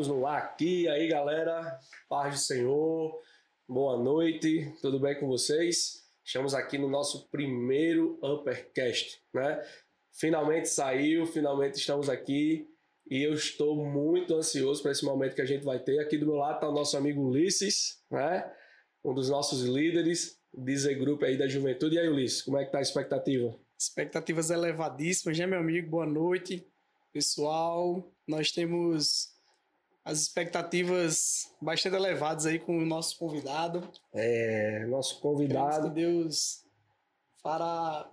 Estamos no ar aqui, aí galera, paz do Senhor, boa noite, tudo bem com vocês? Estamos aqui no nosso primeiro Uppercast, né? Finalmente saiu, finalmente estamos aqui e eu estou muito ansioso para esse momento que a gente vai ter. Aqui do meu lado está o nosso amigo Ulisses, né? Um dos nossos líderes, Dizer Grupo aí da Juventude. E aí, Ulisses, como é que tá a expectativa? Expectativas elevadíssimas, né, meu amigo? Boa noite, pessoal. Nós temos as expectativas bastante elevadas aí com o nosso convidado. É, nosso convidado. Que Deus fará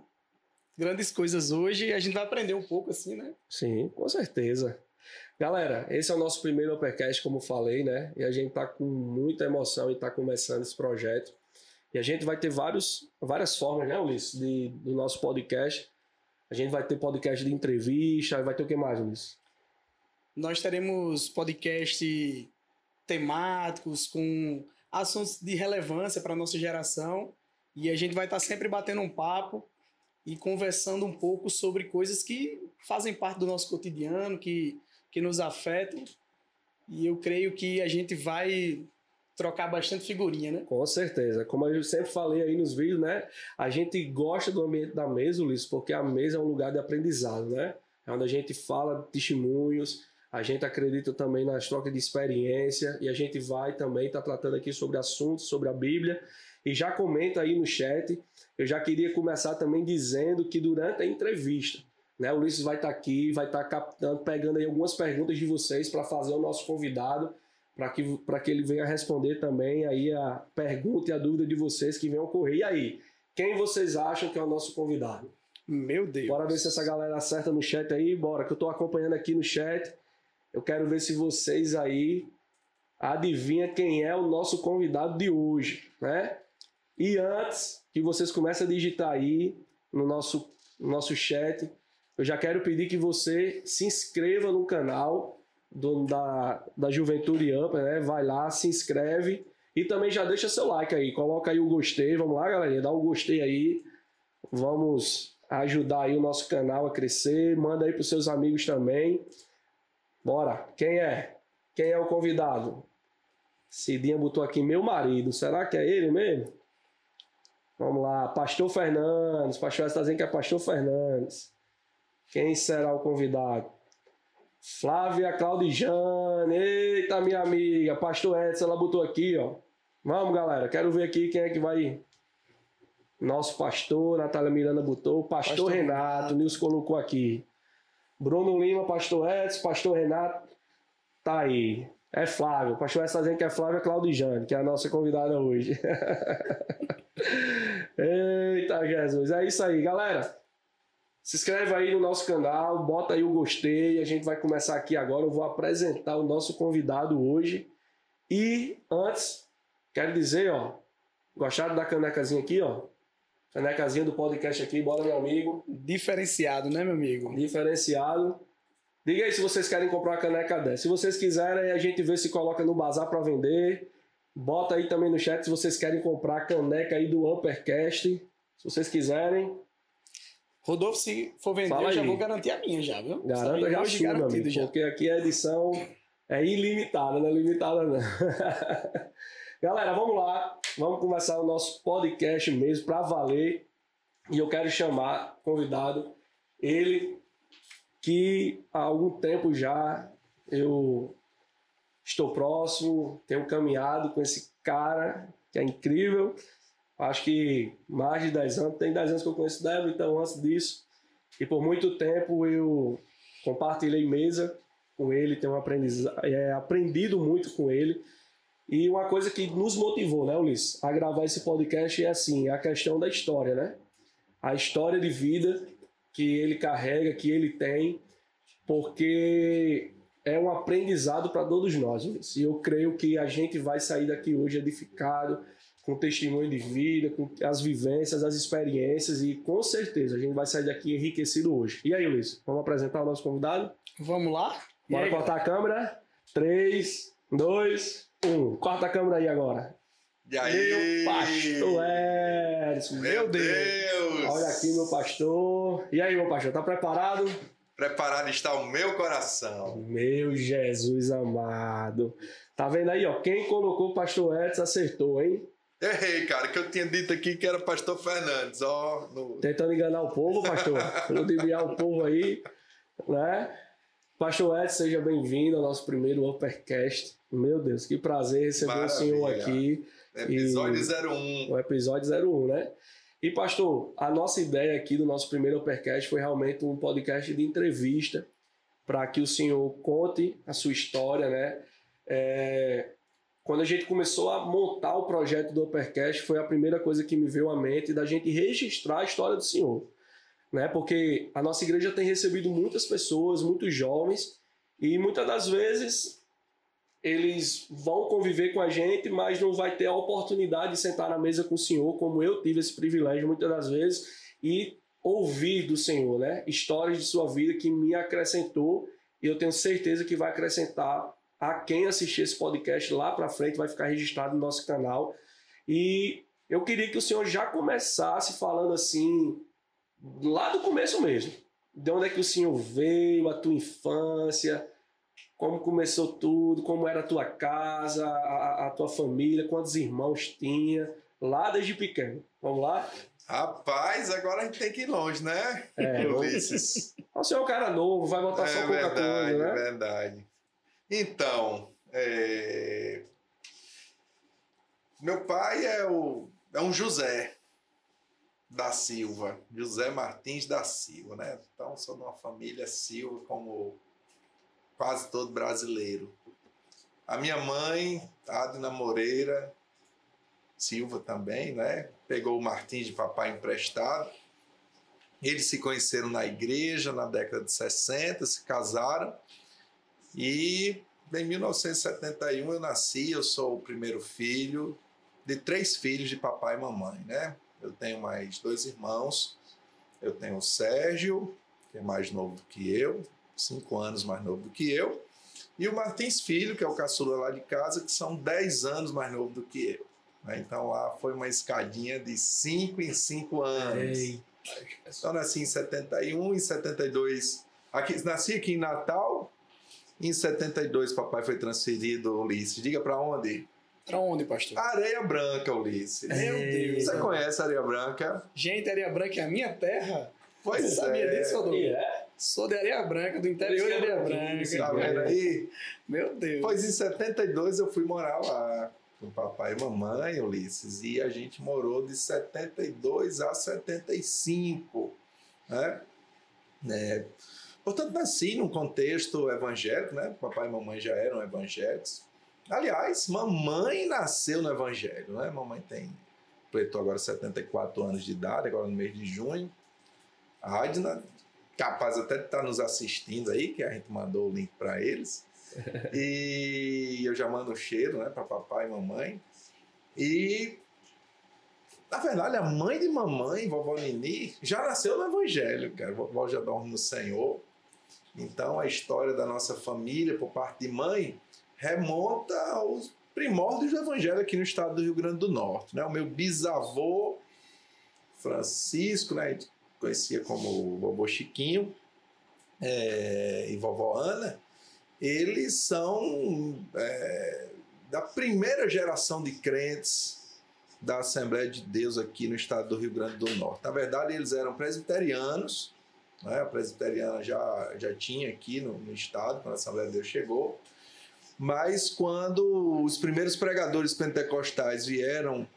grandes coisas hoje e a gente vai aprender um pouco assim, né? Sim, com certeza. Galera, esse é o nosso primeiro Uppercast, como falei, né? E a gente tá com muita emoção e tá começando esse projeto. E a gente vai ter vários, várias formas, né, Ulisses, de, do nosso podcast. A gente vai ter podcast de entrevista, vai ter o que mais, Ulisses? Nós teremos podcast temáticos com assuntos de relevância para a nossa geração e a gente vai estar sempre batendo um papo e conversando um pouco sobre coisas que fazem parte do nosso cotidiano, que, que nos afetam. E eu creio que a gente vai trocar bastante figurinha, né? Com certeza. Como eu sempre falei aí nos vídeos, né? A gente gosta do ambiente da mesa, Ulisses, porque a mesa é um lugar de aprendizado, né? É onde a gente fala de testemunhos, a gente acredita também nas trocas de experiência e a gente vai também estar tá tratando aqui sobre assuntos, sobre a Bíblia. E já comenta aí no chat. Eu já queria começar também dizendo que durante a entrevista, né, o Ulisses vai estar tá aqui, vai estar tá captando, pegando aí algumas perguntas de vocês para fazer o nosso convidado para que, que ele venha responder também aí a pergunta e a dúvida de vocês que venham ocorrer. E aí, quem vocês acham que é o nosso convidado? Meu Deus. Bora ver se essa galera acerta no chat aí, bora, que eu estou acompanhando aqui no chat. Eu quero ver se vocês aí adivinham quem é o nosso convidado de hoje, né? E antes que vocês comecem a digitar aí no nosso, no nosso chat, eu já quero pedir que você se inscreva no canal do, da, da Juventude Ampla, né? Vai lá, se inscreve e também já deixa seu like aí, coloca aí o gostei, vamos lá, galerinha, dá o um gostei aí, vamos ajudar aí o nosso canal a crescer, manda aí pros seus amigos também. Bora, quem é? Quem é o convidado? Cidinha botou aqui meu marido, será que é ele mesmo? Vamos lá, Pastor Fernandes, Pastor está dizendo que é Pastor Fernandes. Quem será o convidado? Flávia Claudijane, eita minha amiga, pastor Edson, ela botou aqui, ó. Vamos, galera, quero ver aqui quem é que vai. Nosso pastor, Natália Miranda botou, pastor, pastor Renato, Renato. Nils colocou aqui. Bruno Lima, pastor Edson, pastor Renato, tá aí. É Flávio, pastor Edson tá dizendo que é Flávia Claudijane, que é a nossa convidada hoje. Eita Jesus, é isso aí, galera. Se inscreve aí no nosso canal, bota aí o gostei. A gente vai começar aqui agora. Eu vou apresentar o nosso convidado hoje. E antes, quero dizer, ó, gostaram da canecazinha aqui, ó? Canecazinha do podcast aqui, bora, meu amigo. Diferenciado, né, meu amigo? Diferenciado. Diga aí se vocês querem comprar uma caneca dessa. Se vocês quiserem, a gente vê se coloca no bazar para vender. Bota aí também no chat se vocês querem comprar a caneca aí do Uppercast. Se vocês quiserem, Rodolfo, se for vender, Fala eu já aí. vou garantir a minha já, viu? Garanta já sua, garantido amigo, já. Porque aqui a edição é ilimitada, não é limitada não. Galera, vamos lá. Vamos começar o nosso podcast mesmo para valer. E eu quero chamar convidado ele que há algum tempo já eu estou próximo, tenho caminhado com esse cara que é incrível acho que mais de 10 anos, tem 10 anos que eu conheço Débora, então antes disso, e por muito tempo eu compartilhei mesa com ele, tenho é, aprendido muito com ele. E uma coisa que nos motivou, né, Ulisses, a gravar esse podcast é assim, a questão da história, né? A história de vida que ele carrega, que ele tem, porque é um aprendizado para todos nós, Ulisses. E eu creio que a gente vai sair daqui hoje edificado, com testemunho de vida, com as vivências, as experiências e com certeza a gente vai sair daqui enriquecido hoje. E aí, Luiz, vamos apresentar o nosso convidado? Vamos lá? Bora aí, cortar galera? a câmera? 3, 2, 1. Corta a câmera aí agora. E aí? Meu pastor Edson. Meu, meu Deus. Deus! Olha aqui, meu pastor. E aí, meu pastor, tá preparado? Preparado está o meu coração. Meu Jesus amado. Tá vendo aí, ó? Quem colocou o pastor Edson acertou, hein? Errei, cara, que eu tinha dito aqui que era pastor Fernandes, ó. No... Tentando enganar o povo, pastor. Ludibriar o povo aí, né? Pastor Edson, seja bem-vindo ao nosso primeiro Uppercast. Meu Deus, que prazer receber Maravilha. o senhor aqui. Episódio e... 01. O episódio 01, né? E, pastor, a nossa ideia aqui do nosso primeiro Uppercast foi realmente um podcast de entrevista para que o senhor conte a sua história, né? É, quando a gente começou a montar o projeto do Uppercast, foi a primeira coisa que me veio à mente da gente registrar a história do senhor. Né? Porque a nossa igreja tem recebido muitas pessoas, muitos jovens, e muitas das vezes eles vão conviver com a gente, mas não vai ter a oportunidade de sentar na mesa com o Senhor, como eu tive esse privilégio muitas das vezes, e ouvir do Senhor, né? Histórias de sua vida que me acrescentou, e eu tenho certeza que vai acrescentar a quem assistir esse podcast lá para frente, vai ficar registrado no nosso canal. E eu queria que o senhor já começasse falando assim, lá do começo mesmo. De onde é que o senhor veio, a tua infância, como começou tudo, como era a tua casa, a, a tua família, quantos irmãos tinha, lá desde pequeno. Vamos lá? Rapaz, agora a gente tem que ir longe, né? É, Ulisses. O senhor é um cara novo, vai voltar é só pouca verdade, coisa, né? É verdade. Então, é... meu pai é, o... é um José da Silva, José Martins da Silva, né? Então, sou de uma família Silva, como quase todo brasileiro. A minha mãe, Adna Moreira Silva também, né? Pegou o Martins de papai emprestado. Eles se conheceram na igreja na década de 60, se casaram e em 1971 eu nasci, eu sou o primeiro filho de três filhos de papai e mamãe, né? Eu tenho mais dois irmãos. Eu tenho o Sérgio, que é mais novo do que eu, cinco anos mais novo do que eu, e o Martins Filho, que é o caçula lá de casa, que são dez anos mais novo do que eu. Né? Então lá foi uma escadinha de cinco em cinco anos. Ei. Então nasci em 71, em 72. Aqui, nasci aqui em Natal. Em 72, papai foi transferido, Ulisses. Diga para onde? Para onde, pastor? Areia Branca, Ulisses. Meu Deus. Você conhece Areia Branca? Gente, Areia Branca é a minha terra. Pois Você é. sabia disso, Rodolfo? Yeah. Sou de Areia Branca, do interior de Areia Branca. Tá vendo aí? Meu Deus. Pois em 72 eu fui morar lá com papai e mamãe, Ulisses, e a gente morou de 72 a 75, né? É, portanto, nasci num contexto evangélico, né? Papai e mamãe já eram evangélicos. Aliás, mamãe nasceu no evangelho, né? Mamãe tem, completou agora 74 anos de idade, agora no mês de junho. A Adna capaz até de estar nos assistindo aí, que a gente mandou o link para eles. e eu já mando o cheiro, né, para papai e mamãe. E na verdade, a mãe de mamãe, vovó Nini, já nasceu no Evangelho, cara. Vovó já dorme no Senhor. Então, a história da nossa família, por parte de mãe, remonta aos primórdios do Evangelho aqui no estado do Rio Grande do Norte. Né? O meu bisavô, Francisco, né? Conhecia como vovô Chiquinho é, e vovó Ana, eles são é, da primeira geração de crentes da Assembleia de Deus aqui no estado do Rio Grande do Norte. Na verdade, eles eram presbiterianos, né? a presbiteriana já, já tinha aqui no, no estado, quando a Assembleia de Deus chegou, mas quando os primeiros pregadores pentecostais vieram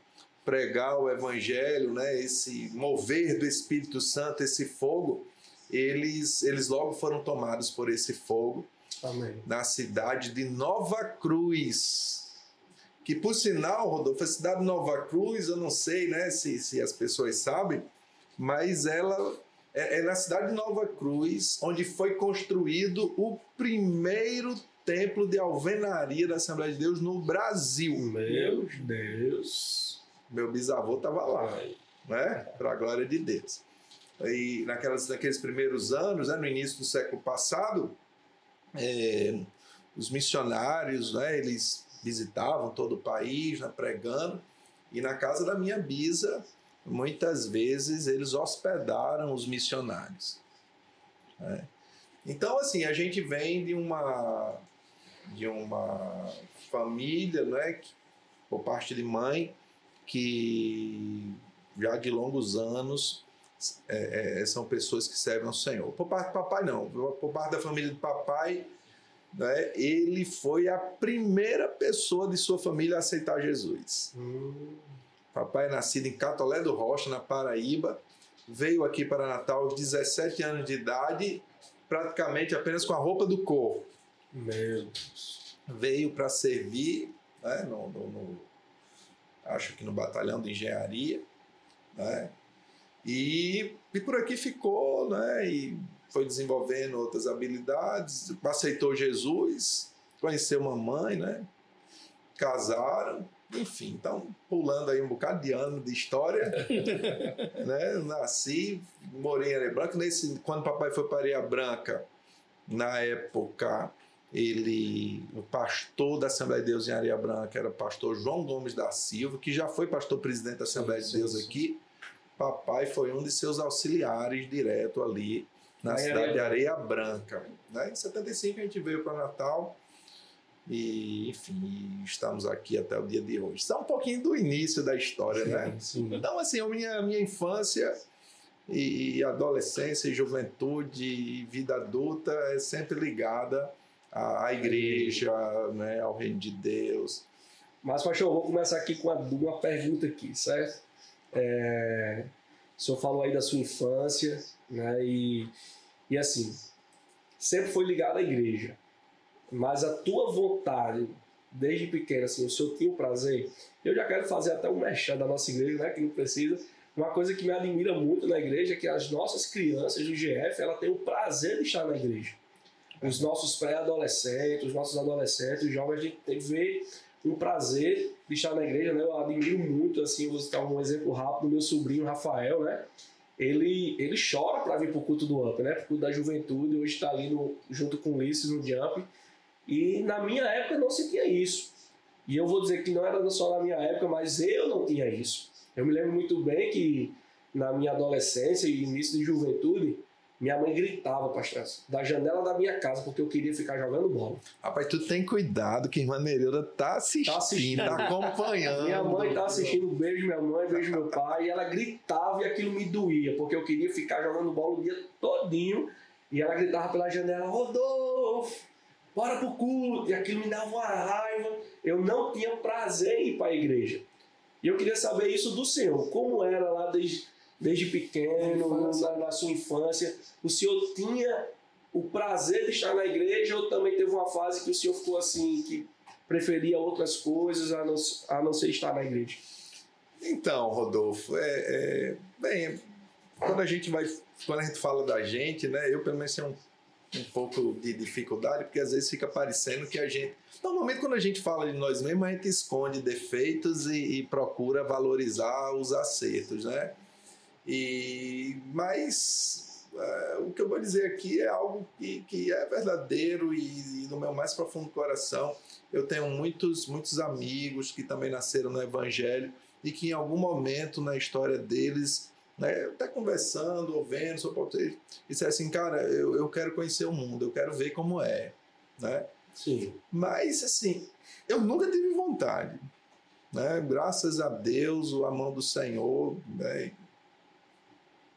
pregar o evangelho, né, esse mover do Espírito Santo, esse fogo, eles, eles logo foram tomados por esse fogo Amém. na cidade de Nova Cruz. Que por sinal, Rodolfo, a cidade de Nova Cruz, eu não sei né, se, se as pessoas sabem, mas ela é, é na cidade de Nova Cruz onde foi construído o primeiro templo de alvenaria da Assembleia de Deus no Brasil. Meu Deus! Meu bisavô estava lá, né? Para a glória de Deus. E naquelas, naqueles primeiros anos, né, no início do século passado, é, os missionários, né, eles visitavam todo o país, né, pregando, e na casa da minha bisa, muitas vezes eles hospedaram os missionários. Né? Então, assim, a gente vem de uma, de uma família, né, que, por parte de mãe, que já de longos anos é, é, são pessoas que servem ao Senhor. Por parte do papai, não. Por parte da família do papai, né, ele foi a primeira pessoa de sua família a aceitar Jesus. Hum. Papai é nascido em Catolé do Rocha, na Paraíba. Veio aqui para Natal aos 17 anos de idade, praticamente apenas com a roupa do corpo. Meu Deus. Veio para servir, né, no, no, no, acho que no batalhão de engenharia, né, e, e por aqui ficou, né, e foi desenvolvendo outras habilidades, aceitou Jesus, conheceu mamãe, né, casaram, enfim, então, pulando aí um bocado de ano de história, né? Nasci, morei em Areia Branca. Nesse, quando papai foi para Areia Branca, na época, ele, o pastor da Assembleia de Deus em Areia Branca era o pastor João Gomes da Silva, que já foi pastor presidente da Assembleia de Deus aqui. Papai foi um de seus auxiliares direto ali na cidade de Areia Branca. Né? Em 75 a gente veio para Natal e, enfim, estamos aqui até o dia de hoje. Isso é um pouquinho do início da história, sim, né? Sim. Então, assim, a minha, minha infância e adolescência e juventude e vida adulta é sempre ligada à, igreja, né, ao reino de Deus. Mas, pastor, eu vou começar aqui com uma, uma pergunta aqui, certo? É, o senhor falou aí da sua infância, né? E, e assim, sempre foi ligado à igreja mas a tua vontade, desde pequeno, assim, o senhor tinha o prazer. Eu já quero fazer até um mexão da nossa igreja, né, que não precisa. Uma coisa que me admira muito na igreja é que as nossas crianças do GF, ela tem o prazer de estar na igreja. Os nossos pré-adolescentes, os nossos adolescentes, os jovens, a gente tem que ver um prazer de estar na igreja, né? Eu admiro muito, assim, vou citar um exemplo rápido, meu sobrinho Rafael, né? Ele, ele chora para vir para o culto do UP, né? Para o culto da juventude, hoje está ali no, junto com o Ulisses no Jump. E na minha época não se tinha isso. E eu vou dizer que não era só na minha época, mas eu não tinha isso. Eu me lembro muito bem que na minha adolescência e início de juventude, minha mãe gritava, pastor, da janela da minha casa, porque eu queria ficar jogando bola. Rapaz, tu tem cuidado que irmã Nereida tá assistindo, tá, assistindo. tá acompanhando. minha mãe tá assistindo, beijo minha mãe, beijo meu pai, e ela gritava e aquilo me doía, porque eu queria ficar jogando bola o dia todinho, e ela gritava pela janela, Rodolfo, bora pro culto. E aquilo me dava uma raiva. Eu não tinha prazer em ir para a igreja. E eu queria saber isso do Senhor. Como era lá desde, desde pequeno, na, na, sua infância? O Senhor tinha o prazer de estar na igreja ou também teve uma fase que o Senhor ficou assim, que preferia outras coisas a não, a não ser estar na igreja? Então, Rodolfo, é, é, bem, quando a gente vai, quando a gente fala da gente, né, eu pelo menos tenho um um pouco de dificuldade, porque às vezes fica parecendo que a gente. Normalmente, quando a gente fala de nós mesmos, a gente esconde defeitos e, e procura valorizar os acertos, né? E, mas é, o que eu vou dizer aqui é algo que, que é verdadeiro e, e no meu mais profundo coração eu tenho muitos, muitos amigos que também nasceram no Evangelho e que em algum momento na história deles né, até conversando ou vendo, só pode disser assim, cara, eu, eu quero conhecer o mundo, eu quero ver como é, né? Sim. Mas, assim, eu nunca tive vontade, né? Graças a Deus, a mão do Senhor, né?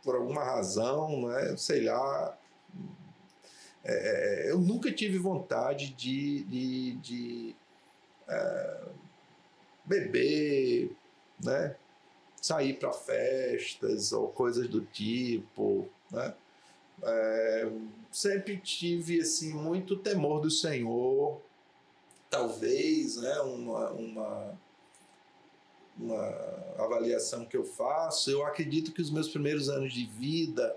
Por alguma razão, né? sei lá, é, eu nunca tive vontade de, de, de é, beber, né? sair para festas ou coisas do tipo, né? É, sempre tive assim muito temor do Senhor, talvez, né? Uma, uma, uma avaliação que eu faço, eu acredito que os meus primeiros anos de vida,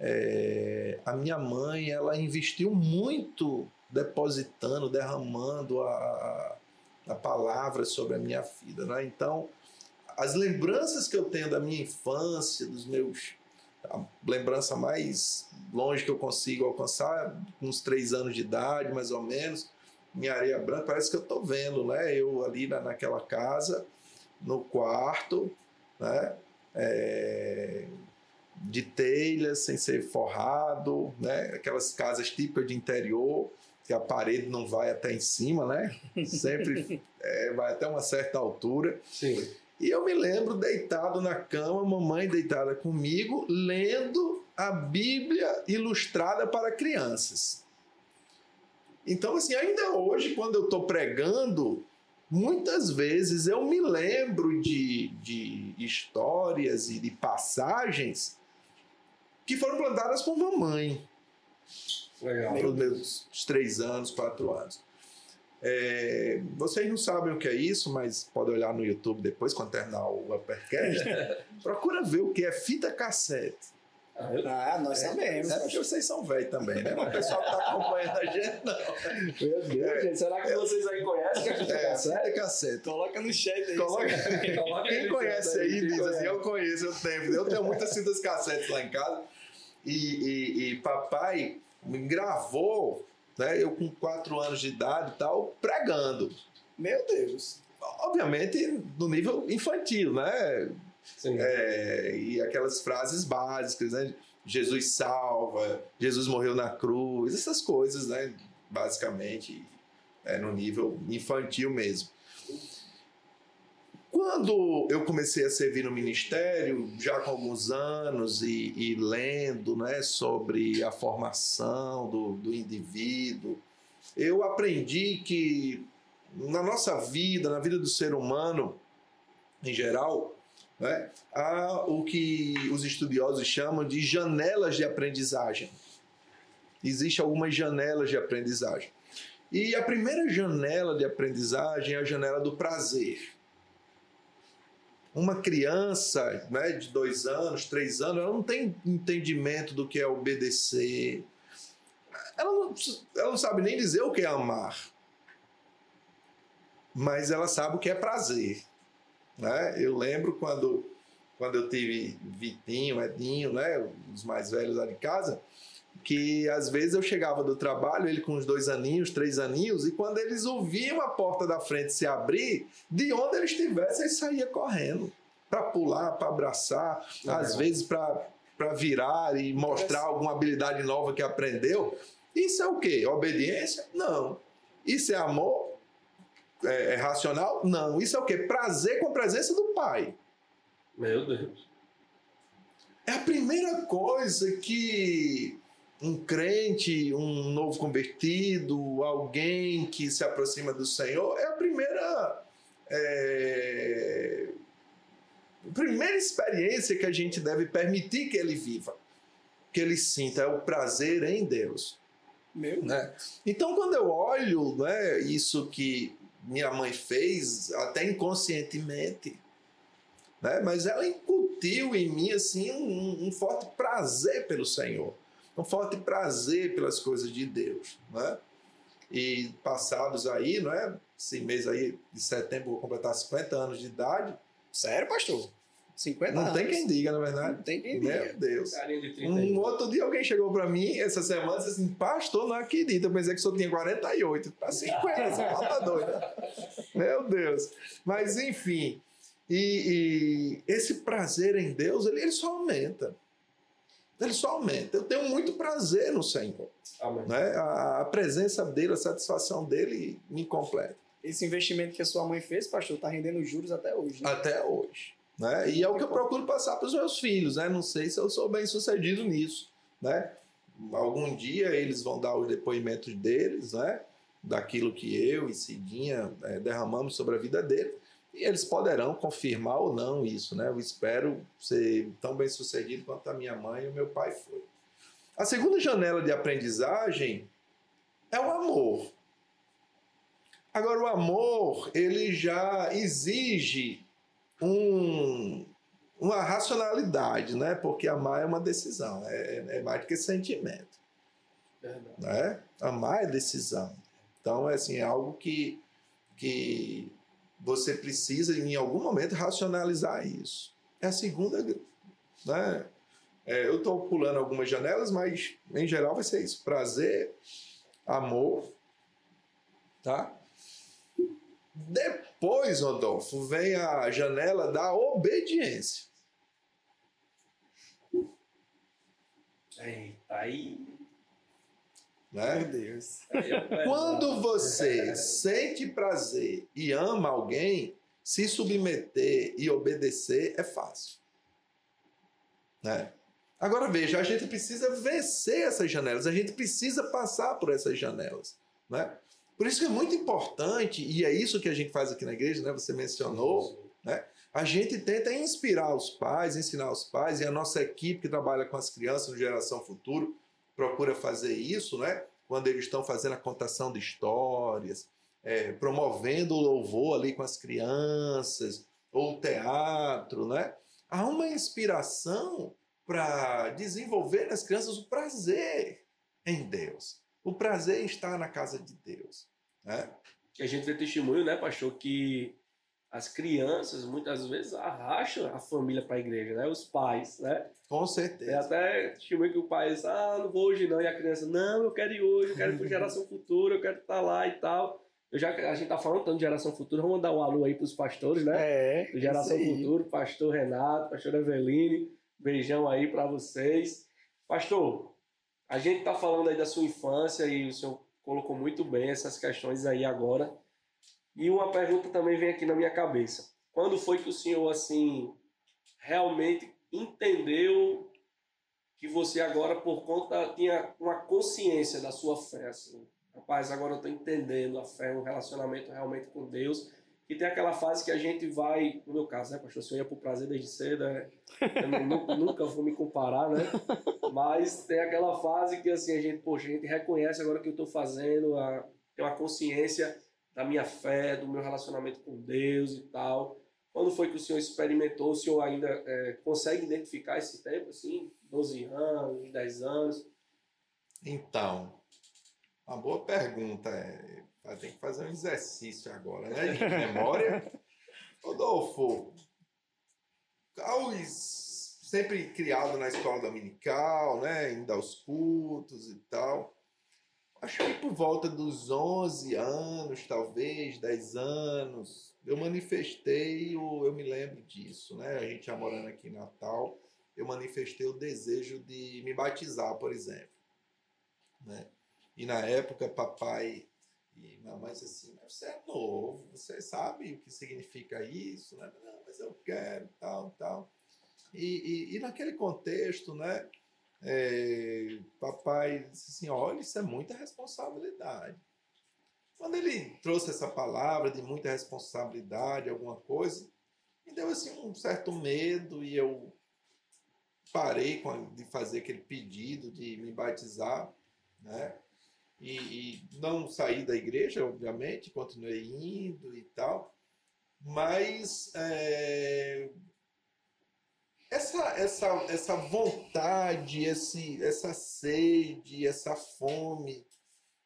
é, a minha mãe, ela investiu muito depositando, derramando a, a palavra sobre a minha vida, né? Então as lembranças que eu tenho da minha infância, dos meus. A lembrança mais longe que eu consigo alcançar, uns três anos de idade, mais ou menos, minha areia branca, parece que eu estou vendo, né? Eu ali na, naquela casa, no quarto, né? É, de telha, sem ser forrado, né? Aquelas casas típicas de interior, que a parede não vai até em cima, né? Sempre é, vai até uma certa altura. Sim. E eu me lembro deitado na cama, mamãe deitada comigo, lendo a Bíblia ilustrada para crianças. Então, assim, ainda hoje, quando eu estou pregando, muitas vezes eu me lembro de, de histórias e de passagens que foram plantadas por mamãe. Legal. Pelos meus três anos, quatro anos. É, vocês não sabem o que é isso, mas pode olhar no YouTube depois, quando terminar o Uppercast. procura ver o que é fita cassete. Ah, nós sabemos. É porque vocês são velhos também, né? Mas o pessoal que está acompanhando a gente, não. Meu Deus, gente, será que vocês aí conhecem que a fita É, cassete? fita cassete. Coloca no chat aí. Coloca- Coloca Quem conhece aí quem diz assim: conhece. eu conheço, eu tenho. Eu tenho muitas fitas cassetes lá em casa. E, e- e papai me gravou, né? Eu com quatro anos de idade e tal, pregando. Meu Deus. Obviamente no nível infantil, né? É, e aquelas frases básicas, né? Jesus salva, Jesus morreu na cruz, essas coisas, né? Basicamente, é, no nível infantil mesmo. Quando eu comecei a servir no ministério, já com alguns anos e, e lendo né, sobre a formação do, do indivíduo, eu aprendi que na nossa vida, na vida do ser humano em geral, né, há o que os estudiosos chamam de janelas de aprendizagem. Existem algumas janelas de aprendizagem. E a primeira janela de aprendizagem é a janela do prazer. Uma criança né, de dois anos, três anos, ela não tem entendimento do que é obedecer. Ela não, ela não sabe nem dizer o que é amar. Mas ela sabe o que é prazer. Né? Eu lembro quando, quando eu tive Vitinho, Edinho, né, os mais velhos lá de casa, que às vezes eu chegava do trabalho, ele com uns dois aninhos, três aninhos, e quando eles ouviam a porta da frente se abrir, de onde eles estivessem, eles saía correndo para pular, para abraçar, Legal. às vezes para virar e mostrar alguma habilidade nova que aprendeu. Isso é o quê? Obediência? Não. Isso é amor? É, é racional? Não. Isso é o quê? Prazer com a presença do pai. Meu Deus. É a primeira coisa que um crente, um novo convertido, alguém que se aproxima do Senhor, é a primeira. é, a primeira experiência que a gente deve permitir que ele viva, que ele sinta, é o prazer em Deus. Meu né? Então, quando eu olho né, isso que minha mãe fez, até inconscientemente, né, mas ela incutiu em mim assim um, um forte prazer pelo Senhor, um forte prazer pelas coisas de Deus, né? E passados aí, não é? Esse mês aí de setembro vou completar 50 anos de idade. Sério, pastor? 50 Não anos. tem quem diga, na verdade. Não tem quem Meu diga. Deus. Carinha de 30 Um outro dia alguém chegou pra mim essa semana e disse assim: Pastor, não acredito. Eu pensei que o senhor tinha 48. Pra 50, você tá doido. Meu Deus. Mas enfim. E, e esse prazer em Deus, ele, ele só aumenta. Ele só aumenta. Eu tenho muito prazer no Senhor. Amém. Né? A, a presença dele, a satisfação dele me completa. Esse investimento que a sua mãe fez, pastor, tá rendendo juros até hoje. né? Até hoje. Né? E é o que eu procuro passar para os meus filhos. Né? Não sei se eu sou bem sucedido nisso. Né? Algum dia eles vão dar os depoimentos deles, né? daquilo que eu e Cidinha eh, derramamos sobre a vida dele. E eles poderão confirmar ou não isso. Né? Eu espero ser tão bem sucedido quanto a minha mãe e o meu pai foi. A segunda janela de aprendizagem é o amor. Agora, o amor, ele já exige um, uma racionalidade, né? Porque amar é uma decisão, é, é mais do que sentimento, Verdade. né? Amar é decisão. Então, é assim, é algo que, que você precisa, em algum momento, racionalizar isso. É a segunda, né? É, eu estou pulando algumas janelas, mas em geral vai ser isso: prazer, amor, tá? Depois, Rodolfo, vem a janela da obediência. Eita, aí. Né? Meu Deus. é. Quando você sente prazer e ama alguém, se submeter e obedecer é fácil. Né? Agora veja, a gente precisa vencer essas janelas, a gente precisa passar por essas janelas. Né? Por isso que é muito importante, e é isso que a gente faz aqui na igreja, né? você mencionou, né? a gente tenta inspirar os pais, ensinar os pais, e a nossa equipe que trabalha com as crianças no Geração Futuro procura fazer isso, né? quando eles estão fazendo a contação de histórias, é, promovendo o louvor ali com as crianças, ou o teatro, né? Há uma inspiração para desenvolver nas crianças o prazer em Deus. O prazer estar na casa de Deus. Né? a gente vê testemunho, né, pastor, que as crianças muitas vezes arrastam a família para a igreja, né? Os pais, né? Com Tem certeza. até testemunho que o pai diz, ah, não vou hoje não, e a criança, não, eu quero ir hoje, eu quero ir para geração futura, eu quero estar lá e tal. Eu já, a gente tá falando tanto de geração futura, vamos mandar um alô aí para os pastores, né? É. do Geração. Futuro, pastor Renato, pastor Eveline, beijão aí para vocês. Pastor, a gente tá falando aí da sua infância e o senhor colocou muito bem essas questões aí agora. E uma pergunta também vem aqui na minha cabeça. Quando foi que o senhor, assim, realmente entendeu que você agora, por conta, tinha uma consciência da sua fé, assim? Rapaz, agora eu tô entendendo a fé, um relacionamento realmente com Deus. E tem aquela fase que a gente vai, no meu caso, né, pastor? O senhor ia pro prazer desde cedo, né? Eu nu- nu- nunca vou me comparar, né? Mas tem aquela fase que, assim, a gente, poxa, a gente reconhece agora o que eu tô fazendo, a, tem uma consciência da minha fé, do meu relacionamento com Deus e tal. Quando foi que o senhor experimentou? O senhor ainda é, consegue identificar esse tempo, assim? 12 anos, 10 anos? Então, uma boa pergunta. Ter que fazer um exercício agora, né? De memória. Rodolfo, aos, sempre criado na escola dominical, né? Indo aos cultos e tal. Acho que por volta dos 11 anos, talvez, 10 anos, eu manifestei, o, eu me lembro disso, né? A gente já morando aqui em Natal, eu manifestei o desejo de me batizar, por exemplo né? E na época, papai e mamãe disse assim, mas você é novo, você sabe o que significa isso, né? Não, mas eu quero, tal, tal. E, e, e naquele contexto, né? é, papai disse assim, olha, isso é muita responsabilidade. Quando ele trouxe essa palavra de muita responsabilidade, alguma coisa, me deu assim um certo medo e eu parei de fazer aquele pedido de me batizar, né? E, e não saí da igreja, obviamente, continuei indo e tal, mas é, essa, essa, essa vontade, esse, essa sede, essa fome,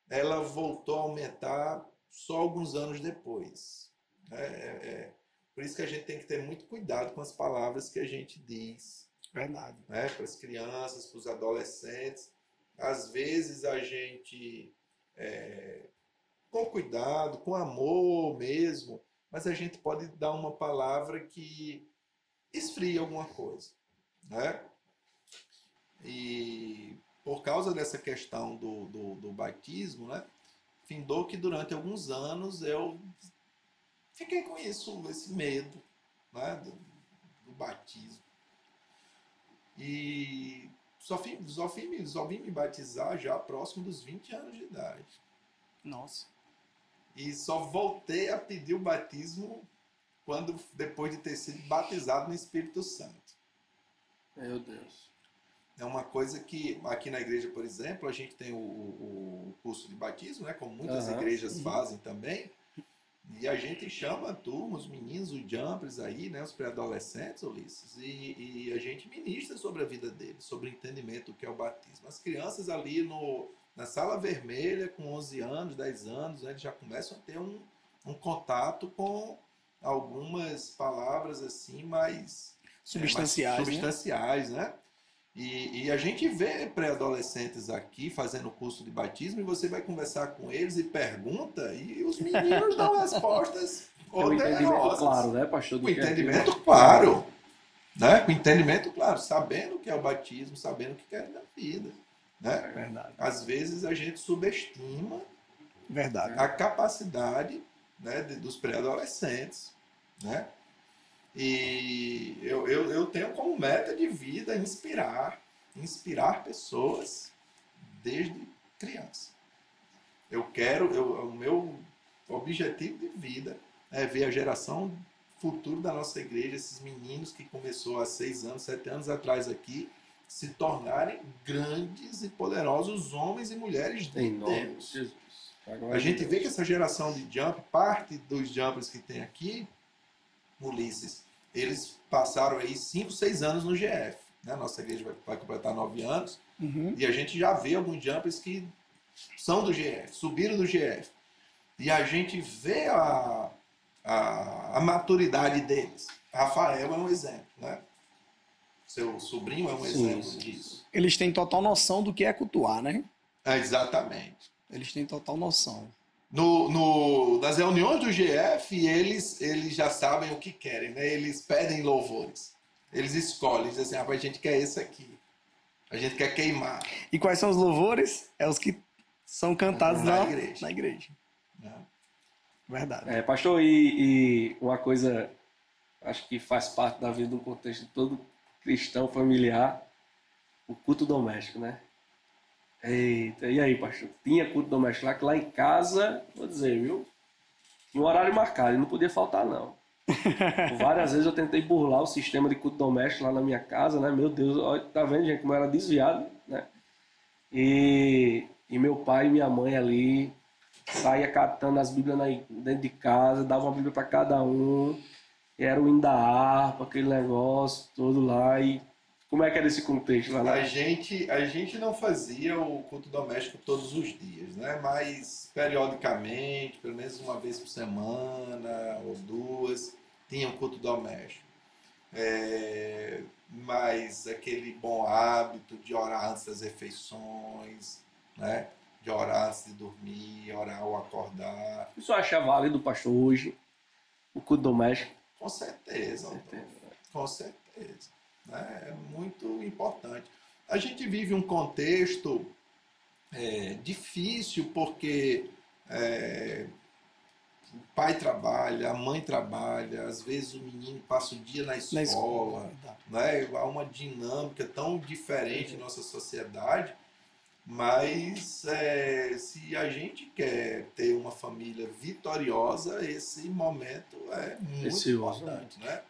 ela voltou a aumentar só alguns anos depois. né? É, é, por isso que a gente tem que ter muito cuidado com as palavras que a gente diz Verdade. né, para as crianças, para os adolescentes. Às vezes a gente, é, com cuidado, com amor mesmo, mas a gente pode dar uma palavra que esfria alguma coisa. Né? E por causa dessa questão do, do, do batismo, né, findou que durante alguns anos eu fiquei com isso, esse medo né, do, do batismo. E só vim, só, vim, só vim me batizar já próximo dos 20 anos de idade. Nossa. E só voltei a pedir o batismo quando depois de ter sido batizado no Espírito Santo. Meu Deus. É uma coisa que aqui na igreja, por exemplo, a gente tem o, o- curso de batismo, né? Como muitas Aham. igrejas Uhum. fazem também. E a gente chama a turma, os meninos, os jumpers aí, né? Os pré-adolescentes, Ulisses, e, e a gente ministra sobre a vida deles, sobre o entendimento do que é o batismo. As crianças ali no, na sala vermelha, com 11 anos, 10 anos, né, eles já começam a ter um, um contato com algumas palavras assim mais Substanciais, é, mais né? substanciais, né? E, e a gente vê pré-adolescentes aqui fazendo curso de batismo e você vai conversar com eles e pergunta e os meninos dão respostas É o entendimento poderosas. claro, né, pastor? que é entendimento claro. Né? Com entendimento, claro, sabendo o que é o batismo, sabendo o que quer da vida. É Né? verdade. Às vezes a gente subestima Verdade. a capacidade né, de- dos pré-adolescentes. Né? E eu, eu, eu tenho como meta de vida inspirar, inspirar pessoas desde criança. Eu quero, eu, o meu objetivo de vida é ver a geração futuro da nossa igreja, esses meninos que começou há seis anos, sete anos atrás aqui, se tornarem grandes e poderosos homens e mulheres de Em Deus. de Jesus. Agora, A gente vê que essa geração de jump, parte dos jumpers que tem aqui, Ulisses, eles passaram aí 5, 6 anos no GF. Né? Nossa igreja vai, vai completar 9 anos. Uhum. E a gente já vê alguns jumpers que são do GF, subiram do GF. E a gente vê a, a, a maturidade deles. Rafael é um exemplo, né? Seu sobrinho é um Sim, exemplo disso. Eles têm total noção do que é cultuar, né? É, exatamente. Eles têm total noção. No, no- nas reuniões do GF, eles, eles já sabem o que querem, né? Eles pedem louvores. Eles escolhem, dizem assim, ah, a gente quer esse aqui. A gente quer queimar. E quais são os louvores? É os que são cantados Na na, igreja. na igreja. né? Verdade. É, pastor, e, e uma coisa, acho que faz parte da vida, do contexto de todo cristão familiar, o culto doméstico, né? Eita, e aí, pastor? Tinha culto doméstico lá, que lá em casa, vou dizer, viu? Tinha um horário marcado, e não podia faltar, não. Várias vezes eu tentei burlar o sistema de culto doméstico lá na minha casa, né? Meu Deus, olha, tá vendo, gente, como eu era desviado, né? E, e meu pai e minha mãe ali saía catando as Bíblias na, dentro de casa, dava uma Bíblia para cada um, era o hino da harpa, aquele negócio todo lá. E como é que era esse contexto lá? A gente, a gente não fazia o culto doméstico todos os dias, né? Mas periodicamente, pelo menos uma vez por semana ou duas, tinha um culto doméstico. É, mas aquele bom hábito de orar antes das refeições, né? De orar antes de dormir, orar ao acordar. Isso acha válido, pastor, hoje, o culto doméstico. Com certeza, Antônio. Com certeza. Né? É muito importante. A gente vive um contexto é, difícil porque é, o pai trabalha, a mãe trabalha, às vezes o menino passa o dia na Na escola. escola. Né? Há uma dinâmica tão diferente em nossa sociedade, mas é, se a gente quer ter uma família vitoriosa, esse momento é muito importante. Né?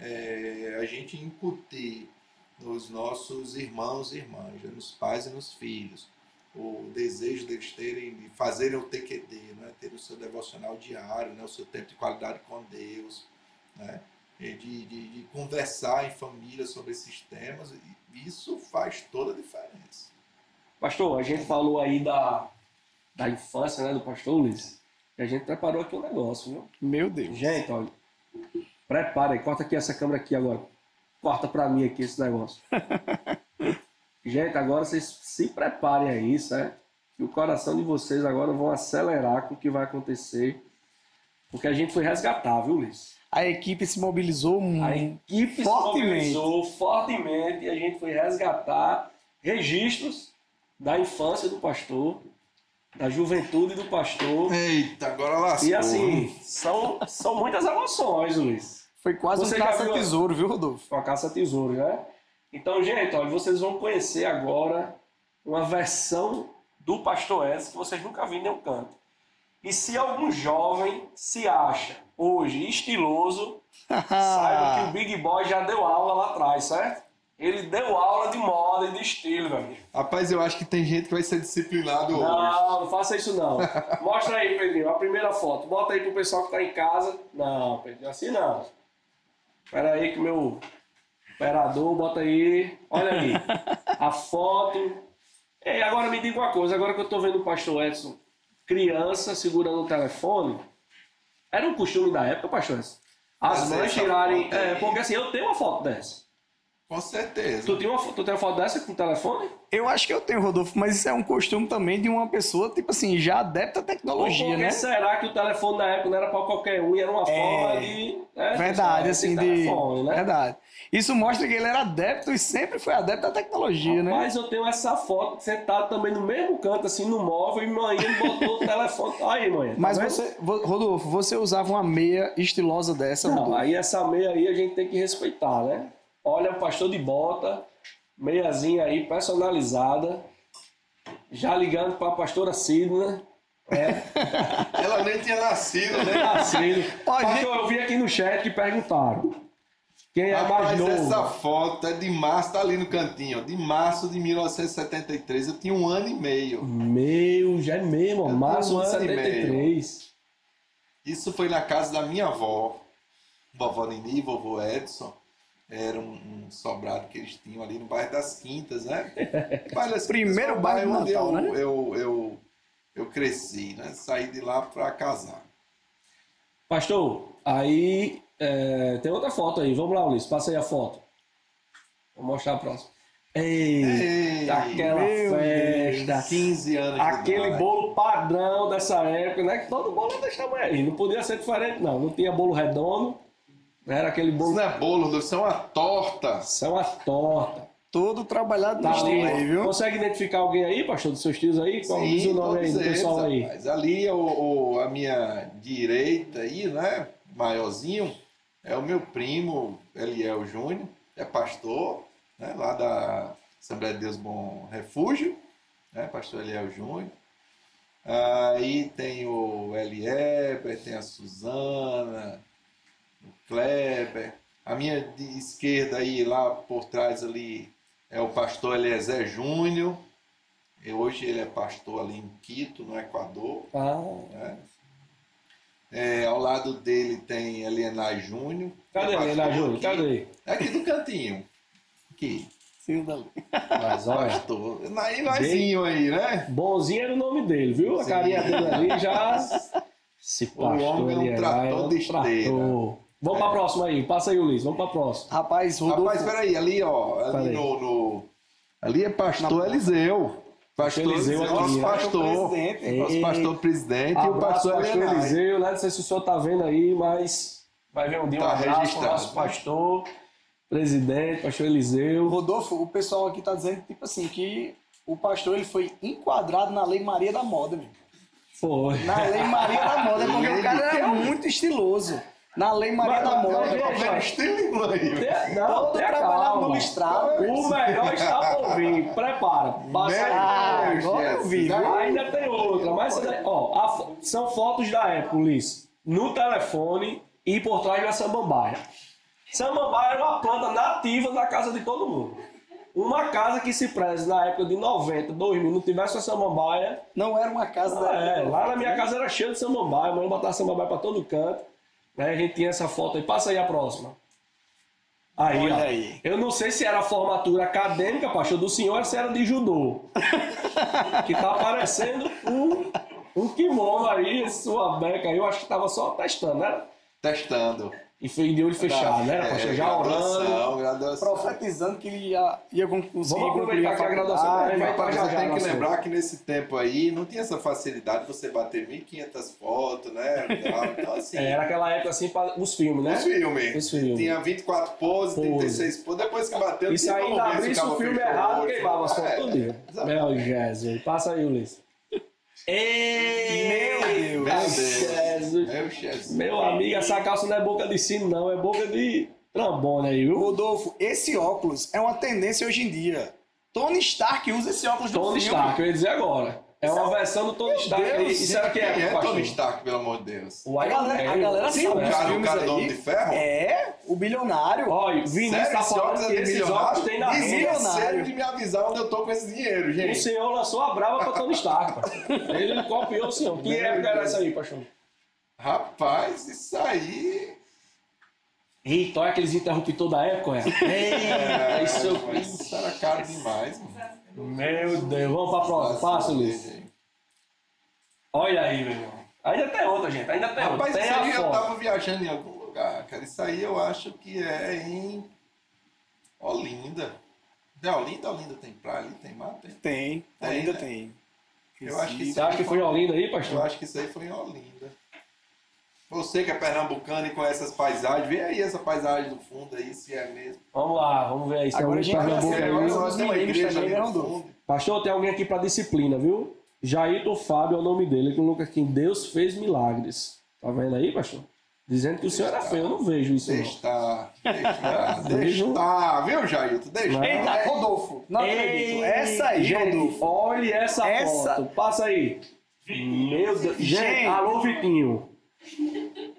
É, a gente incutir nos nossos irmãos e irmãs, né? nos pais e nos filhos, o desejo deles terem, de fazerem o TQD, né? ter o seu devocional diário, né? o seu tempo de qualidade com Deus, né? e de, de, de conversar em família sobre esses temas, e isso faz toda a diferença. Pastor, a gente falou aí da, da infância, né, do pastor Luiz. E a gente preparou aqui um negócio, viu? Meu Deus. Gente, olha. Prepara aí, corta aqui essa câmera aqui agora. Corta pra mim aqui esse negócio. Gente, agora vocês se preparem aí, certo? Que o coração de vocês agora vão acelerar com o que vai acontecer. Porque a gente foi resgatar, viu, Luiz? A equipe se mobilizou A muito. equipe Fortemente. se mobilizou fortemente e a gente foi resgatar registros da infância do pastor, da juventude do pastor. Eita, agora lascou. E assim, são, são muitas emoções, Luiz. Foi quase Você um caça-tesouro, viu, Rodolfo? Com a caça-tesouro, né? Então, gente, olha, vocês vão conhecer agora uma versão do Pastor Edson que vocês nunca viram em nenhum canto. E se algum jovem se acha hoje estiloso, saiba que o Big Boy já deu aula lá atrás, certo? Ele deu aula de moda e de estilo, meu amigo. Rapaz, eu acho que tem gente que vai ser disciplinado hoje. Não, não faça isso não. Mostra aí, Pedrinho, a primeira foto. Bota aí pro pessoal que tá em casa. Não, Pedrinho, assim não. Espera aí que o meu operador bota aí. Olha aí. A foto. E agora me diga uma coisa, agora que eu tô vendo o pastor Edson criança segurando o telefone, era um costume da época, pastor Edson? As Fazer mães tirarem. É, aí. porque assim, eu tenho uma foto dessa. Com certeza. Tu, tem uma, tu tem uma foto dessa com o telefone? Eu acho que eu tenho, Rodolfo, mas isso é um costume também de uma pessoa, tipo assim, já adepta à tecnologia, por que né? será que o telefone na época não era pra qualquer um e era uma forma de. né, Verdade, assim, de. telefone, né? Verdade. Isso mostra que ele era adepto e sempre foi adepto à tecnologia, né? Mas eu tenho essa foto sentado também no mesmo canto, assim, no móvel, e manhã botou o telefone. Aí, mãe. Mas você, vo- Rodolfo, você usava uma meia estilosa dessa, Não, Rodolfo? aí essa meia aí a gente tem que respeitar, né? Olha o pastor de bota, meiazinha aí personalizada, já ligando pra pastora Sidna. É, Ela nem tinha nascido, né? nascido. Gente- Pastor, eu vi aqui no chat que perguntaram. Quem é mais novo? essa foto é de março, tá ali no cantinho, ó, de março de 1973. Eu tinha um ano e meio. Meu, já é mesmo, Eu março de um ano e 73. Isso foi na casa da minha avó, vovó Nini, vovô Edson. Era um, um sobrado que eles tinham ali no bairro das Quintas, né? Bairro das Quintas Primeiro o bairro de onde Natal, eu, né? eu, eu, eu cresci, né? Saí de lá para casar. Pastor, aí é, tem outra foto aí. Vamos lá, Ulisses, passa aí a foto. Vou mostrar a próxima. Ei, Ei, aquela festa. 15 anos de Aquele bolo padrão dessa época, né? Que todo bolo é desse tamanho aí. Não podia ser diferente, não. Não tinha bolo redondo. Era aquele Isso bolo. não é bolo, isso é uma torta. Isso é uma torta. Todo trabalhado Tá no estilo aí, viu? Consegue identificar alguém aí, pastor, dos seus tios aí? Qual Sim, diz o nome aí do pessoal eles, aí? rapaz. Ali, o, o- a minha direita aí, né? Maiorzinho, é o meu primo, Eliel Júnior, é pastor, né? Lá da Assembleia de Deus Bom Refúgio, né? Pastor Eliel Júnior. Aí tem o Elieber, tem a Suzana, Kleber. A minha de esquerda aí, lá por trás ali, é o pastor Eliezer Júnior. E hoje ele é pastor ali em Quito, no Equador. Ah, né? É, ao lado dele tem Elienay Júnior. cadê é pastor Helena Júnior? aqui. Cadê? É aqui do cantinho. Aqui. Sim, dali. Mas olha. Pastor. Aí nós aí, né? Bonzinho era o nome dele, viu? A Sim. carinha dele ali já. Esse O homem é um trator de esteira. Vamos pra próxima aí. Passa aí, Ulisses. Vamos pra próxima. Rapaz, Rodolfo. Rapaz, peraí, ali, ó. Ali Peraí. no, no- Ali é pastor Eliseu. Pastor Eliseu Eliseu, aqui, nosso ó. pastor. Presidente. Nosso pastor presidente e o Abraço, pastor pastor. Eliseu, né? Não sei se o senhor tá vendo aí, mas vai ver um dia um Tá abraço pro registrado. nosso pastor, presidente, pastor Eliseu. Rodolfo, o pessoal aqui tá dizendo, tipo assim, que o pastor ele foi enquadrado na Lei Maria da Moda, meu. Foi. Na Lei Maria da Moda, porque o cara era muito estiloso. Na Lei Maria Mas- da mas- Moda. mas-? Tem- Não, Todo trabalhado no listrado. O melhor está por vir. Prepara. Passa aí. Ah, agora eu vi? Ainda tem outra, mas ó, fo- são fotos da época, Ulisses. No telefone e por trás da samambaia. Samambaia era uma planta nativa da casa de todo mundo. Uma casa que se preze na época de 90, 2000, não tivesse a samambaia. Não era uma casa da É, lá na minha casa era cheio de samambaia, mãe botava samambaia pra todo canto. Né? A gente tinha essa foto aí. Passa aí a próxima. Aí, Olha ó. aí. Eu não sei se era formatura acadêmica, pastor, do senhor, ou se era de judô. que tá aparecendo um, um kimono aí, sua beca aí. Eu acho que tava só testando, né? Testando. E foi de olho fechado, né? Pastor, já orando. graduação. Profetizando que ele ia, ia conseguir Vamos aproveitar a que a graduação também vai Rapaz, já, já, tem que lembrar que nesse tempo aí não tinha essa facilidade de você bater 1.500 fotos, né? Então, assim, É, era aquela época assim para os filmes, né? os filmes. Os filmes. Tinha 24 poses, Pose. 36 poses. Depois que bateu, E se tinha ainda abrisse o filme errado, queimava as fotos É, todo dia. Meu Jesus. Passa aí, Ulisses. Ei, Meu Meu Deus. Jesus. Meu Jesus. Meu amigo, essa calça não é boca de sino, não. É boca de trambone aí, viu? Rodolfo, esse óculos é uma tendência hoje em dia. Tony Stark usa esse óculos Tony filme. Stark, eu ia dizer agora. É uma versão do Tony Stark. Deus, e será que é, é? Tony Stark, pelo amor de Deus? O A galera, a Man. galera Sim, sabe dos cara- o cara do Homem de Ferro? É, o bilionário. Olha, o Vinícius tá falando que é de esses óculos tem na de me avisar onde eu tô com esse dinheiro, O gente. senhor lançou a brava pra Tony Stark. Ele copiou o senhor. Que época era essa aí, pastor? Rapaz, isso aí... Eita, olha aqueles interruptores da época, é. É, isso eu- isso era caro demais. mano. Meu Deus, vamos pra próxima. Passa, Luiz. Olha aí, meu irmão. Ainda tem outra, gente. Ainda tem Rapaz, outra. Tem isso aí eu tava viajando em algum lugar, cara. Isso aí eu acho que é em. Olinda. De Olinda, Olinda tem praia ali, tem mar, tem. Tem, Tem, ainda né? tem. Eu acho que Você acha que foi em Olinda aí, Eu pastor? acho que isso aí foi em Olinda. Você que é pernambucano e conhece essas paisagens, vê aí essa paisagem do fundo aí, se é mesmo. Vamos lá, vamos ver aí se Agora tem a alguém gente vai aí. agora- tem uma igreja também, ali no Rodolfo? fundo. Pastor, tem alguém aqui pra disciplina, viu? Jairton Fábio é o nome dele, que coloca aqui, Deus fez milagres. Tá vendo aí, pastor? Dizendo que o senhor era feio, eu não vejo isso Deixa deixa estar, deixa viu, Jailton? Deixa. Eita, Rodolfo, não acredito. Essa aí, gente, Rodolfo. olha essa, Essa- foto. Passa aí. Meu Deus. Gente, Gente. alô, Vitinho.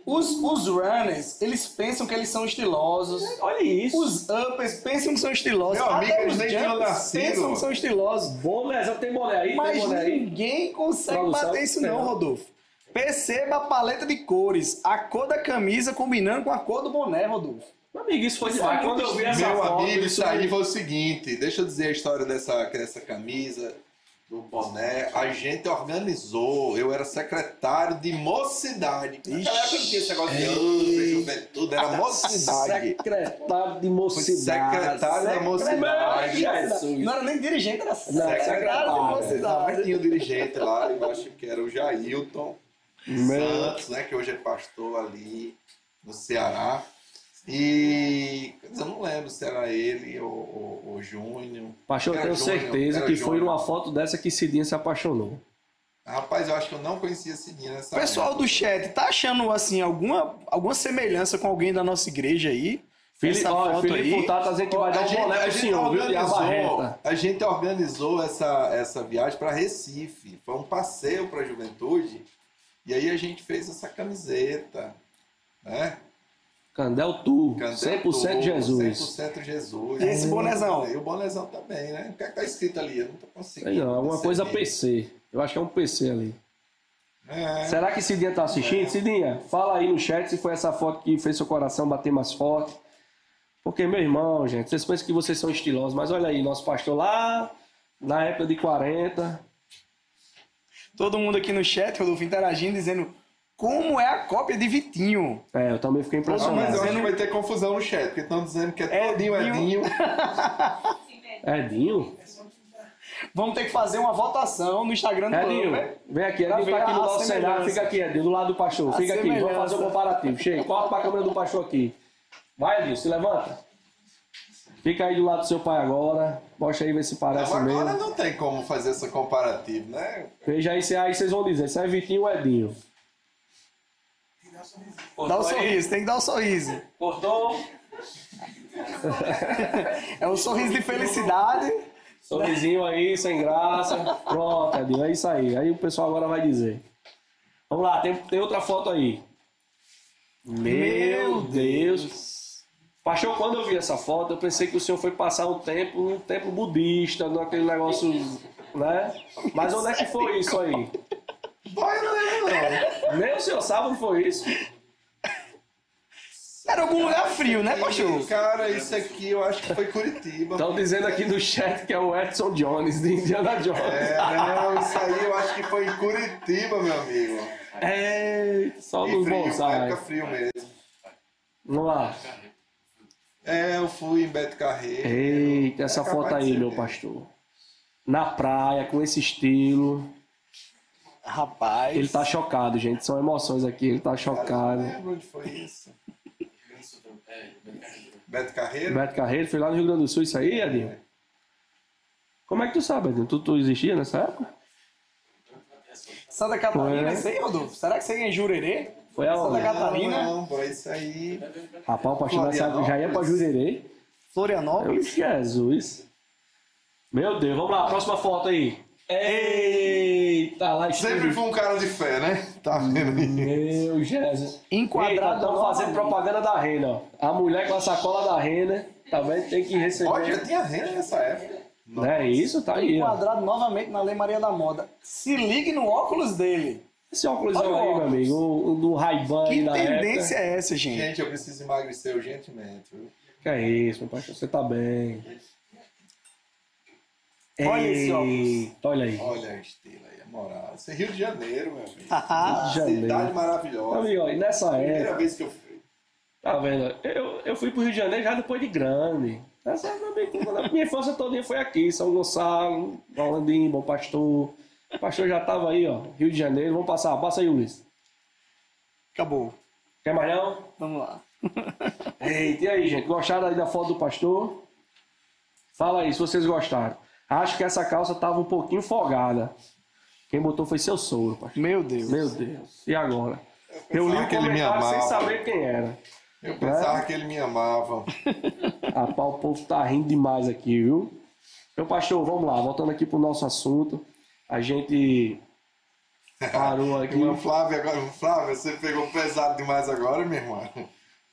Os, os runners, eles pensam que eles são estilosos. Olha isso. Os uppers pensam que são estilosos. Meu amigo, Até os nem tinham jumpers nascido. pensam que são estilosos. Boné, já tem boné aí? Mas boné aí? ninguém consegue Produção, bater isso não. Rodolfo. Perceba a paleta de cores. A cor da camisa combinando com a cor do boné, Rodolfo. Meu amigo, isso foi demais. Quando eu vi essa Meu foto, amigo, isso isso aí foi o seguinte, deixa eu dizer a história dessa, dessa camisa, do boné. A gente organizou, eu era secretário de mocidade. Naquela época não tinha esse negócio de anos, juventude, era mocidade. Secretário de Fui mocidade. secretário da mocidade. Jesus. Não era nem dirigente, era secretário. secretário de Mas mocidade. tinha o dirigente lá, eu acho que era o Jailton Meu- Santos, né, que hoje é pastor ali no Ceará. E eu não lembro se era ele ou, ou, ou Júnior. Pastor, eu tenho Júnior, certeza que foi Júnior. numa foto dessa que Cidinha se apaixonou. Rapaz, eu acho que eu não conhecia Cidinha nessa O pessoal época. do chat, tá achando assim alguma, alguma semelhança com alguém da nossa igreja aí? Felipe, Essa ó, foto Felipe aí. Tá dizendo que vai dar a um gente, boné a pro gente senhor, viu? E a barreta. a gente organizou essa, essa viagem para Recife. Foi um passeio para a juventude. E aí a gente fez essa camiseta, né? Candel Tu, Candel 100% Tour, Jesus. 100% Jesus. E esse bonézão? E o bonézão também, né? O que é que tá escrito ali? Eu não tô conseguindo. Sei não, alguma coisa. PC. Eu acho que é um PC ali. É. Será que Cidinha tá assistindo? Cidinha, fala aí no chat se foi essa foto que fez seu coração bater mais forte. Porque, meu irmão, gente, vocês pensam que vocês são estilosos, mas olha aí, nosso pastor lá, na época de 40. Todo mundo aqui no chat, Rodolfo, interagindo, dizendo como é a cópia de Vitinho. É, eu também fiquei Não, mas impressionado. eu acho que vai ter confusão no chat, porque estão dizendo que é todinho Edinho. Edinho. Edinho? Vamos ter que fazer uma votação no Instagram do Edinho, Clube. vem aqui, Edinho tá aqui no nosso cenário, fica aqui, Edinho, do lado do pastor. A Fica aqui, vamos fazer o comparativo. Chega, corta pra câmera do pastor aqui. Vai, Edinho, se levanta. Fica aí do lado do seu pai agora. Mostra aí, ver se parece Não, agora mesmo. não tem como fazer essa comparativa, né? Veja aí, se aí vocês vão dizer, se é Vitinho ou Edinho. Dá o sorriso, tem que dar o sorriso. Cortou? É um sorriso de felicidade. Sorrisinho aí, sem graça. Pronto, Edinho, é isso aí. Aí o pessoal agora vai dizer. Vamos lá, tem, tem outra foto aí. Meu Deus. Pastor, quando eu vi essa foto, eu pensei que o senhor foi passar um tempo num templo budista, naquele negócio, né? Mas onde é que foi isso aí? Eu não lembro, não. Nem o senhor sabe onde foi isso? Era algum lugar frio, né, pastor? cara, isso aqui eu acho que foi Curitiba. Estão dizendo aqui no chat que é o Edson Jones, de Indiana Jones. É, não, isso aí eu acho que foi em Curitiba, meu amigo. É, só E nos frio, bonsais. época frio mesmo. Vamos lá. É, eu fui em Beto Carreiro. Eita, essa É foto aí, meu pastor. Na praia, com esse estilo. Rapaz. Ele tá chocado, gente. São emoções aqui. Ele tá Cara, eu chocado. não lembro onde foi isso. Beto Carreiro? Beto Carreiro foi lá no Rio Grande do Sul, isso aí, Edinho? Como é que tu sabe, Edinho? Tu, tu existia nessa época? Santa Catarina, isso aí, Rodolfo? Será que você é em Jurerê? Foi aonde? Santa Catarina? Não, não, foi isso aí. Rapaz, o pastor nessa época já ia pra Jurerê. Florianópolis? Jesus. Meu Deus, vamos lá, próxima foto aí. Eita, lá. Sempre foi um cara de fé, né? Tá vendo aí? Meu Jesus. Enquadrado Estão fazendo propaganda da Rena, ó. A mulher com a sacola da Rena, tá vendo? Tem que receber. Ó, já tinha renda nessa época. Não é isso? Tá aí, ó. Enquadrado novamente na Lei Maria da Moda. Se ligue no óculos dele. Esse óculos Olha o aí, meu óculos. amigo, o, o do Ray-Ban Que da tendência época. é essa, gente? Gente, eu preciso emagrecer urgentemente, viu? Que é isso, meu pastor, você tá bem. Olha esse óculos. Olha aí. Olha a estrela aí, a moral. Isso é Rio de Janeiro, meu amigo. Haha. de Janeiro. Cidade maravilhosa. Amigo, ó, e nessa Primeira época, vez que eu fui. tá vendo? Eu, eu fui pro Rio de Janeiro já depois de grande. Essa é a minha, minha infância toda foi aqui, São Gonçalo, Rolandinho, Bom Pastor. O pastor já tava aí, ó, Rio de Janeiro. Vamos passar, passa aí, Ulisses. Acabou. Quer mais não? Vamos lá. Eita, e aí, gente? Gostaram aí da foto do pastor? Fala aí, se vocês gostaram. Acho que essa calça tava um pouquinho folgada. Quem botou foi seu sogro, pastor. Meu Deus. Meu Deus. E agora? Eu li o que ele me comentário sem amava. saber quem era. Eu pensava que ele me amava. Rapaz, o povo tá rindo demais aqui, viu? Meu pastor, vamos lá, voltando aqui pro nosso assunto. A gente parou aqui. Irmã Flávia, agora, Flávia, você pegou pesado demais agora, minha irmã.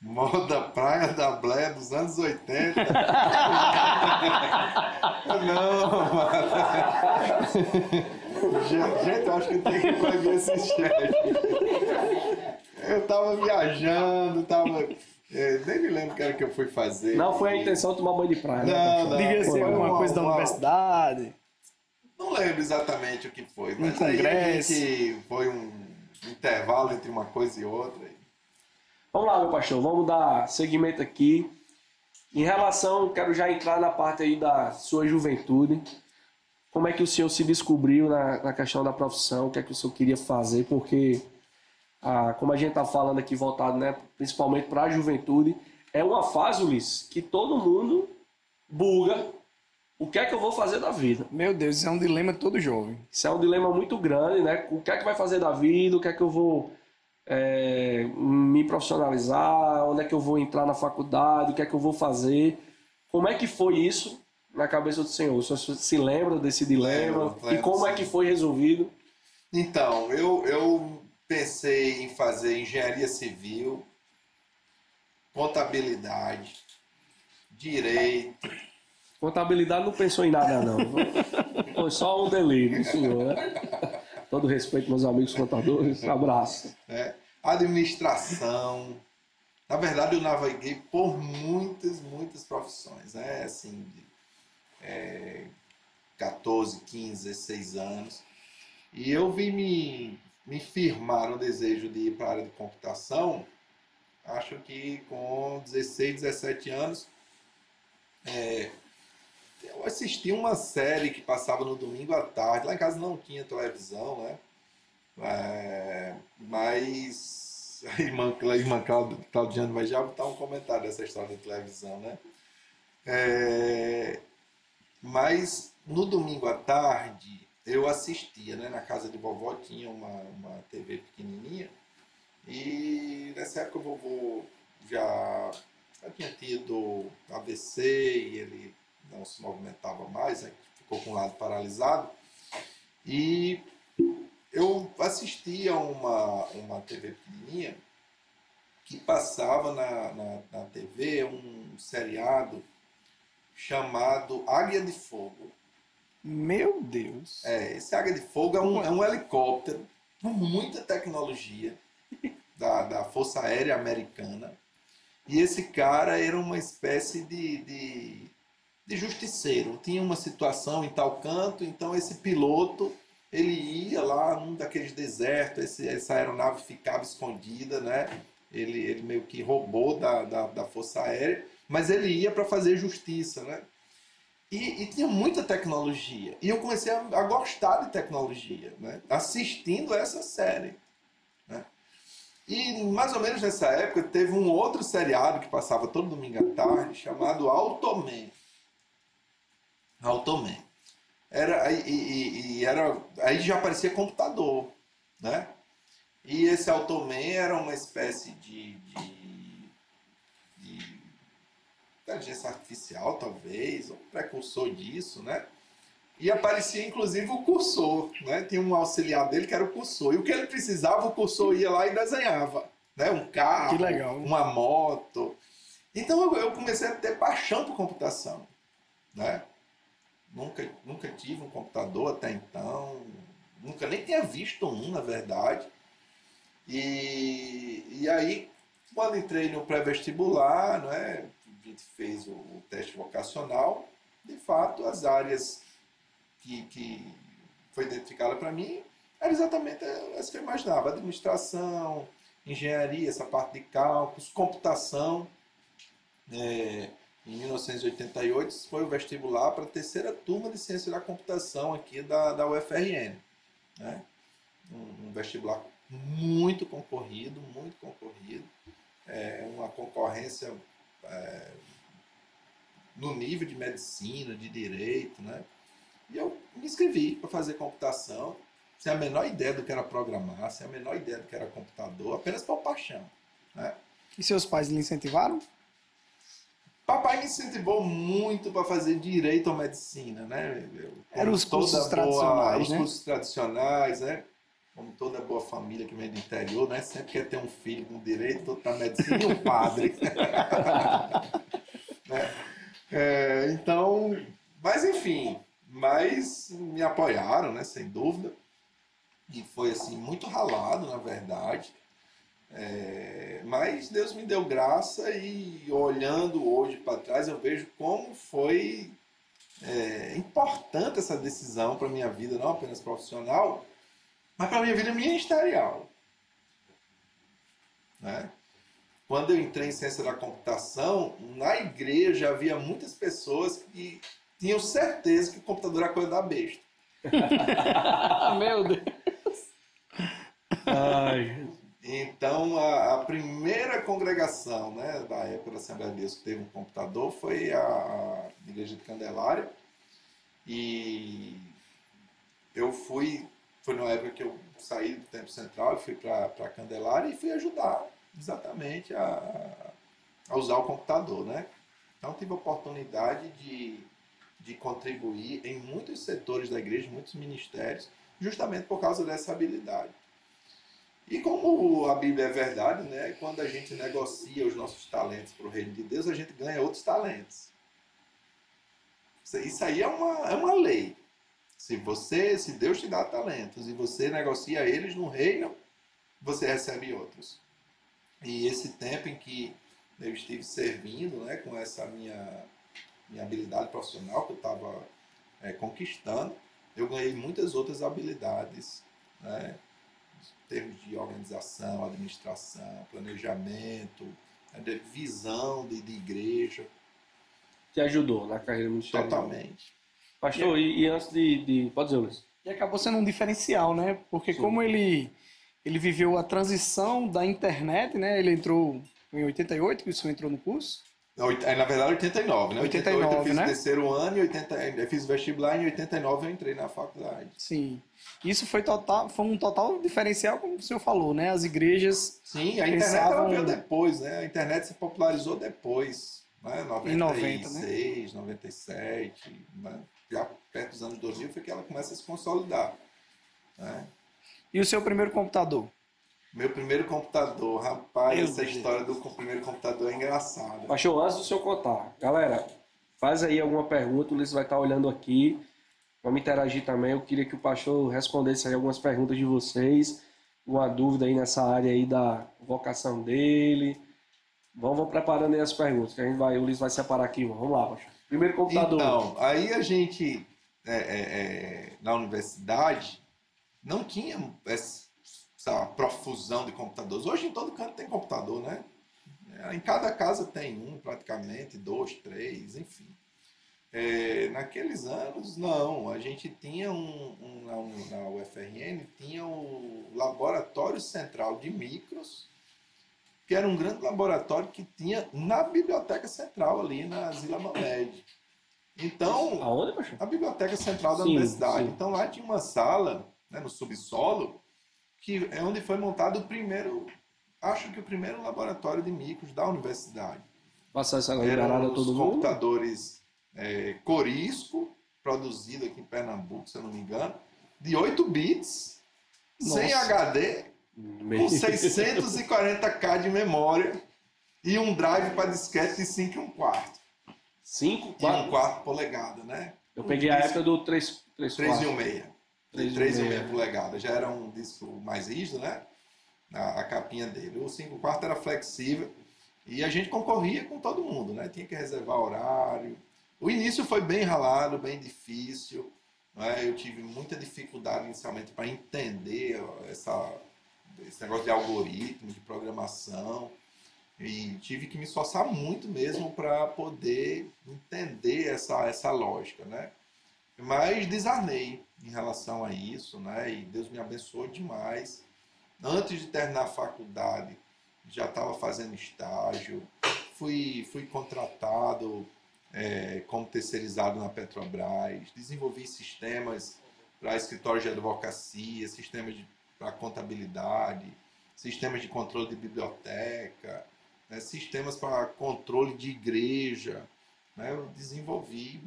Moda praia da Blé dos anos 80. Não, mano. Gente, eu acho que tem que proibir esse chat. Eu tava viajando, tava. é, nem me lembro o que era que eu fui fazer. Não foi a intenção de tomar banho de praia. né, Não, pastor? não. Devia ser alguma uma- coisa da uma- universidade. Não lembro exatamente o que foi, mas Um aí a congresso. gente foi um intervalo entre uma coisa e outra. Vamos lá, meu pastor, vamos dar seguimento aqui. Em relação, quero já entrar na parte aí da sua juventude. Como é que o senhor se descobriu na, na questão da profissão? O que é que o senhor queria fazer? Porque, ah, como a gente está falando aqui, voltado né, principalmente para a juventude, é uma fase, Ulisses, que todo mundo buga. O que é que eu vou fazer da vida? Meu Deus, isso é um dilema todo jovem. Isso é um dilema muito grande, né? O que é que vai fazer da vida? O que é que eu vou é, me profissionalizar? Onde é que eu vou entrar na faculdade? O que é que eu vou fazer? Como é que foi isso na cabeça do senhor? O senhor se lembra desse dilema? Lembro, e lembro, como é sim. que foi resolvido? Então, eu, eu pensei em fazer engenharia civil, contabilidade, direito. Contabilidade não pensou em nada, não. Foi só um delírio, senhor, né? Todo respeito, meus amigos contadores. Abraço. né? administração. Na verdade, eu naveguei por muitas, muitas profissões, né? Assim, de, é, 14, 15, 16 anos. E eu vim me, me firmar no desejo de ir para a área de computação, acho que com 16, 17 anos. É, eu assisti uma série que passava no domingo à tarde. Lá em casa não tinha televisão, né? É, mas a irmã, a irmã Claudiane vai já botar um comentário dessa história da televisão, né? É, mas no domingo à tarde eu assistia, né? Na casa de vovó tinha uma, uma TV pequenininha e nessa época o vovô já, já tinha tido AVC e ele não se movimentava mais, né? ficou com o lado paralisado. E eu assistia uma, uma TV pequenininha que passava na, na, na TV um seriado chamado Águia de Fogo. Meu Deus. É, esse Águia de Fogo é um, é um helicóptero com muita tecnologia da, da Força Aérea Americana. E esse cara era uma espécie de, de, de justiceiro. Tinha uma situação em tal canto, então esse piloto ele ia lá num daqueles desertos, esse, essa aeronave ficava escondida, né? Ele, ele meio que roubou da, da, da Força Aérea, mas ele ia para fazer justiça, né? E, e tinha muita tecnologia. E eu comecei a, a gostar de tecnologia, né? assistindo essa série. Né? E mais ou menos nessa época teve um outro seriado que passava todo domingo à tarde, chamado Automan. Automan. Era, e, e- e era, aí já aparecia computador. Né? E esse Automan era uma espécie de, de, de inteligência artificial, talvez, ou precursor disso, né? E aparecia inclusive o cursor, né? Tinha um auxiliar dele que era o cursor. E o que ele precisava, o cursor ia lá e desenhava, né? Um carro, uma moto. Então eu- eu comecei a ter paixão por computação, né? Nunca, nunca tive um computador até então, nunca nem tinha visto um, na verdade. E, e aí, quando entrei no pré-vestibular, né, a gente fez o, o teste vocacional, de fato, as áreas que, que foi identificada para mim eram exatamente as que eu imaginava: administração, engenharia, essa parte de cálculos, computação. É, em 1988, foi o vestibular para a terceira turma de ciência da computação aqui da, da UFRN. Né? Um, um vestibular muito concorrido, muito concorrido. É uma concorrência é, no nível de medicina, de direito, né? E eu me inscrevi para fazer computação, sem a menor ideia do que era programar, sem a menor ideia do que era computador, apenas por paixão. Né? E seus pais lhe incentivaram? Papai me incentivou muito para fazer direito ou medicina, né? Eram os cursos boa, tradicionais, os né? cursos tradicionais, né? Como toda boa família que vem do interior, né? Sempre quer ter um filho com direito, outro para medicina e um padre. né? é, então, mas enfim, mas me apoiaram, né? Sem dúvida. E foi assim muito ralado, na verdade. É, mas Deus me deu graça e olhando hoje para trás eu vejo como foi é, importante essa decisão para minha vida, não apenas profissional, mas para minha vida ministerial. Né? Quando eu entrei em ciência da computação, na igreja havia muitas pessoas que tinham certeza que o computador era coisa da besta. Meu Deus. Ai, Então, a, a primeira congregação né, da época da Assembleia de Deus que teve um computador foi a, a Igreja de Candelária. E eu fui, foi na época que eu saí do Tempo Central e fui para Candelária e fui ajudar exatamente a, a usar o computador. Né? Então, tive a oportunidade de, de contribuir em muitos setores da igreja, muitos ministérios, justamente por causa dessa habilidade. E como a Bíblia é verdade, né? quando a gente negocia os nossos talentos para o reino de Deus, a gente ganha outros talentos. Isso aí é uma, é uma lei. Se você, se Deus te dá talentos e você negocia eles no reino, você recebe outros. E esse tempo em que eu estive servindo, né, com essa minha, minha habilidade profissional que eu estava é, conquistando, eu ganhei muitas outras habilidades, né, termos de organização, administração, planejamento, né, visão de, de igreja. te ajudou na carreira ministerial. Totalmente. Pastor, e, e antes de, de. Pode dizer, Luiz. E acabou sendo um diferencial, né? Porque Sim. como ele, ele viveu a transição da internet, né? Ele entrou em 88, que o senhor entrou no curso. É, Na verdade, 89, né? 89, 88 eu fiz né? o terceiro ano e 80, eu fiz vestibular e em 89 eu entrei na faculdade. Sim. Isso foi, total, foi um total diferencial, como o senhor falou, né? As igrejas Sim, a internet Pensavam- ela veio depois, né? A internet se popularizou depois, né? Em 90, 96, 97, né? já perto dos anos 2000 foi que ela começa a se consolidar. Né? E o seu primeiro computador? Meu primeiro computador, rapaz, Meu essa Deus. história do primeiro computador é engraçada. Pastor, antes do senhor contar, galera, faz aí alguma pergunta, o Ulisses vai estar olhando aqui. Vamos interagir também. Eu queria que o pastor respondesse aí algumas perguntas de vocês. Alguma dúvida aí nessa área aí da vocação dele. Vamos, vamos preparando aí as perguntas, que a gente vai, o Ulisses vai separar aqui. Vamos lá, pastor. Primeiro computador. Então, aí a gente, é, é, é, na universidade, não tinha essa, essa profusão de computadores. Hoje em todo canto tem computador, né? É, Em cada casa tem um, praticamente, dois, três, enfim. É, naqueles anos, não. A gente tinha um, um- na, na UFRN, tinha o Laboratório Central de Micros, que era um grande laboratório que tinha na Biblioteca Central, ali na Zila Mamed. Então, Aonde, a Biblioteca Central da Sim, Universidade. sim. Então lá tinha uma sala, né, no subsolo, que é onde foi montado o primeiro, acho que o primeiro laboratório de micros da universidade. Passar essa liberada a todo mundo. computadores é, Corisco, produzido aqui em Pernambuco, se eu não me engano, de 8 bits, sem. HD, com 640k de memória e um drive para disquete de 5 e 1 quarto. 5, De 1 4. quarto polegada, né? Eu peguei a época do 3, 3, 3 e 1 meia. 3 3 e 1 meia polegadas. Já era um disco mais rígido, né? A, a capinha dele. O 5 quarto era flexível. E a gente concorria com todo mundo, né? Tinha que reservar horário. O início foi bem ralado, bem difícil. Né? Eu tive muita dificuldade inicialmente para entender essa, esse negócio de algoritmo, de programação. E tive que me esforçar muito mesmo para poder entender essa, essa lógica, né? Mas desarmei em relação a isso, né? E Deus me abençoou demais. Antes de terminar a faculdade, já estava fazendo estágio, fui, fui contratado é, como terceirizado na Petrobras, desenvolvi sistemas para escritórios de advocacia, sistemas para contabilidade, sistemas de controle de biblioteca, né, sistemas para controle de igreja. Né, eu desenvolvi,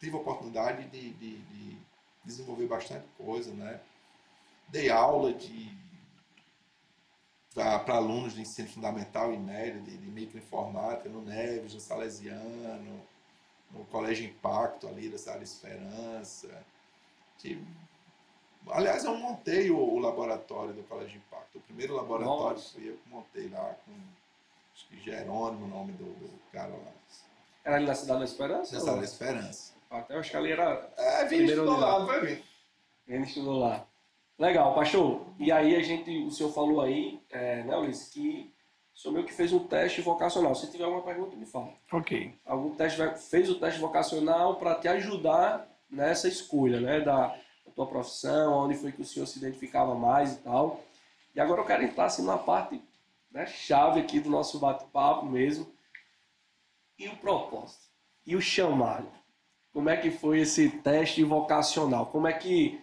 tive a oportunidade de, de, de desenvolver bastante coisa. Né? Dei aula de para alunos de ensino fundamental e médio, de, de microinformática, no Neves, no Salesiano, no Colégio Impacto ali da Sala Esperança. Tive... Aliás, eu montei o, o, laboratório do Colégio Impacto. O primeiro laboratório Nossa. foi eu que montei lá com acho que Jerônimo, o nome do, do cara lá. Era ali na Cidade da Esperança? Na Cidade da Esperança. Até eu acho que ali era. É, vim estudou lá, foi vir. Ele estudou lá. Legal, pastor. E aí a gente, o senhor falou aí, é, né, Ulisses, que o senhor meio que fez um teste vocacional. Se tiver alguma pergunta, me fala. Ok. Algum teste, fez o teste vocacional para te ajudar nessa escolha, né, da, da tua profissão, onde foi que o senhor se identificava mais e tal. E agora eu quero entrar assim numa parte né, chave aqui do nosso bate-papo mesmo. E o propósito? E o chamado? Como é que foi esse teste vocacional? Como é que.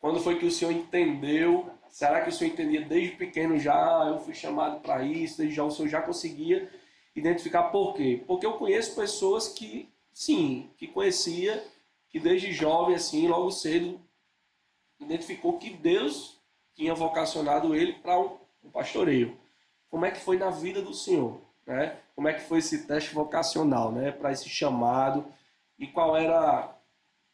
Quando foi que o senhor entendeu? Será que o senhor entendia desde pequeno já? Eu fui chamado para isso, desde já o senhor já conseguia identificar por quê? Porque eu conheço pessoas que, sim, que conhecia, que desde jovem, assim, logo cedo, identificou que Deus tinha vocacionado ele para um, um pastoreio como é que foi na vida do senhor, né? Como é que foi esse teste vocacional, né, para esse chamado e qual era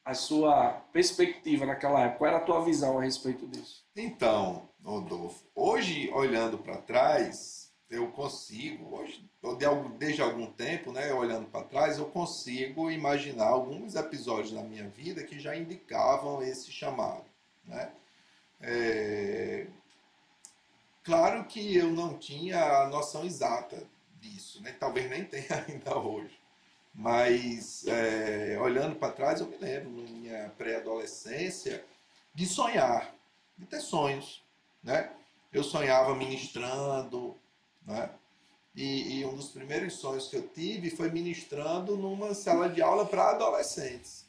a sua perspectiva naquela época? Qual era a tua visão a respeito disso? Então, Rodolfo, hoje olhando para trás, eu consigo, hoje, desde algum tempo, né, olhando para trás, eu consigo imaginar alguns episódios na minha vida que já indicavam esse chamado, né? É, Claro que eu não tinha a noção exata disso, né? talvez nem tenha ainda hoje. Mas é, olhando para trás, eu me lembro, na minha pré-adolescência, de sonhar, de ter sonhos. Né? Eu sonhava ministrando, né? E, e, um dos primeiros sonhos que eu tive foi ministrando numa sala de aula para adolescentes.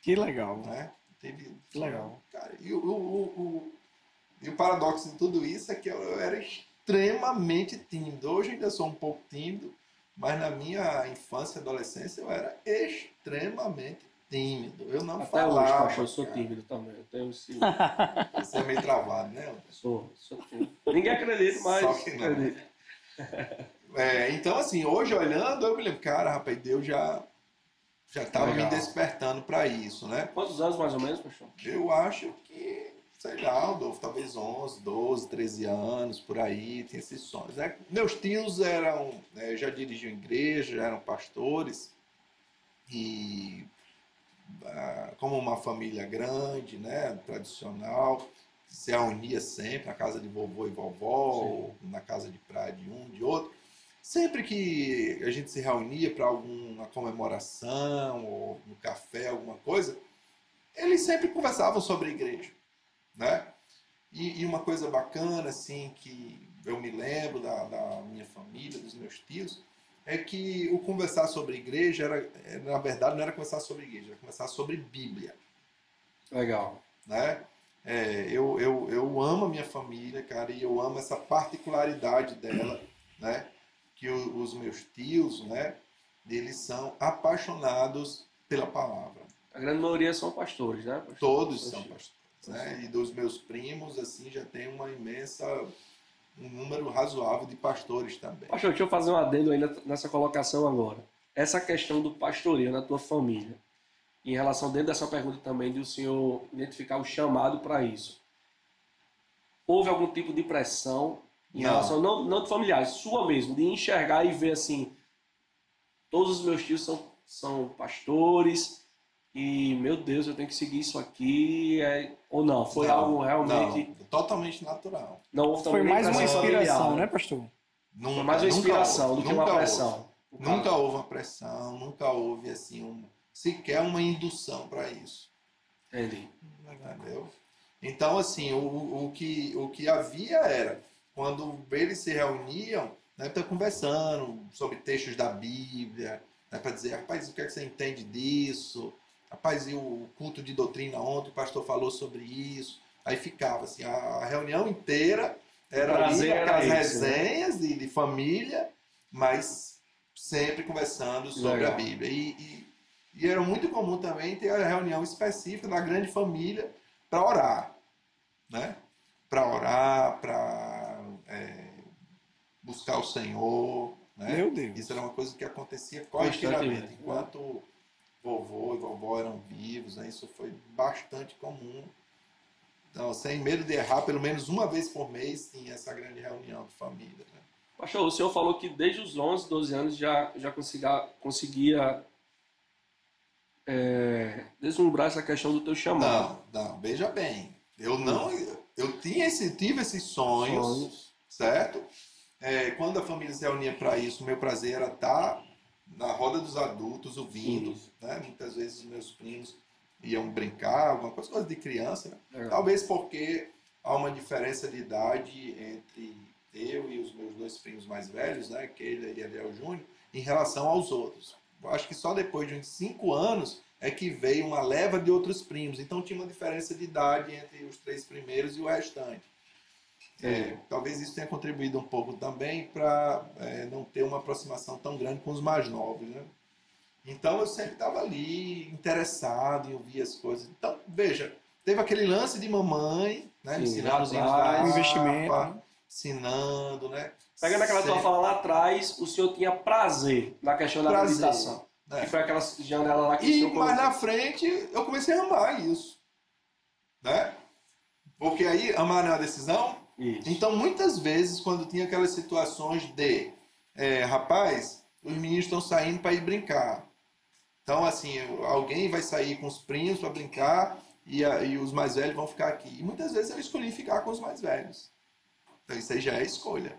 Que legal. Né? Teve, que legal. Cara, e o, o, o, e o paradoxo de tudo isso é que eu era extremamente tímido. Hoje ainda sou um pouco tímido, mas na minha infância e adolescência eu era extremamente tímido. Eu não Até falava. Hoje, eu sou tímido também. Eu tenho esse... Você é meio travado, né? Sou, sou tímido. Ninguém acredita, mas Só que não. acredita. É, então, assim, hoje olhando, eu me lembro, cara, rapaz, Deus já já estava me despertando para isso, né? Quantos anos mais ou menos, pastor? Eu acho que sei lá, Adolfo, talvez 11, 12, 13 anos, por aí, tem esses sonhos. É, meus tios eram, né, já dirigiam igreja, eram pastores, e ah, como uma família grande, né, tradicional, se reunia sempre na casa de vovô e vovó, ou na casa de praia de um, de outro. Sempre que a gente se reunia para alguma comemoração, ou um café, alguma coisa, eles sempre conversavam sobre a igreja né? E, e, uma coisa bacana, assim, que eu me lembro da, da, minha família, dos meus tios, é que o conversar sobre igreja, era, é, na verdade, não era conversar sobre igreja, era conversar sobre Bíblia. Legal. Né? É, eu, eu, eu amo a minha família, cara, e eu amo essa particularidade dela, né? Que o, os meus tios, né? Eles são apaixonados pela palavra. A grande maioria são pastores, né? Pastores, Todos são pastores né? E dos meus primos, assim, já tem uma imensa, um número razoável de pastores também. Pastor, deixa eu fazer um adendo aí nessa colocação agora. Essa questão do pastoreio na tua família, em relação dentro dessa pergunta também de o senhor identificar o chamado para isso. Houve algum tipo de pressão em não. relação, não, não de familiares, sua mesmo, de enxergar e ver assim, todos os meus tios são, são pastores, e meu Deus, eu tenho que seguir isso aqui, é... ou não? Foi não, algo realmente. Não, totalmente natural. Não, foi mais uma inspiração, né, pastor? Nunca, Foi mais uma inspiração houve, do que uma pressão. houve. Nunca houve uma pressão, nunca houve assim um, sequer uma indução para isso. Entendi. Entendeu? Então, assim, o, o, que, o que havia era, quando eles se reuniam, né, tá conversando sobre textos da Bíblia, né, para dizer, rapaz, o que, é que você entende disso? Rapaz, e o culto de doutrina ontem, o pastor falou sobre isso. Aí ficava assim, a, reunião inteira era ali, prazer era aquelas esse, né? resenhas de, de família, mas sempre conversando sobre Legal. a Bíblia. E, e, e era muito comum também ter a reunião específica da grande família para orar, né? Para orar, para buscar o Senhor, né? Meu Deus. Isso era uma coisa que acontecia Constantemente. corriqueiramente. Enquanto vovô e vovó eram vivos, né? isso foi bastante comum. Então, sem medo de errar, pelo menos uma vez por mês tinha essa grande reunião de família. Né? Pastor, o senhor falou que desde os 11, 12 anos já, já conseguia, conseguia é, deslumbrar essa questão do teu chamado. Não, não, veja bem. Eu não. Eu tinha esse, tive esses sonhos, Sonhos. certo? É, quando a família se reunia para isso, o meu prazer era estar na roda dos adultos ouvindo. Isso. Né? Muitas vezes os meus primos iam brincar, alguma coisa, coisa de criança. Né? Legal. Talvez porque há uma diferença de idade entre eu e os meus dois primos mais velhos, né, Keila e Ariel Júnior, em relação aos outros. Eu acho que só depois de uns cinco anos é que veio uma leva de outros primos. Então tinha uma diferença de idade entre os três primeiros e o restante. É, talvez isso tenha contribuído um pouco também para não ter uma aproximação tão grande com os mais novos. Né? Então eu sempre estava ali interessado em ouvir as coisas. Então, veja, teve aquele lance de mamãe, né? Sim, ensinando lá da Investimento, Papa, né? ensinando, né? Pegando aquela tua Sempre, fala lá atrás, o senhor tinha prazer na questão da Prazer. meditação. né? Que foi aquela janela lá que o E senhor mais colocou. na frente eu comecei a amar isso. Né? Porque aí amar não é uma decisão. Isso. Então muitas vezes quando tinha aquelas situações de é, rapaz, os meninos estão saindo para ir brincar. Então assim, alguém vai sair com os primos para brincar e, a- e os mais velhos vão ficar aqui. E muitas vezes eu escolhi ficar com os mais velhos. Então isso aí já é escolha.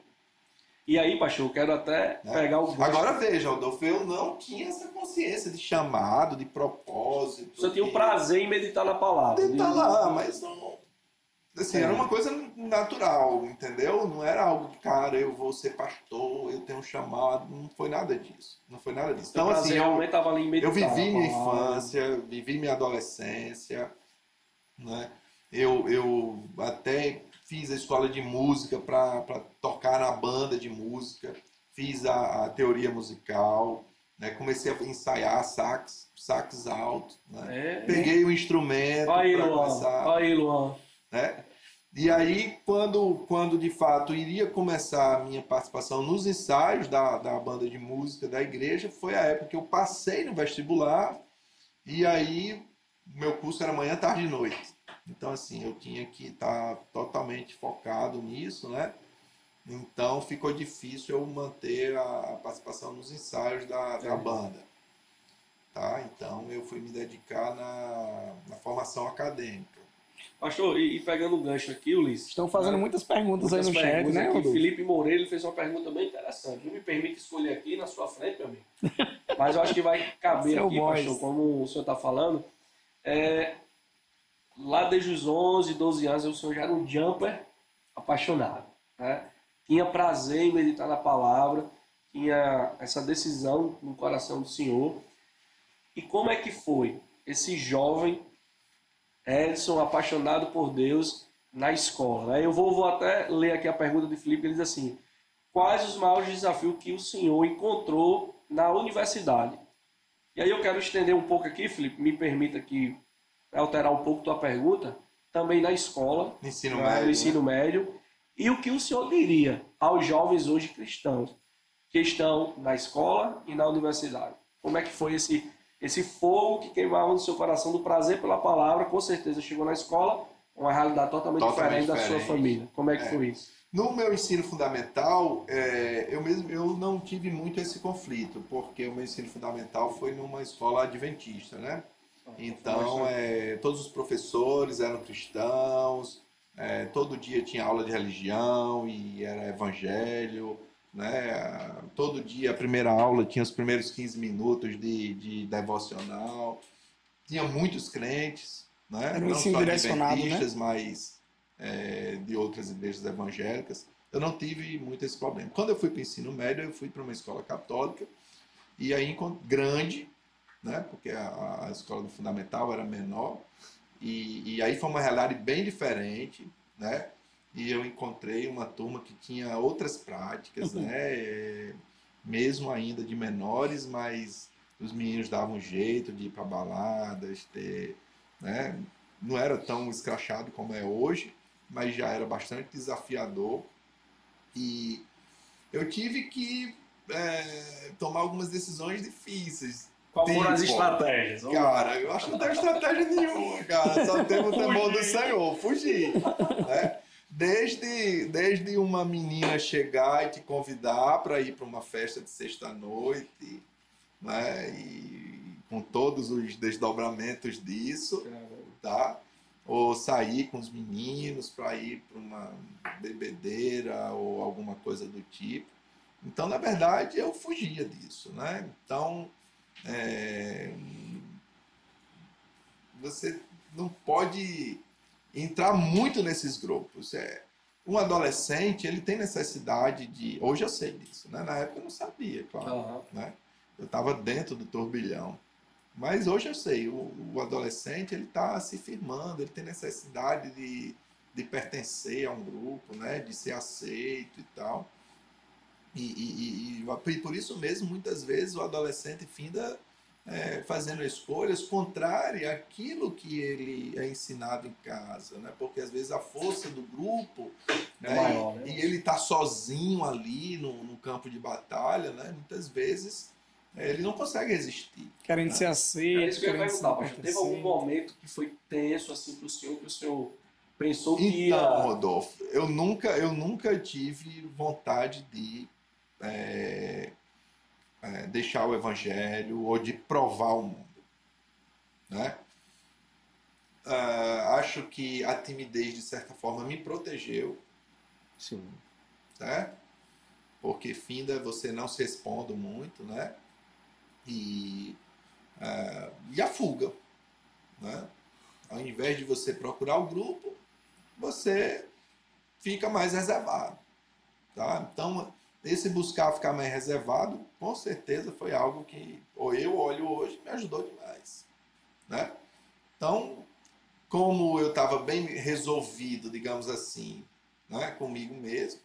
E aí, eu quero até né? pegar o gancho. Agora veja, Adolfo, eu não tinha essa consciência de chamado, de propósito. O senhor tinha o prazer em meditar na palavra. estar de- lá, mas não. Assim, É. era uma coisa natural, entendeu? Não era algo que, cara, eu vou ser pastor, eu tenho um chamado. Não foi nada disso. Não foi nada disso. Seu Então, assim, eu, estava ali meditar eu vivi minha infância, vivi minha adolescência, né? Eu, eu até fiz a escola de música para tocar na banda de música, fiz a, a teoria musical, né? comecei a ensaiar sax, sax alto, né? É. Peguei o instrumento Olha aí, para Luan. começar, aí, Luan. né? E aí, quando, quando de fato iria começar a minha participação nos ensaios da, da banda de música da igreja, foi a época que eu passei no vestibular e aí meu curso era manhã, tarde e noite. Então, assim, eu tinha que estar totalmente focado nisso, né? Então ficou difícil eu manter a participação nos ensaios da, da banda. Tá? Então eu fui me dedicar na, na formação acadêmica. Pastor, e, e pegando o gancho aqui, Ulisses. Estão fazendo né? muitas perguntas Muitas aí no chat, né, aqui. Rodolfo? Felipe Moreira fez uma pergunta bem interessante. Não me permite escolher aqui na sua frente, meu amigo. Mas eu acho que vai caber aqui, boys. pastor, como o senhor está falando. É, lá desde os 11, 12 anos, o senhor já era um jumper apaixonado. Né? Tinha prazer em meditar na palavra, tinha essa decisão no coração do senhor. E como é que foi esse jovem Edson, apaixonado por Deus, na escola. Eu vou, vou até ler aqui a pergunta de Felipe, ele diz assim, quais os maiores desafios que o senhor encontrou na universidade? E aí eu quero estender um pouco aqui, Felipe, me permita aqui alterar um pouco tua pergunta, também na escola, Ensino né, médio. no né? ensino médio, e o que o senhor diria aos jovens hoje cristãos que estão na escola e na universidade? Como é que foi esse, esse fogo que queimava no seu coração do prazer pela palavra? Com certeza chegou na escola, uma realidade totalmente, Totalmente diferente da sua diferente. família. Como é que É. foi isso? No meu ensino fundamental, é, eu mesmo eu não tive muito esse conflito, porque o meu ensino fundamental foi numa escola adventista, né? Então, é, todos os professores eram cristãos, é, todo dia tinha aula de religião e era evangelho, né? Todo dia, a primeira aula tinha os primeiros 15 minutos de, de devocional. Tinha muitos crentes, né? Era um não só né? adventistas, mas é, de outras igrejas evangélicas. Eu não tive muito esse problema. Quando eu fui para o ensino médio, eu fui para uma escola católica e aí grande, né? Porque a, a escola do fundamental era menor e, e aí foi uma realidade bem diferente, né? E eu encontrei uma turma que tinha outras práticas, Uhum. né? É, Mesmo ainda de menores, mas os meninos davam jeito de ir para baladas, ter, né? Não era tão escrachado como é hoje, mas já era bastante desafiador. E eu tive que é, tomar algumas decisões difíceis. Qual foram as estratégias? Cara, eu acho que não tem estratégia nenhuma, cara. Só temos o temor do Senhor, fugir. Né? Desde, desde uma menina chegar e te convidar para ir para uma festa de sexta-noite, né? E com todos os desdobramentos disso, tá? Ou sair com os meninos para ir para uma bebedeira ou alguma coisa do tipo. Então, na verdade, eu fugia disso, né? Então, é, você não pode entrar muito nesses grupos. É, um adolescente, ele tem necessidade de... Hoje eu sei disso, né? Na época eu não sabia, claro Aham. né? Eu estava dentro do turbilhão. Mas hoje eu sei, o, o adolescente ele está se firmando, ele tem necessidade de, de pertencer a um grupo, né? De ser aceito e tal. E, e- e- e- e por isso mesmo, muitas vezes, o adolescente finda é, fazendo escolhas contrárias àquilo que ele é ensinado em casa, né? Porque às vezes a força do grupo É né? maior, né? E ele está sozinho ali no, no campo de batalha, né? Muitas vezes eh, ele não consegue resistir. Querendo ser É aceito, isso que eu ia querendo ser perguntar, pastor. Teve algum momento que foi tenso assim pro senhor, que o senhor pensou que ia. Então, Rodolfo, eu nunca, eu nunca tive vontade de eh, eh, deixar o evangelho ou de provar o mundo, né? Ah, acho que a timidez de certa forma me protegeu, Sim. né? Porque finda você não se expondo muito, né? E, ah, e a fuga, né? Ao invés de você procurar o grupo, você fica mais reservado, tá? Então, esse buscar ficar mais reservado, com certeza foi algo que, ou eu olho hoje, me ajudou demais, né? Então, como eu estava bem resolvido, digamos assim, né, comigo mesmo,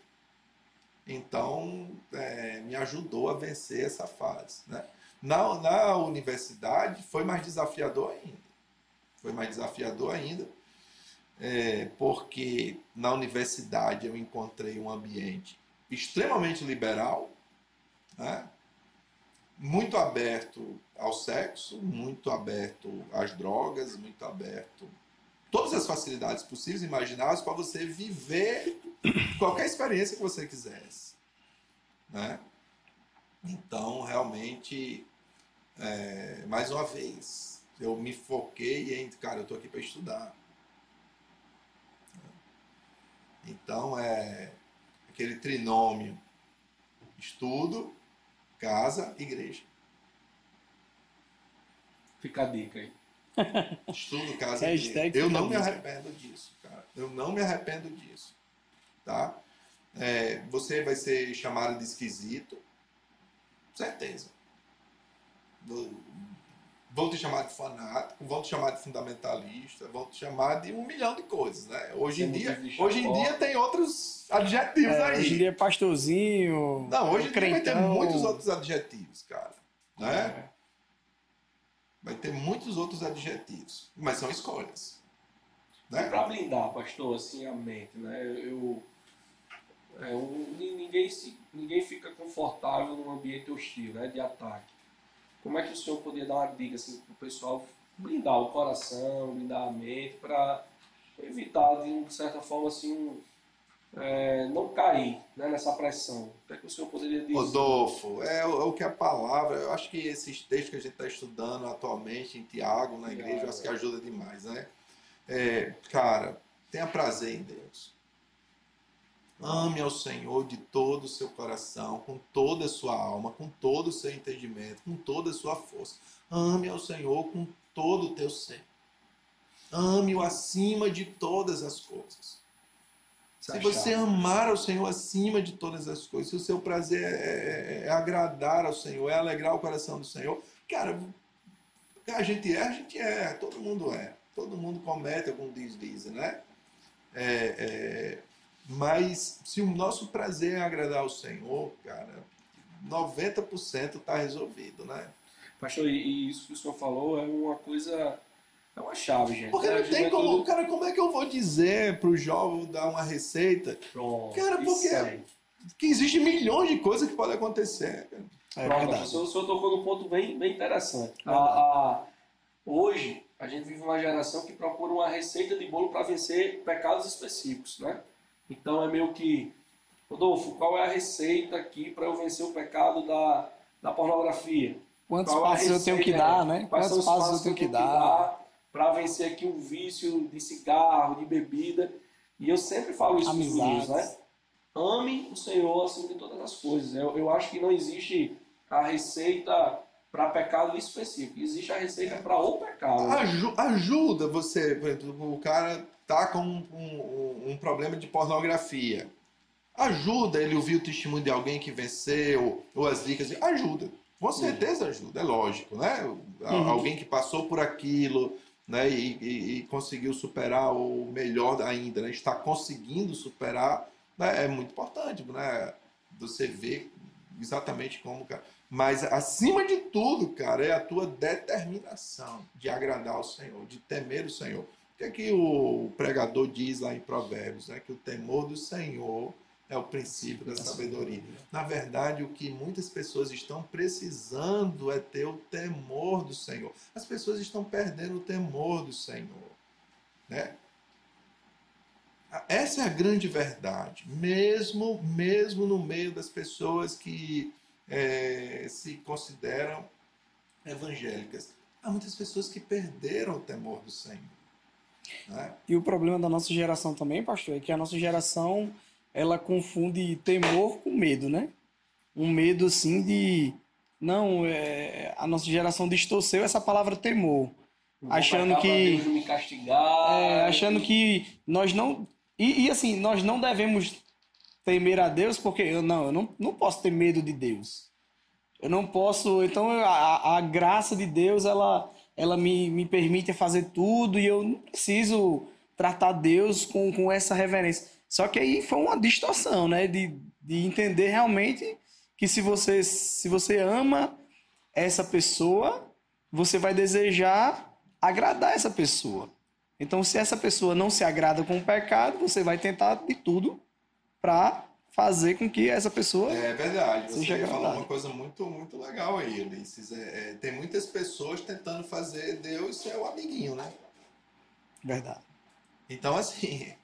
então é, me ajudou a vencer essa fase. Né? Na, na universidade foi mais desafiador ainda. Foi mais desafiador ainda, é, porque na universidade eu encontrei um ambiente extremamente liberal, né? muito aberto ao sexo, muito aberto às drogas, muito aberto todas as facilidades possíveis imagináveis para você viver qualquer experiência que você quisesse. Né? Então, realmente, é, mais uma vez, eu me foquei em, cara, eu estou aqui para estudar. Então, é aquele trinômio: estudo, casa, igreja. Fica a dica aí. Estudo, casa, igreja. Eu não me arrependo disso, cara. Eu não me arrependo disso. Tá? É, você vai ser chamado de esquisito. Certeza. Vou- Vão te chamar de fanático, vão te chamar de fundamentalista, vão te chamar de um milhão de coisas, né? Hoje em dia, hoje em dia tem outros adjetivos É, aí. hoje em dia é pastorzinho. Não, hoje em dia vai ter muitos outros adjetivos, cara. Né? É. Vai ter muitos outros adjetivos, mas são escolhas. Né? Para blindar, pastor, assim, a mente, né? Eu, é, um- ni- ninguém, se, ninguém fica confortável num ambiente hostil, né? De ataque. Como é que o senhor poderia dar uma dica assim, para o pessoal blindar o coração, blindar a mente, para evitar, de certa forma, assim, um, é, não cair né, nessa pressão? O que é que o senhor poderia dizer? Rodolfo, é o, é o que a palavra, eu acho que esses textos que a gente está estudando atualmente em Tiago, na igreja, eu acho que ajuda demais, né? É, cara, tenha prazer em Deus. Ame ao Senhor de todo o seu coração, com toda a sua alma, com todo o seu entendimento, com toda a sua força. Ame ao Senhor com todo o teu ser. Ame-o acima de todas as coisas. Se você amar ao Senhor acima de todas as coisas, se o seu prazer é, é, é, agradar ao Senhor, é alegrar o coração do Senhor, cara, a gente é, a gente é, todo mundo é. Todo mundo comete algum deslize, né? É, é, mas se o nosso prazer é agradar ao Senhor, cara, 90% está resolvido, né? Pastor, e isso que o senhor falou é uma coisa é uma chave, gente. Porque não tem como, cara, como é que eu vou dizer pro jovem dar uma receita? Pronto, cara, porque que existe milhões de coisas que podem acontecer. É Pronto, verdade. O senhor, o senhor tocou num ponto bem, bem interessante. A, a, hoje, a gente vive uma geração que procura uma receita de bolo para vencer pecados específicos, né? Então é meio que, Rodolfo, qual é a receita aqui para eu vencer o pecado da, da pornografia? Quantos qual é passos é eu tenho que dar, né? Quais Quantos passos eu tenho que, que dar? para vencer aqui um vício de cigarro, de bebida. E eu sempre falo isso para os meninos, né? Ame o Senhor acima de todas as coisas. Eu, eu acho que não existe a receita para pecado específico. Existe a receita para o pecado. Aju ajuda você, por exemplo, o cara tá com um, um, um, problema de pornografia. Ajuda ele ouvir o testemunho de alguém que venceu, ou as dicas. Ajuda. Com certeza ajuda, é lógico, né? Uhum. Alguém que passou por aquilo, né, e, e, e, conseguiu superar, ou melhor ainda, né, está conseguindo superar, né, é muito importante, né? Você vê exatamente como, cara. Mas acima de tudo, cara, é a tua determinação de agradar ao Senhor, de temer o Senhor. Que é que o pregador diz lá em Provérbios? Né? Que o temor do Senhor é o princípio da sabedoria. Na verdade, o que muitas pessoas estão precisando é ter o temor do Senhor. As pessoas estão perdendo o temor do Senhor. Né? Essa é a grande verdade. Mesmo, mesmo no meio das pessoas que é, se consideram evangélicas, há muitas pessoas que perderam o temor do Senhor. Né? E o problema da nossa geração também, pastor, é que a nossa geração ela confunde temor com medo, né? Um medo assim de não, é, a nossa geração distorceu essa palavra temor, achando que me castigar, é, achando que nós não e, e, assim nós não devemos temer a Deus porque eu não, eu não, não posso ter medo de Deus. Eu não posso, então a, a graça de Deus ela ela me, me permite fazer tudo e eu não preciso tratar Deus com, com essa reverência. Só que aí foi uma distorção, né? De, de entender realmente que se você, se você ama essa pessoa, você vai desejar agradar essa pessoa. Então, se essa pessoa não se agrada com o pecado, você vai tentar de tudo para fazer com que essa pessoa é verdade você falou uma coisa muito muito legal aí Ulisses é, é, tem muitas pessoas tentando fazer Deus seu amiguinho né verdade então assim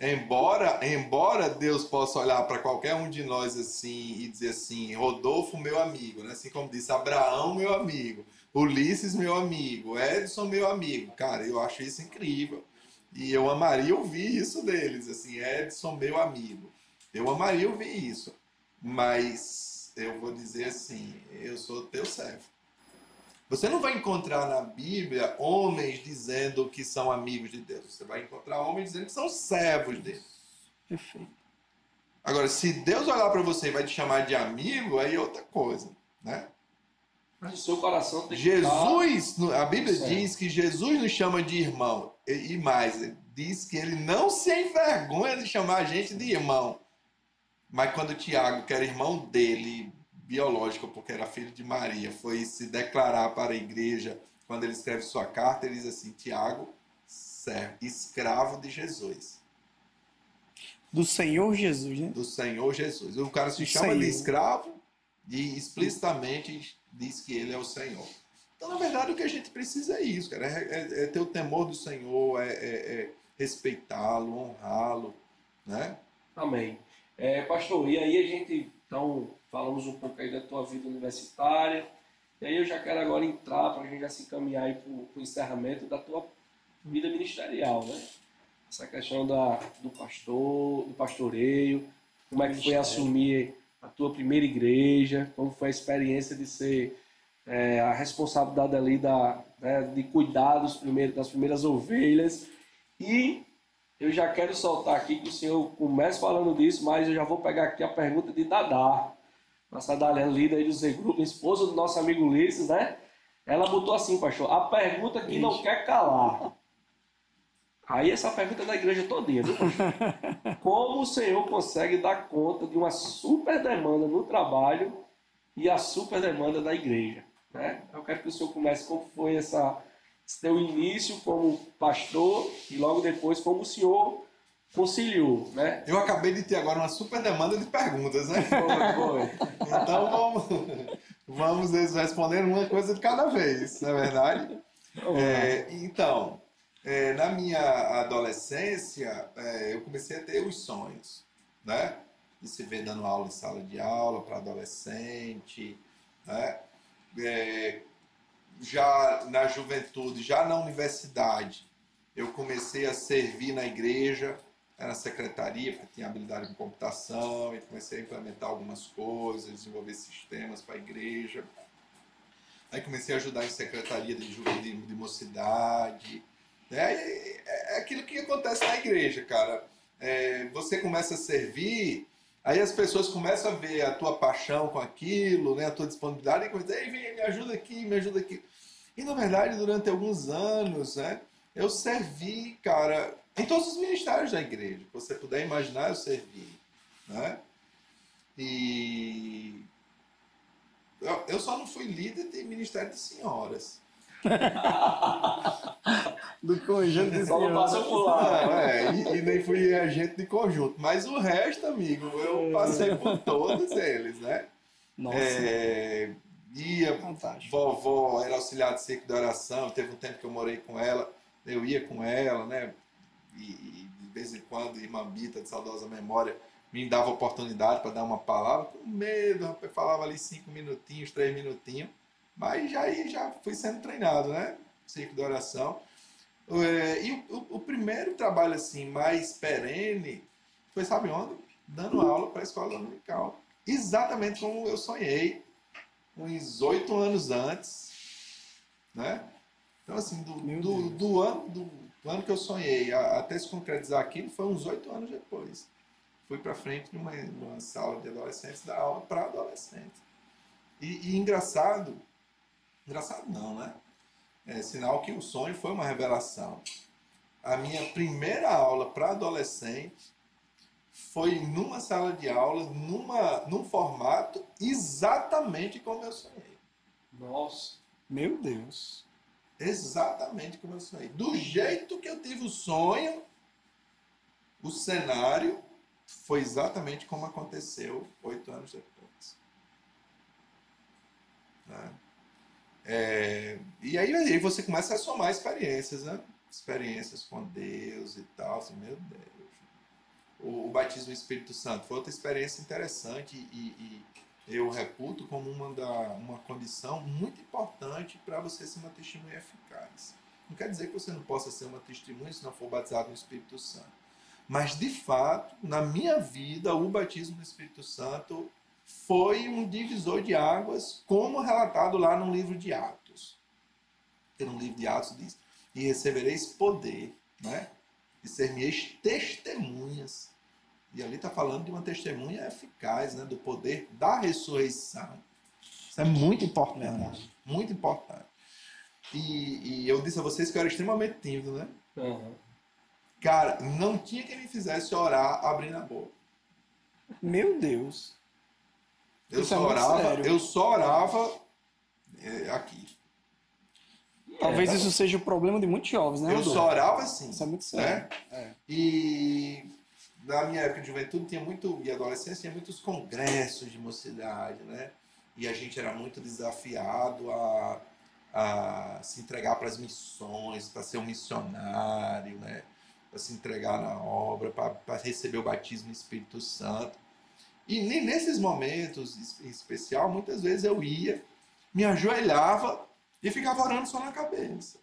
Embora, embora Deus possa olhar para qualquer um de nós assim e dizer assim, Rodolfo, meu amigo, né? assim como disse Abraão, meu amigo, Ulisses, meu amigo, Edson, meu amigo. Cara, eu acho isso incrível. E eu amaria ouvir isso deles, assim, Edson, meu amigo. Eu amaria ouvir isso. Mas eu vou dizer assim, eu sou teu servo. Você não vai encontrar na Bíblia homens dizendo que são amigos de Deus. Você vai encontrar homens dizendo que são servos dele. Perfeito. Agora, se Deus olhar para você e vai te chamar de amigo, aí é outra coisa, né? Mas o seu coração tem Jesus, que estar... a Bíblia diz que Jesus nos chama de irmão. E mais, diz que ele não se envergonha de chamar a gente de irmão. Mas quando Tiago, que era irmão dele, biológico, porque era filho de Maria, foi se declarar para a igreja, quando ele escreve sua carta, ele diz assim: Tiago, servo, escravo de Jesus. Do Senhor Jesus, né? Do Senhor Jesus. O cara se Do chama Senhor. de escravo e explicitamente diz que ele é o Senhor. Então, na verdade, o que a gente precisa é isso, cara. É, é, é ter o temor do Senhor, é, é, é respeitá-lo, honrá-lo, né? Amém. É, pastor, e aí a gente, então, falamos um pouco aí da tua vida universitária. E aí eu já quero agora entrar para a gente já se encaminhar aí para o encerramento da tua vida ministerial, né? Essa questão da, do pastor, do pastoreio, como é que foi assumir a tua primeira igreja, como foi a experiência de ser é, a responsabilidade ali da, né, de cuidar dos primeiros, das primeiras ovelhas. E eu já quero soltar aqui que o senhor comece falando disso, mas eu já vou pegar aqui a pergunta de Dadá. Nossa Daliana, líder do Z Grupo, esposa do nosso amigo Ulisses, né? Ela botou assim, pastor, a pergunta que Ixi. não quer calar. Aí essa pergunta é da igreja todinha, viu? Como o Senhor consegue dar conta de uma super demanda no trabalho e a super demanda da igreja? Né? Eu quero que o Senhor comece como foi essa, teu início como pastor e logo depois como o Senhor conciliou, né? Eu acabei de ter agora uma super demanda de perguntas, né? Foi, foi. Então vamos, vamos responder uma coisa de cada vez, não é verdade? É, então, é, na minha adolescência, é, eu comecei a ter os sonhos, né? De se ver dando aula em sala de aula para adolescente, né? É, já na juventude, já na universidade, eu comecei a servir na igreja, na secretaria, porque tinha habilidade em computação, e comecei a implementar algumas coisas, desenvolver sistemas para a igreja. Aí comecei a ajudar em secretaria de, de, de mocidade, é, é, é aquilo que acontece na igreja, cara. É, você começa a servir, aí as pessoas começam a ver a tua paixão com aquilo, né, a tua disponibilidade, e começam, Ei, vem, me ajuda aqui, me ajuda aqui. E na verdade, durante alguns anos, né, eu servi, cara, em todos os ministérios da igreja. Que você puder imaginar, eu servi. Né? E eu só não fui líder de ministério de senhoras. do conjunto de Só não passou por lá. é, e, e, nem fui agente de conjunto. Mas o resto, amigo, eu passei por todos eles, né? Nossa. É, ia, Fantástico. vovó era auxiliar de ciclo de oração, teve um tempo que eu morei com ela, eu ia com ela, né? E, e de vez em quando, irmã Bita, de saudosa memória, me dava oportunidade para dar uma palavra, com medo, rapaz, falava ali cinco minutinhos, três minutinhos, mas já, já fui sendo treinado, né? Ciclo de oração. É, e o, o, primeiro trabalho assim mais perene foi, sabe onde? Dando aula para a escola dominical. Exatamente como eu sonhei, uns oito anos antes. Né? Então, assim, do, do, do, ano, do, do, ano que eu sonhei até se concretizar aquilo foi uns oito anos depois. Fui para frente numa, numa sala de adolescentes, dar aula para adolescentes. E, e engraçado, engraçado não, né? É sinal que o sonho foi uma revelação. A minha primeira aula para adolescente foi numa sala de aula, numa, num formato exatamente como eu sonhei. Nossa, meu Deus. Exatamente como eu sonhei. Do jeito que eu tive o sonho, o cenário foi exatamente como aconteceu oito anos depois. Né? É, e aí, aí você começa a somar experiências, né? Experiências com Deus e tal, assim, meu Deus. O, o batismo do Espírito Santo foi outra experiência interessante e, e eu reputo como uma, da, uma condição muito importante para você ser uma testemunha eficaz. Não quer dizer que você não possa ser uma testemunha se não for batizado no Espírito Santo. Mas, de fato, na minha vida, o batismo no Espírito Santo foi um divisor de águas, como relatado lá no livro de Atos. Porque no livro de Atos diz: E recebereis poder, né? E ser-me-eis testemunhas. E ali está falando de uma testemunha eficaz, né? Do poder da ressurreição. Isso é muito importante. Muito importante. E, e, eu disse a vocês que eu era extremamente tímido, né? Uhum. Cara, não tinha quem me fizesse orar abrindo a boca. Meu Deus. Eu isso é só é orava, eu só orava é, aqui. Talvez é, isso seja o problema de muitos jovens, né? Eu só orava assim. Isso é muito sério. Né? E na minha época de juventude tinha muito, e adolescência tinha muitos congressos de mocidade, né? E a gente era muito desafiado a, a se entregar para as missões, para ser um missionário, né? Para se entregar na obra, para receber o batismo no Espírito Santo. E nesses momentos em especial, muitas vezes eu ia, me ajoelhava e ficava orando só na cabeça.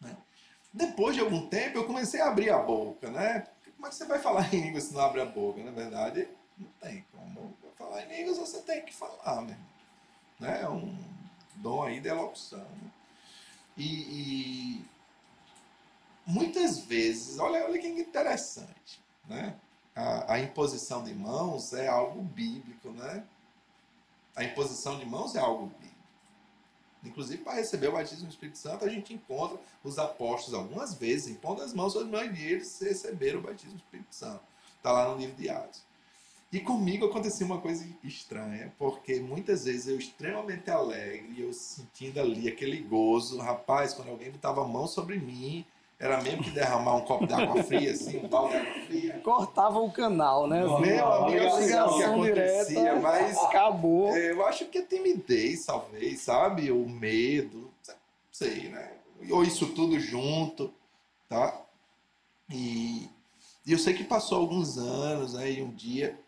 Né? Depois de algum tempo, eu comecei a abrir a boca, né? como é que você vai falar em línguas se não abre a boca? Na verdade, não tem como. Falar em línguas você tem que falar, mesmo. Né? É um dom aí de elocução. Né? E, e, muitas vezes, olha, olha que interessante, né? A, a, imposição de mãos é algo bíblico, né? A imposição de mãos é algo bíblico. Inclusive, para receber o batismo do Espírito Santo, a gente encontra os apóstolos algumas vezes impondo as mãos sobre mãos e eles receberam o batismo do Espírito Santo. Está lá no livro de Atos. E comigo aconteceu uma coisa estranha, porque muitas vezes eu extremamente alegre, eu sentindo ali aquele gozo, rapaz, quando alguém botava a mão sobre mim, era mesmo que derramar um copo de água fria, assim, um balde de água fria. Cortava o canal, né? Meu amigo, eu sei o que acontecia, direta, mas acabou. Eu acho que a timidez, talvez, sabe? O medo, sei, né? Ou isso tudo junto, tá? E, e eu sei que passou alguns anos, né? E um dia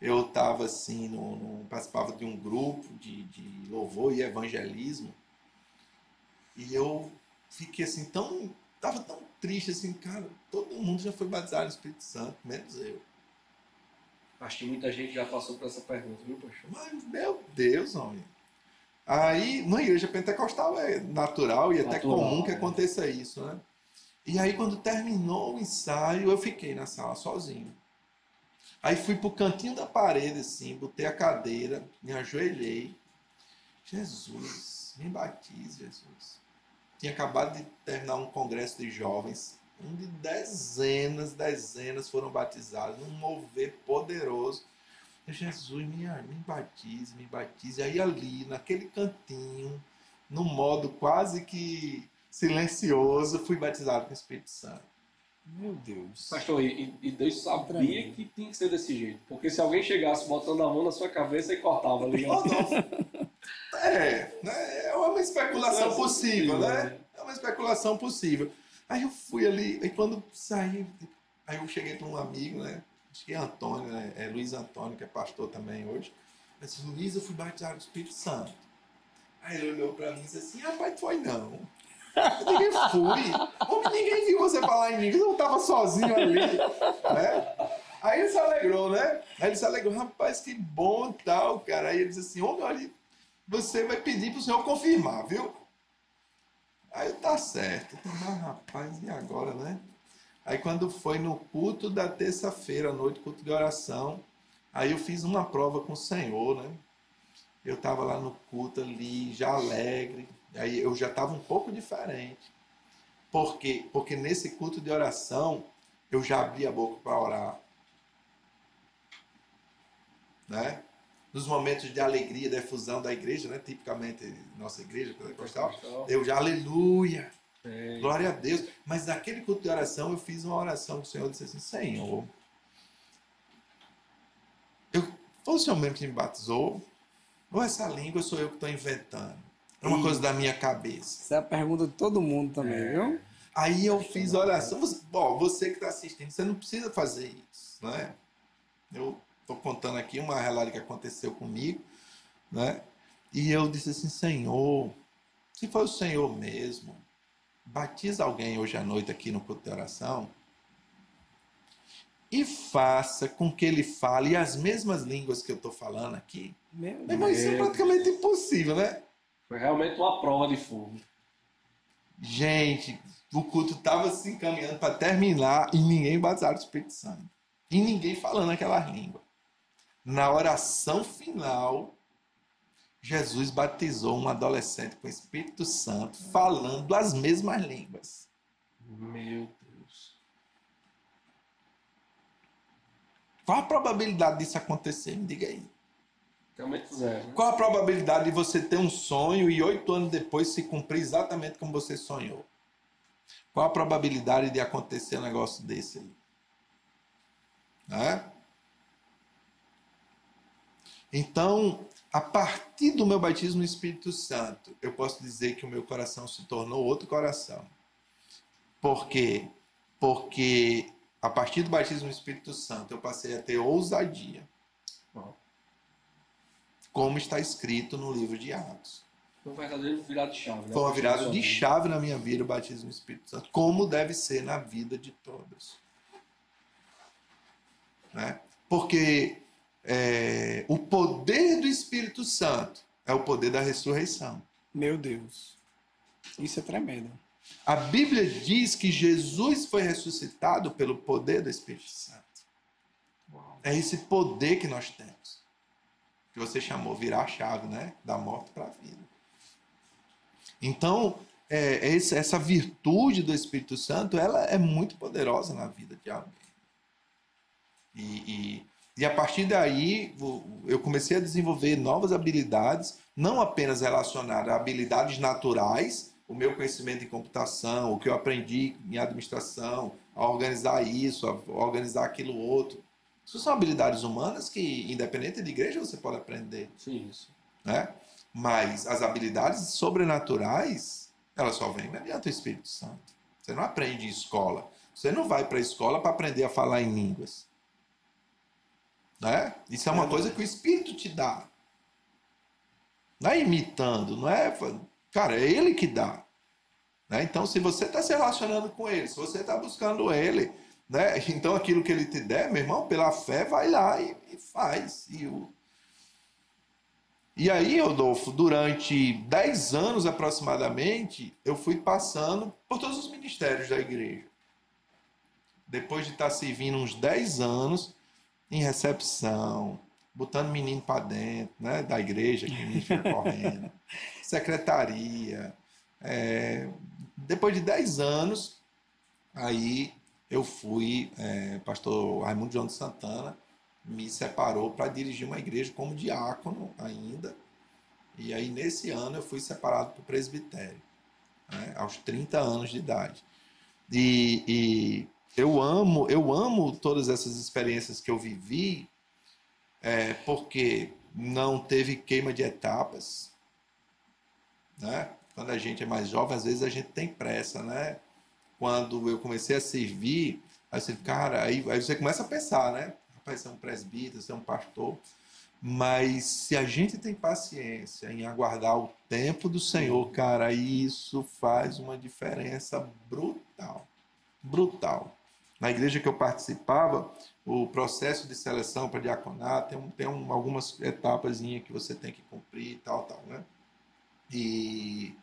eu estava assim, no, no, participava de um grupo de, de louvor e evangelismo, e eu fiquei assim tão tava tão triste assim, cara, todo mundo já foi batizado no Espírito Santo, menos eu. Acho que muita gente já passou por essa pergunta, viu, poxa? Mas, meu Deus, homem. Aí, na igreja pentecostal é natural e natural, até comum que é. aconteça isso, né? E aí, quando terminou o ensaio, eu fiquei na sala sozinho. Aí fui pro cantinho da parede, assim, botei a cadeira, me ajoelhei. Jesus, me batize, Jesus tinha acabado de terminar um congresso de jovens, onde dezenas, dezenas foram batizados, num mover poderoso. Jesus, me, me batize, me batize. Aí ali, naquele cantinho, no modo quase que silencioso, fui batizado com o Espírito Santo. Meu Deus. Pastor, e, e Deus sabia que tinha que ser desse jeito. Porque se alguém chegasse botando a mão na sua cabeça e cortava ali. é, né? Uma especulação possível, né? É uma especulação possível. Aí eu fui ali, e quando saí, aí eu cheguei para um amigo, né? Acho que é Antônio, né? É Luiz Antônio, que é pastor também hoje. Eu disse, Luiz, eu fui batizado no Espírito Santo. Aí ele olhou para mim e disse assim, rapaz, foi não. Ninguém fui. Homem, ninguém viu você falar em inglês, eu estava sozinho ali. Né? Aí ele se alegrou, né? Aí ele se alegrou, rapaz, que bom tal, cara. Aí ele disse assim, homem, olha, você vai pedir para o senhor confirmar, viu? Aí tá certo. Mas, rapaz, e agora, né? Aí quando foi no culto da terça-feira, à noite, culto de oração, aí eu fiz uma prova com o Senhor, né? Eu estava lá no culto ali, já alegre, Aí eu já estava um pouco diferente. Por quê? Porque nesse culto de oração eu já abri a boca para orar. Né? Nos momentos de alegria, da efusão da igreja, né? tipicamente nossa igreja pentecostal, eu já aleluia, é. glória a Deus. Mas naquele culto de oração eu fiz uma oração que o Senhor disse assim: Senhor, eu, foi o Senhor mesmo que me batizou? Ou essa língua sou eu que estou inventando? É uma coisa da minha cabeça. Essa é a pergunta de todo mundo também, é. viu? Aí eu fiz oração. Você, bom, você que está assistindo, você não precisa fazer isso, né? Eu estou contando aqui uma realidade que aconteceu comigo, né? E eu disse assim, Senhor, se for o Senhor mesmo, batiza alguém hoje à noite aqui no culto de oração e faça com que ele fale as mesmas línguas que eu estou falando aqui. Meu Mas isso é praticamente impossível, né? Foi realmente uma prova de fogo. Gente, o culto estava se encaminhando para terminar e ninguém batizado o Espírito Santo. E ninguém falando aquela língua. Na oração final, Jesus batizou um adolescente com o Espírito Santo, falando as mesmas línguas. Meu Deus. Qual a probabilidade disso acontecer? Me diga aí. Realmente zero. Né? Qual a probabilidade de você ter um sonho e oito anos depois se cumprir exatamente como você sonhou? Qual a probabilidade de acontecer um negócio desse aí? Né? Então, a partir do meu batismo no Espírito Santo, eu posso dizer que o meu coração se tornou outro coração. Por quê? Porque a partir do batismo no Espírito Santo, eu passei a ter ousadia. Como está escrito no livro de Atos. Foi uma verdadeira virada de chave. Né? Foi uma virada de chave na minha vida o batismo no Espírito Santo, como deve ser na vida de todos. Né? Porque é, o poder do Espírito Santo é o poder da ressurreição. Meu Deus. Isso é tremendo. A Bíblia diz que Jesus foi ressuscitado pelo poder do Espírito Santo. É esse poder que nós temos. Que você chamou virar a chave, né? Da morte para a vida. Então, é, é essa virtude do Espírito Santo, ela é muito poderosa na vida de alguém. E, e, e a partir daí, eu comecei a desenvolver novas habilidades, não apenas relacionadas a habilidades naturais, o meu conhecimento em computação, o que eu aprendi em administração, a organizar isso, a organizar aquilo outro. Isso são habilidades humanas que, independente de igreja, você pode aprender. Sim, isso. Né? Mas as habilidades sobrenaturais, elas só vêm mediante o Espírito Santo. Você não aprende em escola. Você não vai para a escola para aprender a falar em línguas. Né? Isso é uma coisa que o Espírito te dá. Não é imitando, não é. Cara, é Ele que dá. Né? Então, se você está se relacionando com Ele, se você está buscando Ele, né? então aquilo que Ele te der, meu irmão, pela fé, vai lá e, e faz. E, o... e aí, Rodolfo, durante 10 anos aproximadamente, eu fui passando por todos os ministérios da igreja. Depois de estar tá servindo uns 10 anos, em recepção, botando menino para dentro, né, da igreja, que o menino fica correndo, secretaria. É, depois de 10 anos, aí eu fui, é, pastor Raimundo João de Santana me separou para dirigir uma igreja como diácono ainda. E aí, nesse ano, eu fui separado para o presbitério, né, aos 30 anos de idade. E, e eu amo, eu amo todas essas experiências que eu vivi, é, porque não teve queima de etapas, né? Quando a gente é mais jovem, às vezes a gente tem pressa, né? Quando eu comecei a servir, aí você, cara, aí, aí você começa a pensar, né? Rapaz, você é um presbítero, você é um pastor. Mas se a gente tem paciência em aguardar o tempo do Senhor, cara, isso faz uma diferença brutal. Brutal. Na igreja que eu participava, o processo de seleção para diaconato tem, tem um, algumas etapas que você tem que cumprir e tal, tal, né? E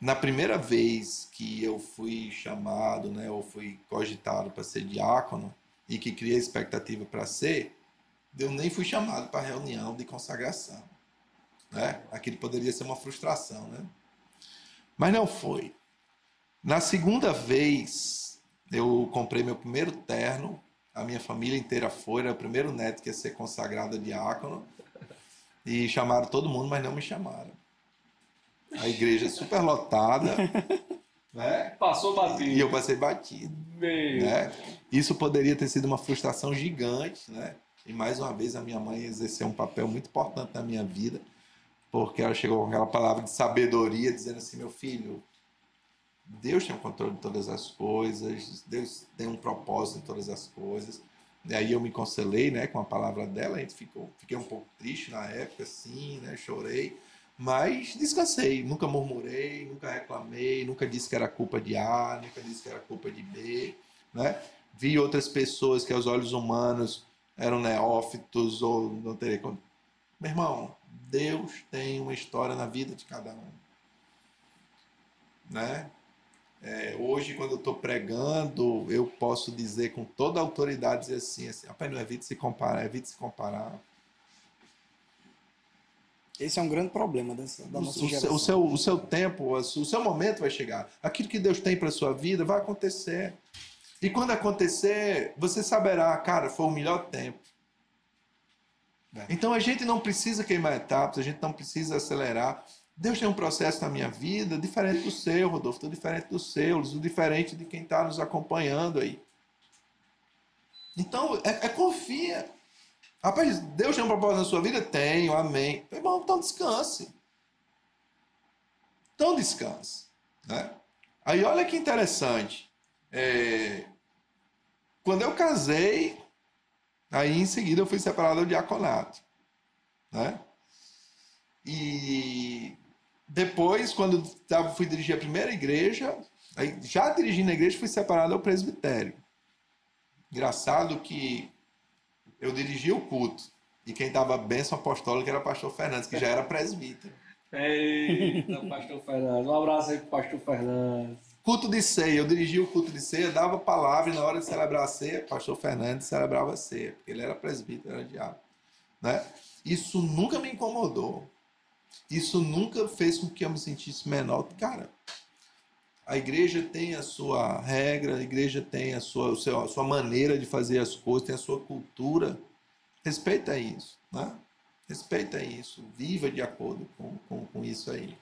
na primeira vez que eu fui chamado, né, ou fui cogitado para ser diácono e que criei expectativa para ser, eu nem fui chamado para reunião de consagração, né? Aquilo poderia ser uma frustração, né? Mas não foi. Na segunda vez eu comprei meu primeiro terno, a minha família inteira foi, era o primeiro neto que ia ser consagrado a diácono. E chamaram todo mundo, mas não me chamaram. A igreja super lotada. né? Passou batido. E eu passei batido. Né? Isso poderia ter sido uma frustração gigante, né? E mais uma vez a minha mãe exerceu um papel muito importante na minha vida, porque ela chegou com aquela palavra de sabedoria, dizendo assim: meu filho, Deus tem o controle de todas as coisas, Deus tem um propósito em todas as coisas. E aí eu me conselei, né, com a palavra dela, a gente ficou, fiquei um pouco triste na época, assim, né, chorei, mas descansei, nunca murmurei, nunca reclamei, nunca disse que era culpa de A, nunca disse que era culpa de B, né? Vi outras pessoas que aos olhos humanos eram neófitos ou não teria meu irmão, Deus tem uma história na vida de cada um, né? É, hoje, quando eu estou pregando, eu posso dizer com toda a autoridade dizer assim, assim rapaz, não evite se comparar, evite se comparar. Esse é um grande problema dessa, da nossa o, geração. O seu, o seu tempo, o seu momento vai chegar. Aquilo que Deus tem para sua vida vai acontecer. E quando acontecer, você saberá, cara, foi o melhor tempo. É. Então a gente não precisa queimar etapas, a gente não precisa acelerar. Deus tem um processo na minha vida diferente do seu, Rodolfo, diferente do seu, diferente de quem está nos acompanhando aí. Então, é, é, confia. Rapaz, Deus tem um propósito na sua vida? Tenho, amém. Irmão, então descanse. Então descanse. Né? Aí olha que interessante. É, quando eu casei, aí em seguida eu fui separado do diaconato. Né? E depois, quando tava, fui dirigir a primeira igreja, aí, já dirigindo a igreja, fui separado ao presbitério. Engraçado que eu dirigi o culto. E quem dava bênção apostólica era o pastor Fernandes, que já era presbítero. Eita, pastor Fernandes. Um abraço aí pro pastor Fernandes. Culto de ceia, eu dirigi o culto de ceia, dava palavra e na hora de celebrar a ceia, o pastor Fernandes celebrava a ceia, porque ele era presbítero, era diabo. Né? Isso nunca me incomodou. Isso nunca fez com que eu me sentisse menor. Cara, a igreja tem a sua regra, a igreja tem a sua, a sua maneira de fazer as coisas, tem a sua cultura. Respeita isso, né? Respeita isso, viva de acordo com, com, com isso aí.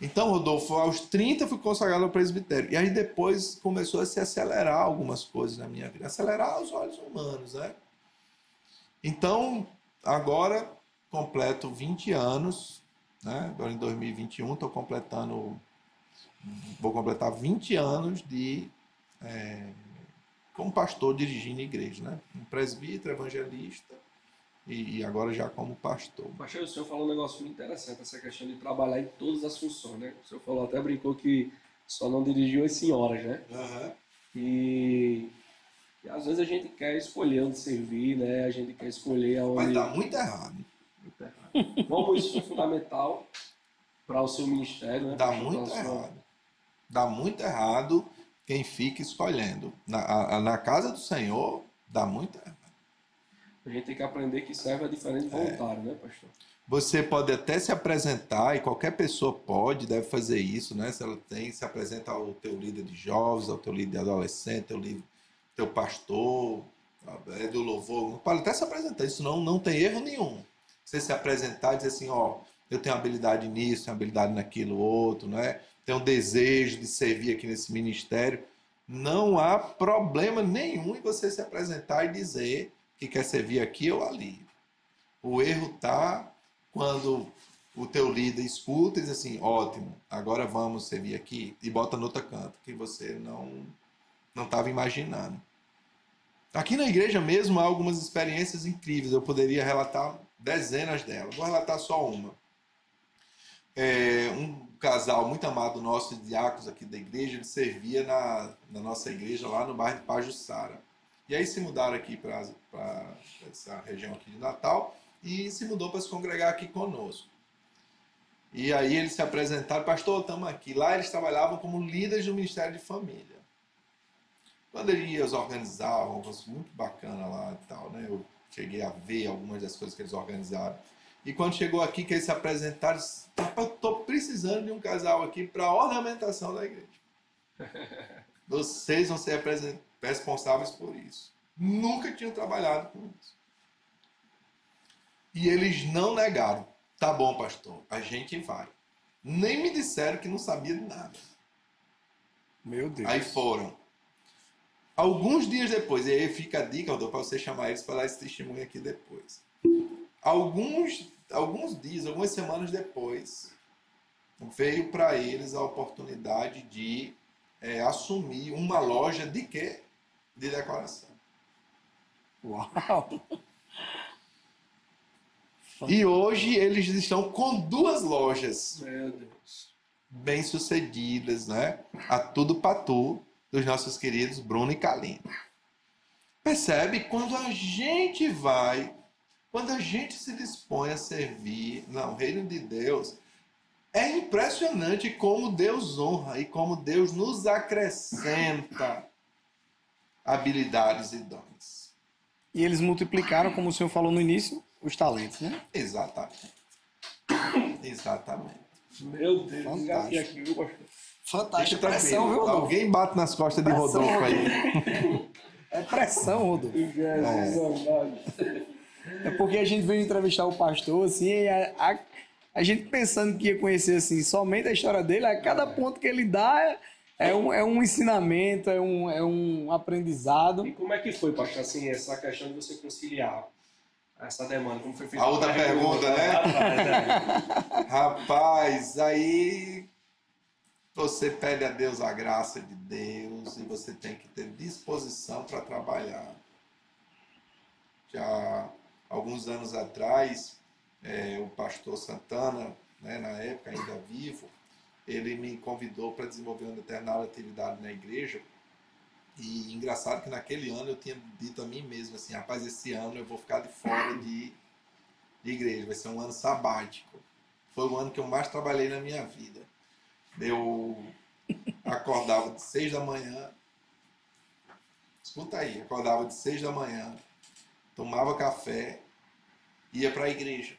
Então, Rodolfo, aos 30 fui consagrado ao presbitério. E aí depois começou a se acelerar algumas coisas na minha vida. Acelerar os olhos humanos, né? Então, agora completo 20 anos, né? Agora em 2021 estou completando, vou completar 20 anos de é, como pastor dirigindo igreja, né? Um presbítero, evangelista e, e, agora já como pastor. Pastor, o senhor falou um negócio muito interessante, essa questão de trabalhar em todas as funções, né? O senhor falou, até brincou que só não dirigiu as senhoras, né? Uhum. E, e, às vezes a gente quer escolher onde servir, né? A gente quer escolher aonde... Mas dá muito errado. Como isso foi fundamental para o seu ministério, né? Dá muito sua... errado. Dá muito errado quem fica escolhendo. Na, a, na casa do Senhor, dá muito errado. A gente tem que aprender que serve a diferente voluntário, é. né, pastor? Você pode até se apresentar, e qualquer pessoa pode, deve fazer isso, né? Se ela tem, se apresenta ao teu líder de jovens, ao teu líder de adolescente, teu líder, teu pastor, é do louvor, pode até se apresentar, isso não, não tem erro nenhum. Você se apresentar e dizer assim, ó, eu tenho habilidade nisso, tenho habilidade naquilo outro, né? Tenho desejo de servir aqui nesse ministério. Não há problema nenhum em você se apresentar e dizer que quer servir aqui ou ali. O erro está quando o teu líder escuta e diz assim, ótimo, agora vamos servir aqui e bota no outro canto, que você não não estava imaginando. Aqui na igreja mesmo há algumas experiências incríveis, eu poderia relatar dezenas delas, vou relatar só uma. É, um casal muito amado nosso, de diáconos aqui da igreja, ele servia na, na nossa igreja lá no bairro de Pajussara. E aí se mudaram aqui para essa região aqui de Natal e se mudou para se congregar aqui conosco. E aí eles se apresentaram, pastor, estamos aqui. Lá eles trabalhavam como líderes do Ministério de Família. Quando eles organizavam, muito bacana lá e tal, né? Eu cheguei a ver algumas das coisas que eles organizaram. E quando chegou aqui, que eles se apresentaram, eu estou precisando de um casal aqui para a ornamentação da igreja. Vocês vão ser responsáveis por isso. Nunca tinham trabalhado com isso. E eles não negaram. Tá bom, pastor, a gente vai. Nem me disseram que não sabia de nada. Meu Deus. Aí foram. Alguns dias depois, e aí fica a dica, para você chamar eles para dar esse testemunho aqui depois. Alguns, alguns dias, algumas semanas depois, veio para eles a oportunidade de é, assumir uma loja de quê? de decoração. Uau! E hoje eles estão com duas lojas. Meu Deus. Bem sucedidas, né? A tudo patu dos nossos queridos Bruno e Kalina. Percebe? Quando a gente vai, quando a gente se dispõe a servir no reino de Deus, é impressionante como Deus honra e como Deus nos acrescenta habilidades e dons. E eles multiplicaram, como o senhor falou no início, os talentos, né? Exatamente. Exatamente. Meu Deus, Fantástico. aqui, viu, pastor? Fantástico. Pressão, viu, Rodolfo? Alguém bate nas costas pressão, de Rodolfo aí. É pressão, Rodolfo. É. é porque a gente veio entrevistar o pastor, assim, a, a, a, gente pensando que ia conhecer, assim, somente a história dele, a cada ponto que ele dá é um, é um ensinamento, é um, é um aprendizado. E como é que foi, pastor, assim, essa questão de você conciliar essa demanda? Como foi feito? A outra pergunta, né? né? Rapaz, aí você pede a Deus a graça de Deus e você tem que ter disposição para trabalhar. Já alguns anos atrás, é, o pastor Santana, né, na época ainda vivo, ele me convidou para desenvolver uma determinada atividade na igreja E engraçado que naquele ano eu tinha dito a mim mesmo assim, rapaz, esse ano eu vou ficar de fora de, de igreja, vai ser um ano sabático. Foi o ano que eu mais trabalhei na minha vida. Eu acordava de seis da manhã, escuta aí, acordava de seis da manhã, tomava café, ia para a igreja.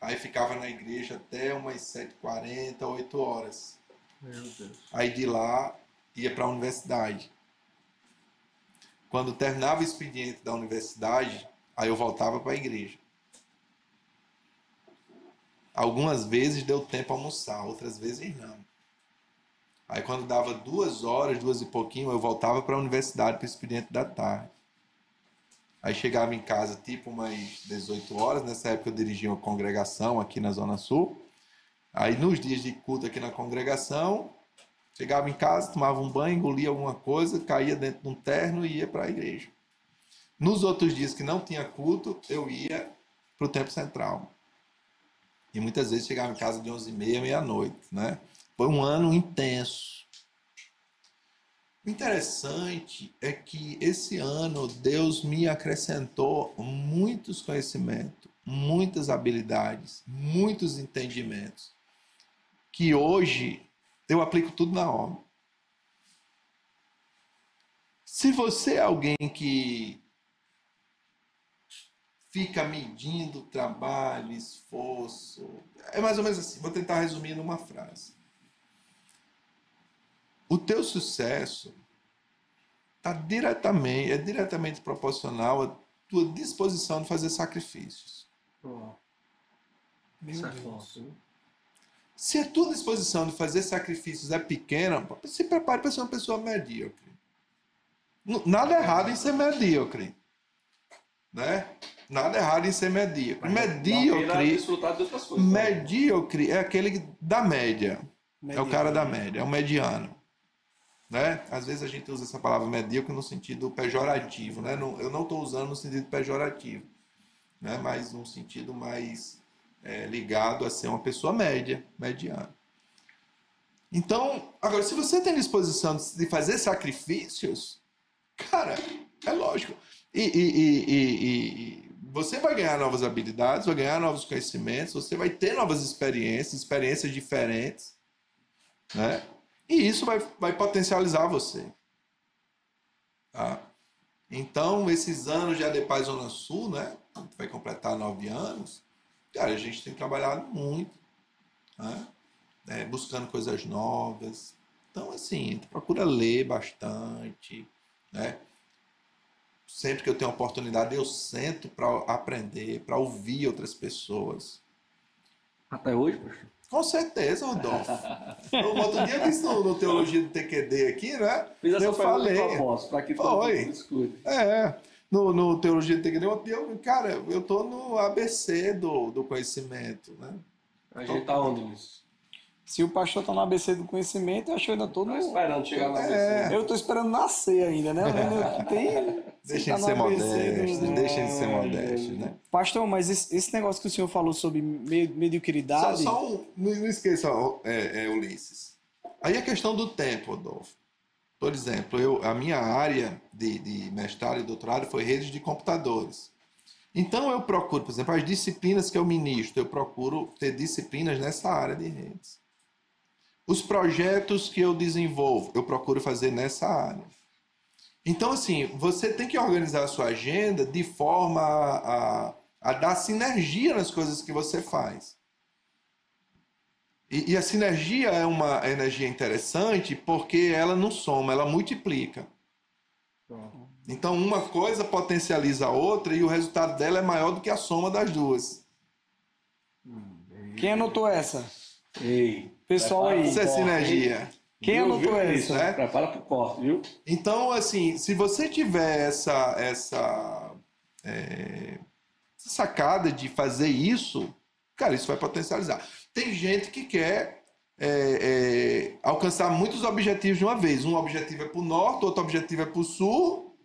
Aí ficava na igreja até umas 7h40, 8 horas. Meu Deus. Aí de lá ia para a universidade. Quando terminava o expediente da universidade, aí eu voltava para a igreja. Algumas vezes deu tempo a almoçar, outras vezes não. Aí quando dava duas horas, duas e pouquinho, eu voltava para a universidade para o expediente da tarde. Aí chegava em casa tipo umas 18 horas, nessa época eu dirigia uma congregação aqui na Zona Sul. Aí nos dias de culto aqui na congregação, chegava em casa, tomava um banho, engolia alguma coisa, caía dentro de um terno e ia para a igreja. Nos outros dias que não tinha culto, eu ia para o tempo central. E muitas vezes chegava em casa de 11 e meia, meia-noite, né? Foi um ano intenso. O interessante é que esse ano Deus me acrescentou muitos conhecimentos, muitas habilidades, muitos entendimentos, que hoje eu aplico tudo na obra. Se você é alguém que fica medindo trabalho, esforço, é mais ou menos assim, vou tentar resumir numa frase. O teu sucesso tá diretamente, é diretamente proporcional à tua disposição de fazer sacrifícios. Meu Deus. Se a tua disposição de fazer sacrifícios é pequena, se prepare para ser uma pessoa medíocre. Nada errado em ser medíocre. Né? Nada errado em ser medíocre. Medíocre, coisas. né? medíocre é aquele da média. É o cara da média, é o mediano. Né? Às vezes a gente usa essa palavra medíocre no sentido pejorativo. Né? Eu não estou usando no sentido pejorativo, né? mas num sentido mais é, ligado a ser uma pessoa média, mediana. Então, agora, se você tem disposição de fazer sacrifícios, cara, é lógico. E, e- e- e- você vai ganhar novas habilidades, vai ganhar novos conhecimentos, você vai ter novas experiências, experiências diferentes, né? E isso vai, vai potencializar você. Tá? Então, esses anos de ADEPAI Zona Sul, né? Vai completar nove anos. Cara, a gente tem trabalhado muito, né? É, buscando coisas novas. Então, assim, procura ler bastante, né? Sempre que eu tenho oportunidade, eu sento para aprender, para ouvir outras pessoas. Até hoje, poxa. Com certeza, Rodolfo. No outro dia eu disse no, no Teologia do TQD aqui, né? Fiz essa eu falei. para que todo Foi. mundo escute. É, no, no Teologia do TQD, outro dia eu, cara, eu tô no ABC do, do conhecimento, né? A gente tá onde nisso? Se o pastor tá no ABC do conhecimento, eu acho que eu ainda tô Tô no. esperando chegar lá. É. Eu tô esperando nascer ainda, né? Tem. Deixem tá de no ser ABC modestos, do- deixem de ser modestos, né? Pastor, mas esse, esse negócio que o senhor falou sobre me- Só, mediocridade. só um, não, não esqueça, é, é, Ulisses. Aí a questão do tempo, Rodolfo. Por exemplo, eu, a minha área de, de mestrado e doutorado foi redes de computadores. Então eu procuro, por exemplo, as disciplinas que eu ministro, eu procuro ter disciplinas nessa área de redes. Os projetos que eu desenvolvo, eu procuro fazer nessa área. Então, assim, você tem que organizar a sua agenda de forma a, a, a dar sinergia nas coisas que você faz. E, e a sinergia é uma energia interessante porque ela não soma, ela multiplica. Então, uma coisa potencializa a outra e o resultado dela é maior do que a soma das duas. Quem anotou essa? Ei. Pessoal aí. Isso é sinergia. Quem Viu, anotou viu? Isso, né? Prepara pro corte, viu? Então, assim, se você tiver essa, essa é, sacada de fazer isso, cara, isso vai potencializar. Tem gente que quer é, é, alcançar muitos objetivos de uma vez. Um objetivo é para o norte, outro objetivo é para o sul.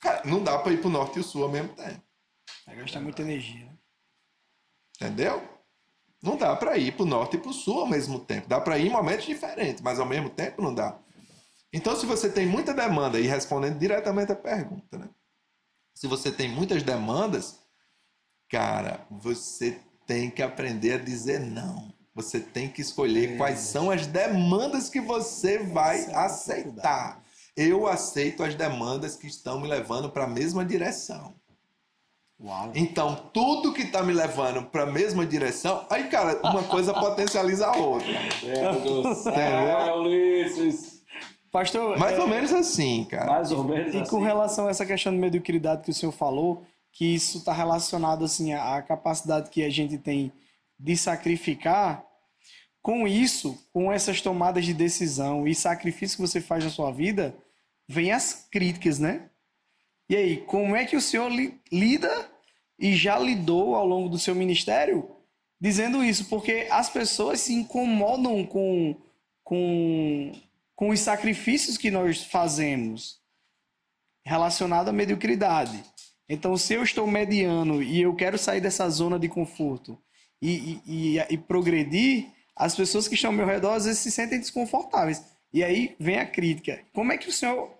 Cara, não dá para ir para o norte e o sul ao mesmo tempo. Vai gastar muita energia. né? Entendeu? Não dá para ir para o norte e para o sul ao mesmo tempo. Dá para ir em momentos diferentes, mas ao mesmo tempo não dá. Então, se você tem muita demanda, e respondendo diretamente a pergunta, né? Se você tem muitas demandas, cara, você tem que aprender a dizer não. Você tem que escolher É. quais são as demandas que você vai Essa é aceitar. Eu aceito as demandas que estão me levando para a mesma direção. Uau. Então, tudo que está me levando para a mesma direção, aí, cara, uma coisa potencializa a outra. Meu Deus do céu? Ulisses. Pastor, Mais é, ou menos assim, cara. Mais ou menos E assim. com relação a essa questão de mediocridade que o senhor falou, que isso está relacionado assim à à capacidade que a gente tem de sacrificar, com isso, com essas tomadas de decisão e sacrifício que você faz na sua vida, vem as críticas, né? E aí, como é que o senhor li- lida e já lidou ao longo do seu ministério dizendo isso? Porque as pessoas se incomodam com, com, com os sacrifícios que nós fazemos relacionado à mediocridade. Então, se eu estou mediano e eu quero sair dessa zona de conforto e, e, e, e progredir, as pessoas que estão ao meu redor às vezes se sentem desconfortáveis. E aí vem a crítica. Como é que o senhor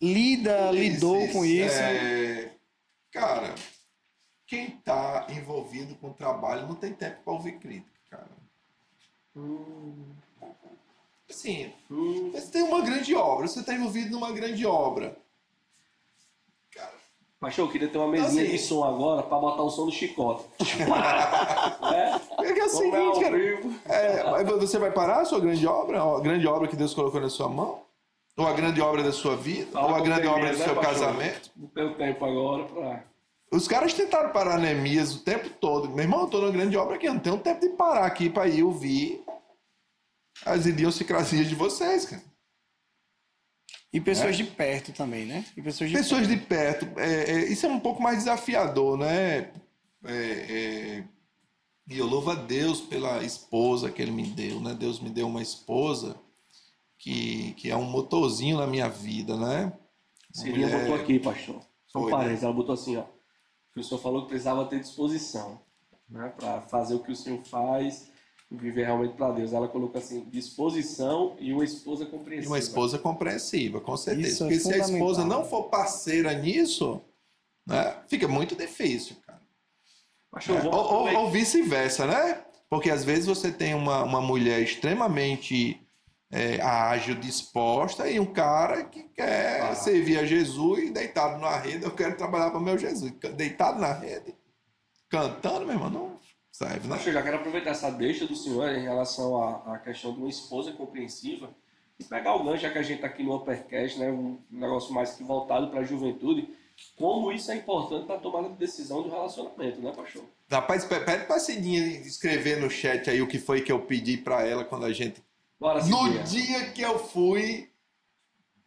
lida, lidou com isso? é, Cara, quem está envolvido com o trabalho não tem tempo para ouvir crítica, cara. Assim, Hum, você tem uma grande obra, você está envolvido numa grande obra. Pastor, eu queria ter uma mesinha Assim. de som agora pra botar o som do chicote. é? É que é o seguinte, cara. É, você vai parar a sua grande obra? A grande obra que Deus colocou na sua mão? Ou a grande obra da sua vida? Fala ou a grande obra do né, seu casamento? Não tenho tempo agora pra. Os caras tentaram parar Neemias o tempo todo. Meu irmão, eu tô numa grande obra aqui, eu não tenho tempo de parar aqui para ir ouvir as idiosincrasias de vocês, cara. E pessoas de perto também, né? E pessoas de Pessoas de perto, é, é, isso é um pouco mais desafiador, né? É, é, e eu louvo a Deus pela esposa que Ele me deu, né? Deus me deu uma esposa que, que é um motorzinho na minha vida, né? Uma Cirinha mulher- botou aqui, pastor. Só um né? parênteses, ela botou assim, ó. Que o senhor falou que precisava ter disposição, né? Pra fazer o que o senhor faz e viver realmente pra Deus. Ela colocou assim, disposição e uma esposa E compreensiva. uma esposa compreensiva, com certeza. Isso é Porque se a esposa não for parceira nisso, né, fica muito difícil, cara. É, Ou, ou- ou vice-versa, né? Porque às vezes você tem uma, uma mulher extremamente é, ágil, disposta, e um cara que quer Ah. servir a Jesus deitado na rede. Eu quero trabalhar para o meu Jesus. Deitado na rede, cantando, meu irmão, não serve, né? Pastor, já quero aproveitar essa deixa do senhor em relação à, à questão de uma esposa compreensiva e pegar o gancho, já que a gente está aqui no Uppercast, né, um negócio mais que voltado para a juventude, como isso é importante para a tomada de decisão do relacionamento, né, pastor? Rapaz, pe- pede pra Cidinha escrever no chat aí o que foi que eu pedi para ela quando a gente Bora, No dia que eu fui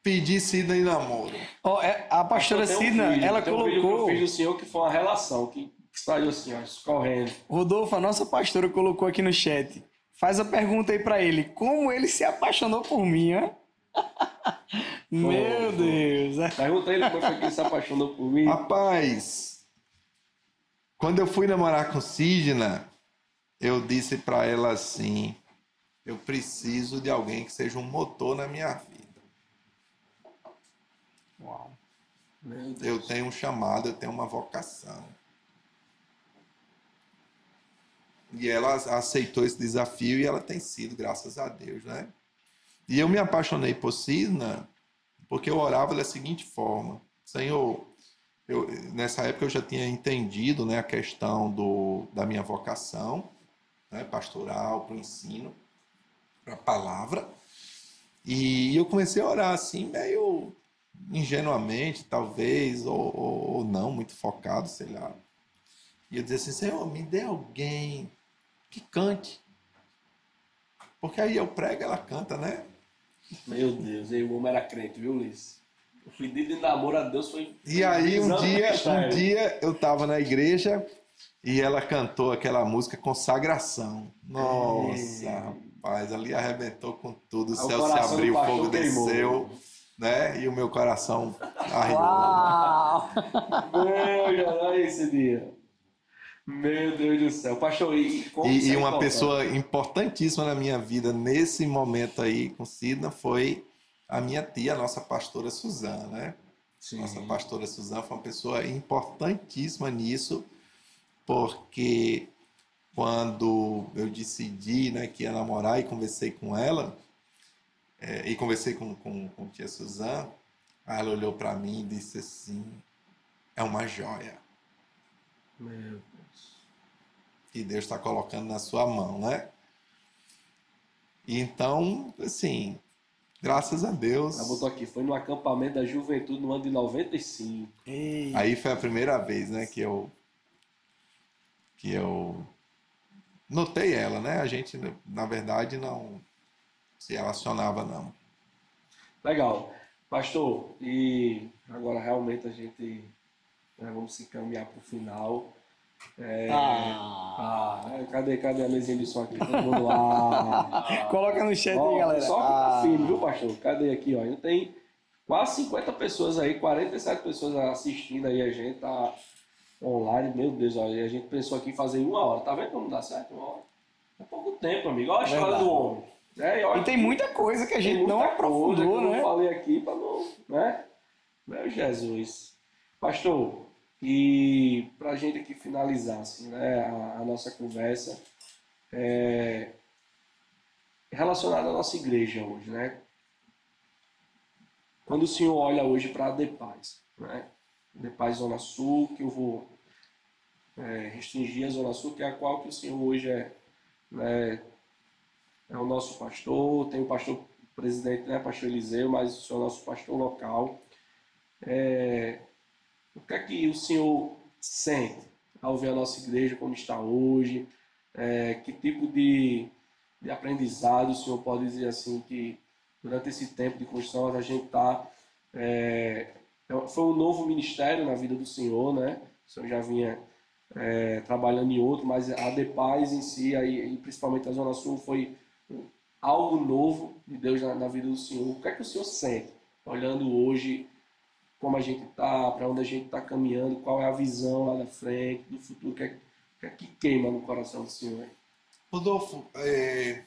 pedir Sidney em namoro. Ó, é, a pastora Pastor, tem um vídeo, ela tem um vídeo que colocou. eu fiz do senhor que foi uma relação, que saiu assim, ó, escorrendo. Rodolfo, a nossa pastora colocou aqui no chat. Faz a pergunta aí pra ele. Como ele se apaixonou por mim, hã? Meu Pô, Deus. é. Pergunta ele como foi que ele se apaixonou por mim. Rapaz, quando eu fui namorar com Sidna, eu disse pra ela assim: eu preciso de alguém que seja um motor na minha vida. Uau. Eu tenho um chamado, eu tenho uma vocação. E ela aceitou esse desafio e ela tem sido, graças a Deus, né? E eu me apaixonei por Sidna porque eu orava da seguinte forma: Senhor, eu, nessa época eu já tinha entendido né, a questão do, da minha vocação né, pastoral, para o ensino, para a palavra. E eu comecei a orar assim, meio ingenuamente, talvez, ou, ou, ou não, muito focado, sei lá. E eu dizia assim, Senhor, me dê alguém que cante. Porque aí eu prego, ela canta, né? Meu Deus, e o homem era crente, viu, Ulisses? O pedido de namoro a Deus foi. E aí um dia, um dia eu estava na igreja e ela cantou aquela música Consagração. Nossa, rapaz, ali arrebentou com tudo, o Aí o céu se abriu, o fogo queimou. desceu, né? E o meu coração arriou. Uau! Meu Deus, olha esse dia. Meu Deus do céu. Pastor, e E, e é uma pessoa importantíssima na minha vida nesse momento aí com Sidna foi a minha tia, a nossa pastora Suzana, né? Sim. Nossa pastora Suzana foi uma pessoa importantíssima nisso, porque quando eu decidi né, que ia namorar e conversei com ela, é, e conversei com, com, com tia Suzana, ela olhou para mim e disse assim: é uma joia Meu Deus. que Deus está colocando na sua mão, né? E então, assim, graças a Deus. Ela botou aqui, foi no acampamento da juventude no ano de 95. Ei, Aí foi a primeira vez, né, que eu que eu notei ela, né? A gente, na verdade, não se relacionava não. Legal. Pastor, e agora realmente a gente né, vamos se caminhar para o final. É, ah. ah, cadê, cadê a mesinha de som aqui? Lá. Coloca no chat Ó, aí, galera. Só que Ah. tá firme, viu, pastor? Cadê aqui, ó? Ainda tem quase 50 pessoas aí, 47 pessoas assistindo aí a gente, tá online. Meu Deus, e a gente pensou aqui em fazer em uma hora. Tá vendo como dá certo? Uma hora. É pouco tempo, amigo. Olha a história Verdade. do homem. É, e olha E tem muita coisa que a gente não aprofundou, que eu né? não falei aqui para não, né? Meu Jesus. Pastor, e para a gente aqui finalizar assim, né, a, a nossa conversa é, relacionada à nossa igreja hoje, né? Quando o senhor olha hoje para a Depaz, né? Depaz Zona Sul, que eu vou é, restringir a Zona Sul, que é a qual que o senhor hoje é, né, é o nosso pastor, tem o pastor presidente, né, pastor Eliseu, mas o senhor é o nosso pastor local. É, o que é que o senhor sente ao ver a nossa igreja como está hoje? É, que tipo de, de aprendizado o senhor pode dizer assim que durante esse tempo de construção a gente está é, foi um novo ministério na vida do senhor, né? O senhor já vinha é, trabalhando em outro, mas a Depaz em si, aí, principalmente a Zona Sul, foi algo novo de Deus na, na vida do senhor. O que é que o senhor sente olhando hoje como a gente está, para onde a gente está caminhando, qual é a visão lá da frente, do futuro, o que é, que, é que queima no coração do senhor? Rodolfo, é,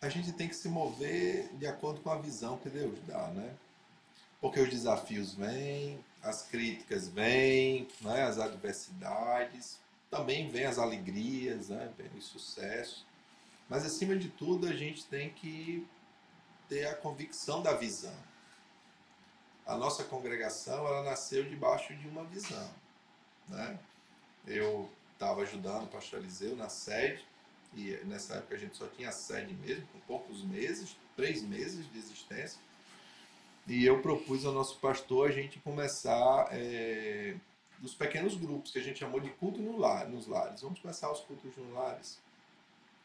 a gente tem que se mover de acordo com a visão que Deus dá, né? Porque os desafios vêm, as críticas vêm, né? as adversidades, também vêm as alegrias, né? vem os sucessos. Mas acima de tudo, a gente tem que ter a convicção da visão. A nossa congregação, ela nasceu debaixo de uma visão, né? Eu estava ajudando o pastor Eliseu na sede, e nessa época a gente só tinha sede mesmo, com poucos meses, três meses de existência. E eu propus ao nosso pastor a gente começar é, dos pequenos grupos, que a gente chamou de culto no lar, nos lares. Vamos começar os cultos nos lares.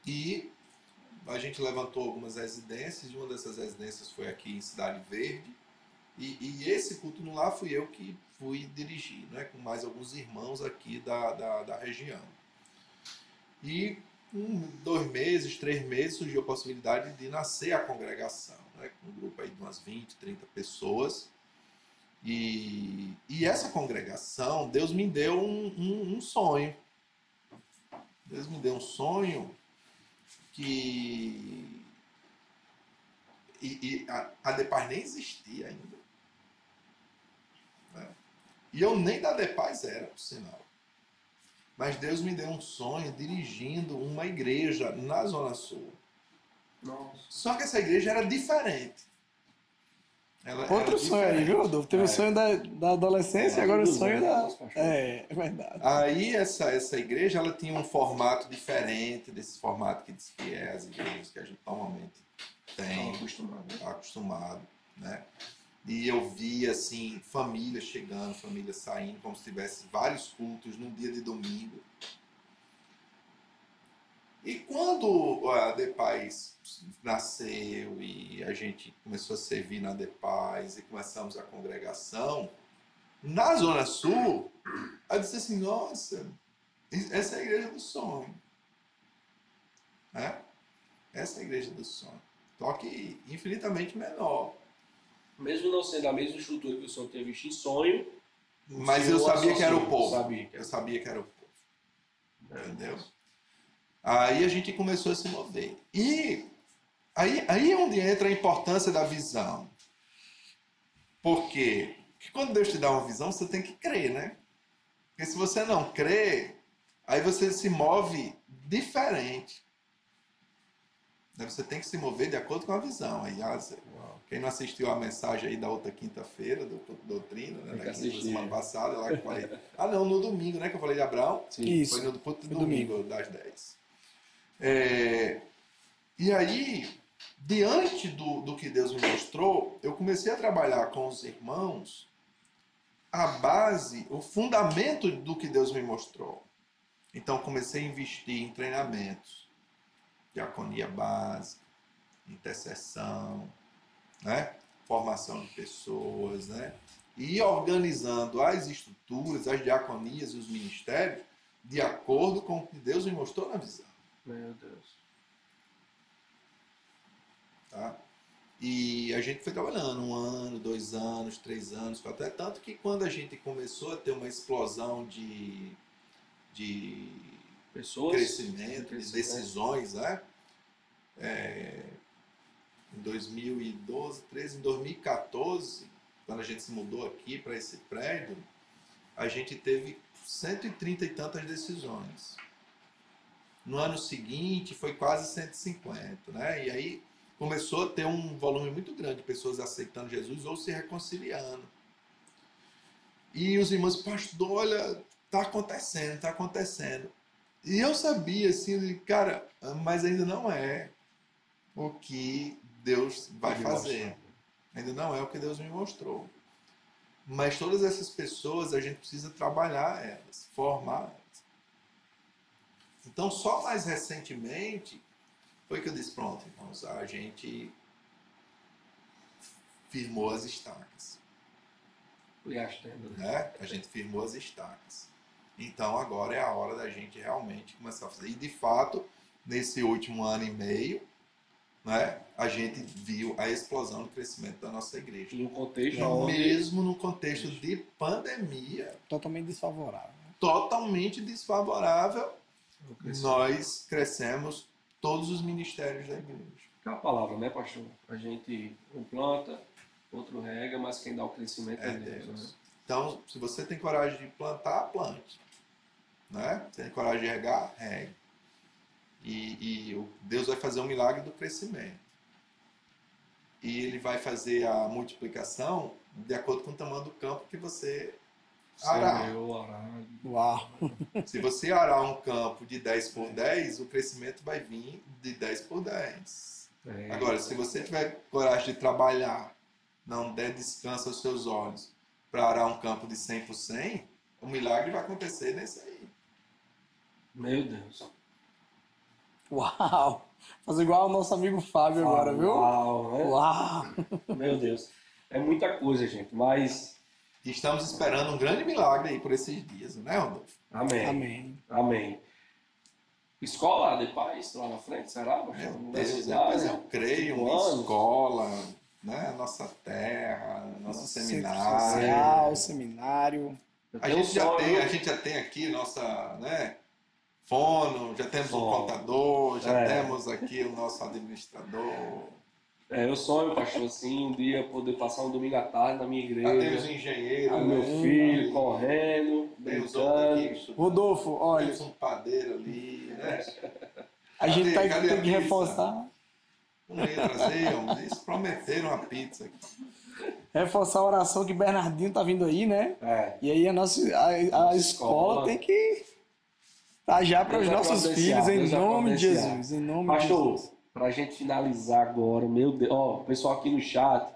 E a gente levantou algumas residências, e uma dessas residências foi aqui em Cidade Verde. E, e esse culto no lar fui eu que fui dirigir, né, com mais alguns irmãos aqui da, da, da região. E com dois meses, três meses, surgiu a possibilidade de nascer a congregação, né, com um grupo aí de umas 20, 30 pessoas. E, e essa congregação, Deus me deu um, um, um sonho. Deus me deu um sonho que. E, e a, a Depaz nem existia ainda. né? E eu nem da Depaz era, por sinal. Mas Deus me deu um sonho dirigindo uma igreja na Zona Sul. Nossa. Só que essa igreja era diferente. Ela era Outro sonho aí, diferente. viu, Rodolfo? Teve É. o sonho da, da adolescência, É, agora o sonho da. pastor. É, é verdade. Aí essa, essa igreja ela tinha um formato diferente desse formato que diz que é as igrejas que a gente normalmente tem, Estão acostumados. está acostumado, né? E eu via assim famílias chegando, famílias saindo, como se tivesse vários cultos num dia de domingo. E quando a Depaz nasceu e a gente começou a servir na Depaz e começamos a congregação, na Zona Sul, eu disse assim, nossa, essa é a igreja do sonho. Né? Essa é a igreja do sonho. Só que infinitamente menor. Mesmo não sendo a mesma estrutura que o senhor teve em sonho, Mas eu sabia que era o povo. Sabia Eu sabia que era o povo. Entendeu? Aí a gente começou a se mover. E Aí, aí é onde entra a importância da visão. Por quê? Porque quando Deus te dá uma visão, você tem que crer, né? Porque se você não crê, aí você se move diferente. Você tem que se mover de acordo com a visão. Aí, ah, quem não assistiu a mensagem aí da outra quinta-feira, do Doutrina, né? Da semana passada, lá que eu falei. Ah, não, no domingo, né? Que eu falei de Abraão. Sim. Isso. Foi no, no domingo, domingo, das 10. É, e aí, diante do, do que Deus me mostrou, eu comecei a trabalhar com os irmãos a base, o fundamento do que Deus me mostrou. Então comecei a investir em treinamentos, diaconia básica, intercessão, né? formação de pessoas, né? e organizando as estruturas, as diaconias e os ministérios de acordo com o que Deus me mostrou na visão. Meu Deus. Tá? E a gente foi trabalhando um ano, dois anos, três anos, até tanto que quando a gente começou a ter uma explosão de, de Pessoas, crescimento, de decisões, né? É, em 2012, 13, em 2014, quando a gente se mudou aqui para esse prédio, a gente teve 130 e tantas decisões. No ano seguinte foi quase 150, né? E aí começou a ter um volume muito grande de pessoas aceitando Jesus ou se reconciliando. E os irmãos, pastor, olha, está acontecendo, está acontecendo. E eu sabia, assim, cara, mas ainda não é o que Deus vai fazer. Ainda não é o que Deus me mostrou. Mas todas essas pessoas, a gente precisa trabalhar elas, formar elas. Então, só mais recentemente, foi que eu disse, pronto, irmãos, a gente firmou as estacas. Gastando, né? né? A gente firmou as estacas. Então agora é a hora da gente realmente começar a fazer. E de fato, nesse último ano e meio, né, a gente viu a explosão do crescimento da nossa igreja. No contexto onde... Mesmo no contexto de pandemia. Totalmente desfavorável. Totalmente desfavorável. Nós crescemos todos os ministérios da igreja. É a palavra, né, pastor? A gente um planta, outro rega, mas quem dá o crescimento é, é Deus. Deus. Né? Então, se você tem coragem de plantar, plante. Né? Tem coragem de regar, regue. E, e Deus vai fazer um milagre do crescimento. E ele vai fazer a multiplicação de acordo com o tamanho do campo que você arar. Uau! Se você arar um campo de 10 por 10, o crescimento vai vir de 10 por 10. É. Agora, se você tiver coragem de trabalhar, não der descanso aos seus olhos, para arar um campo de 100 por 100, o milagre vai acontecer nesse aí. Meu Deus. Uau! Fazer igual ao nosso amigo Fábio ah, agora, viu? Uau! Né? Uau! Meu Deus. É muita coisa, gente, mas estamos esperando um grande milagre aí por esses dias, né, Rodolfo? Amém. Amém. Amém. Escola de paz lá na frente, será? Meu Deus, depois eu creio, uma anos. escola, né? Nossa terra, nosso Centro seminário. Social, seminário. A gente, já tem, a gente já tem aqui nossa, né? Fono, já temos Fono. um contador, já é. temos aqui o nosso administrador. É, eu sonho, pastor, assim, um dia poder passar um domingo à tarde na minha igreja. Tem os engenheiros. Com meu né? filho correndo, brincando. Rodolfo, olha. Temos um padeiro ali, né? A cadê, gente tá, tem que reforçar. Não ia trazer, eles prometeram a pizza aqui. Reforçar a oração que Bernardinho tá vindo aí, né? É. E aí a nossa a, a escola, escola tem que tá já para os nossos filhos, em nome de Jesus. Em nome Pastor, de Jesus para a gente finalizar agora, meu Deus, ó, o pessoal aqui no chat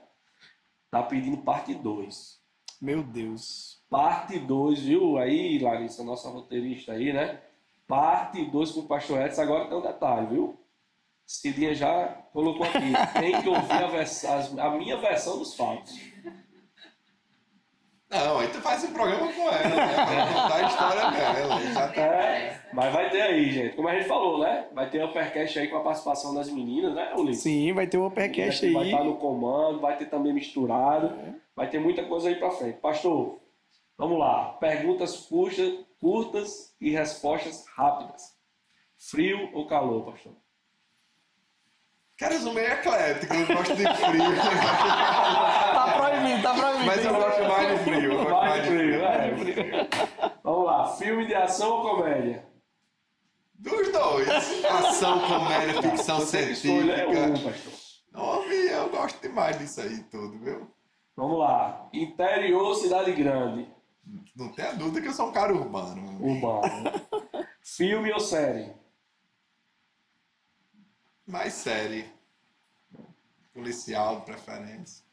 tá pedindo parte 2. Meu Deus. Parte 2, viu? Aí, Larissa, nossa roteirista aí, né? Parte 2 com o Pastor Edson. Agora tem um detalhe, viu? Cidinha já colocou aqui. Tem que ouvir a, vers a minha versão dos fatos. Não, aí tu faz um programa com ela, né? Pra contar a história dela. Já tá... É, mas vai ter aí, gente. Como a gente falou, né? Vai ter o Uppercast aí com a participação das meninas, né, Ulisses? Sim, vai ter o Uppercast aí. Vai estar no comando, vai ter também misturado. É. Vai ter muita coisa aí pra frente. Pastor, vamos lá. Perguntas curtas, curtas e respostas rápidas. Frio ou calor, pastor? Cara, eu sou meio eclético, eu gosto de frio. Tá proibido, tá proibido. Mas eu gosto mais de frio. Eu gosto Vai mais de frio, frio. vai frio. Vamos lá, filme de ação ou comédia? Dos dois. Ação, comédia, ficção Você que escolher um, científica. pastor. Homem, eu gosto demais disso aí tudo, viu? Vamos lá, interior ou cidade grande? Não tenha dúvida que eu sou um cara urbano. Urbano. filme ou série? Mais série. Policial, de preferência.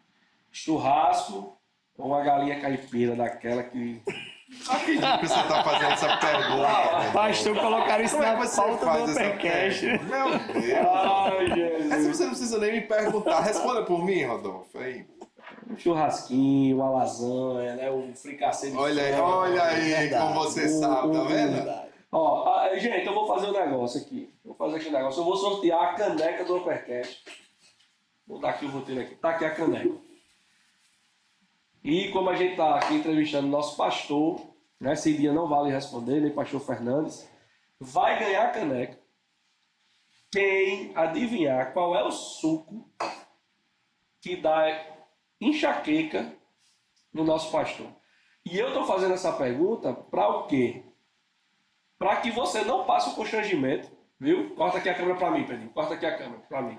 Churrasco ou uma galinha caipira daquela que. Acredito que você tá fazendo essa pergunta. velho. Pastor, colocaram isso Como é na você pauta do pergunta? Meu Deus. Ai, Essa Jesus. você não precisa nem me perguntar. Responda por mim, Rodolfo. Aí. Um churrasquinho, uma lasanha, né? Um fricassê de Olha aí, olha aí Verdade. como você sabe, tá vendo? Verdade. Ó, ah, gente, eu vou fazer um negócio aqui. Vou fazer aqui um negócio. Eu vou sortear a caneca do Uppercast. Vou dar aqui o roteiro aqui. Tá aqui a caneca. E como a gente tá aqui entrevistando nosso pastor, né? Esse dia não vale responder, nem pastor Fernandes. Vai ganhar a caneca. Quem adivinhar qual é o suco que dá enxaqueca no nosso pastor. E eu tô fazendo essa pergunta para o quê? Para que você não passe o constrangimento, viu? Corta aqui a câmera para mim, Pedrinho. Corta aqui a câmera para mim.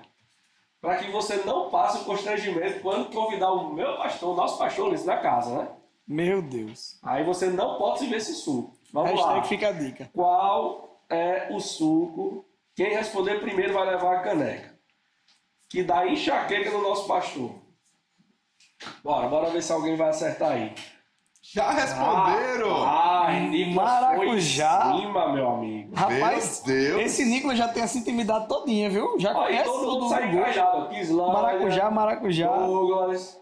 Para que você não passe o constrangimento quando convidar o meu pastor, o nosso pastor, Ulisses, na casa, né? Meu Deus. Aí você não pode se ver esse suco. Vamos Hashtag lá. fica a dica. Qual é o suco? Quem responder primeiro vai levar a caneca. Que dá enxaqueca no nosso pastor. Bora, bora ver se alguém vai acertar aí. Já responderam? Ah, ah Nicolas Maracujá. foi em cima, meu amigo. Rapaz, Meu Deus. esse Nicolas já tem essa intimidade todinha, viu? Já Olha, conhece todo mundo gosto. Kislândia, Maracujá, maracujá. Douglas,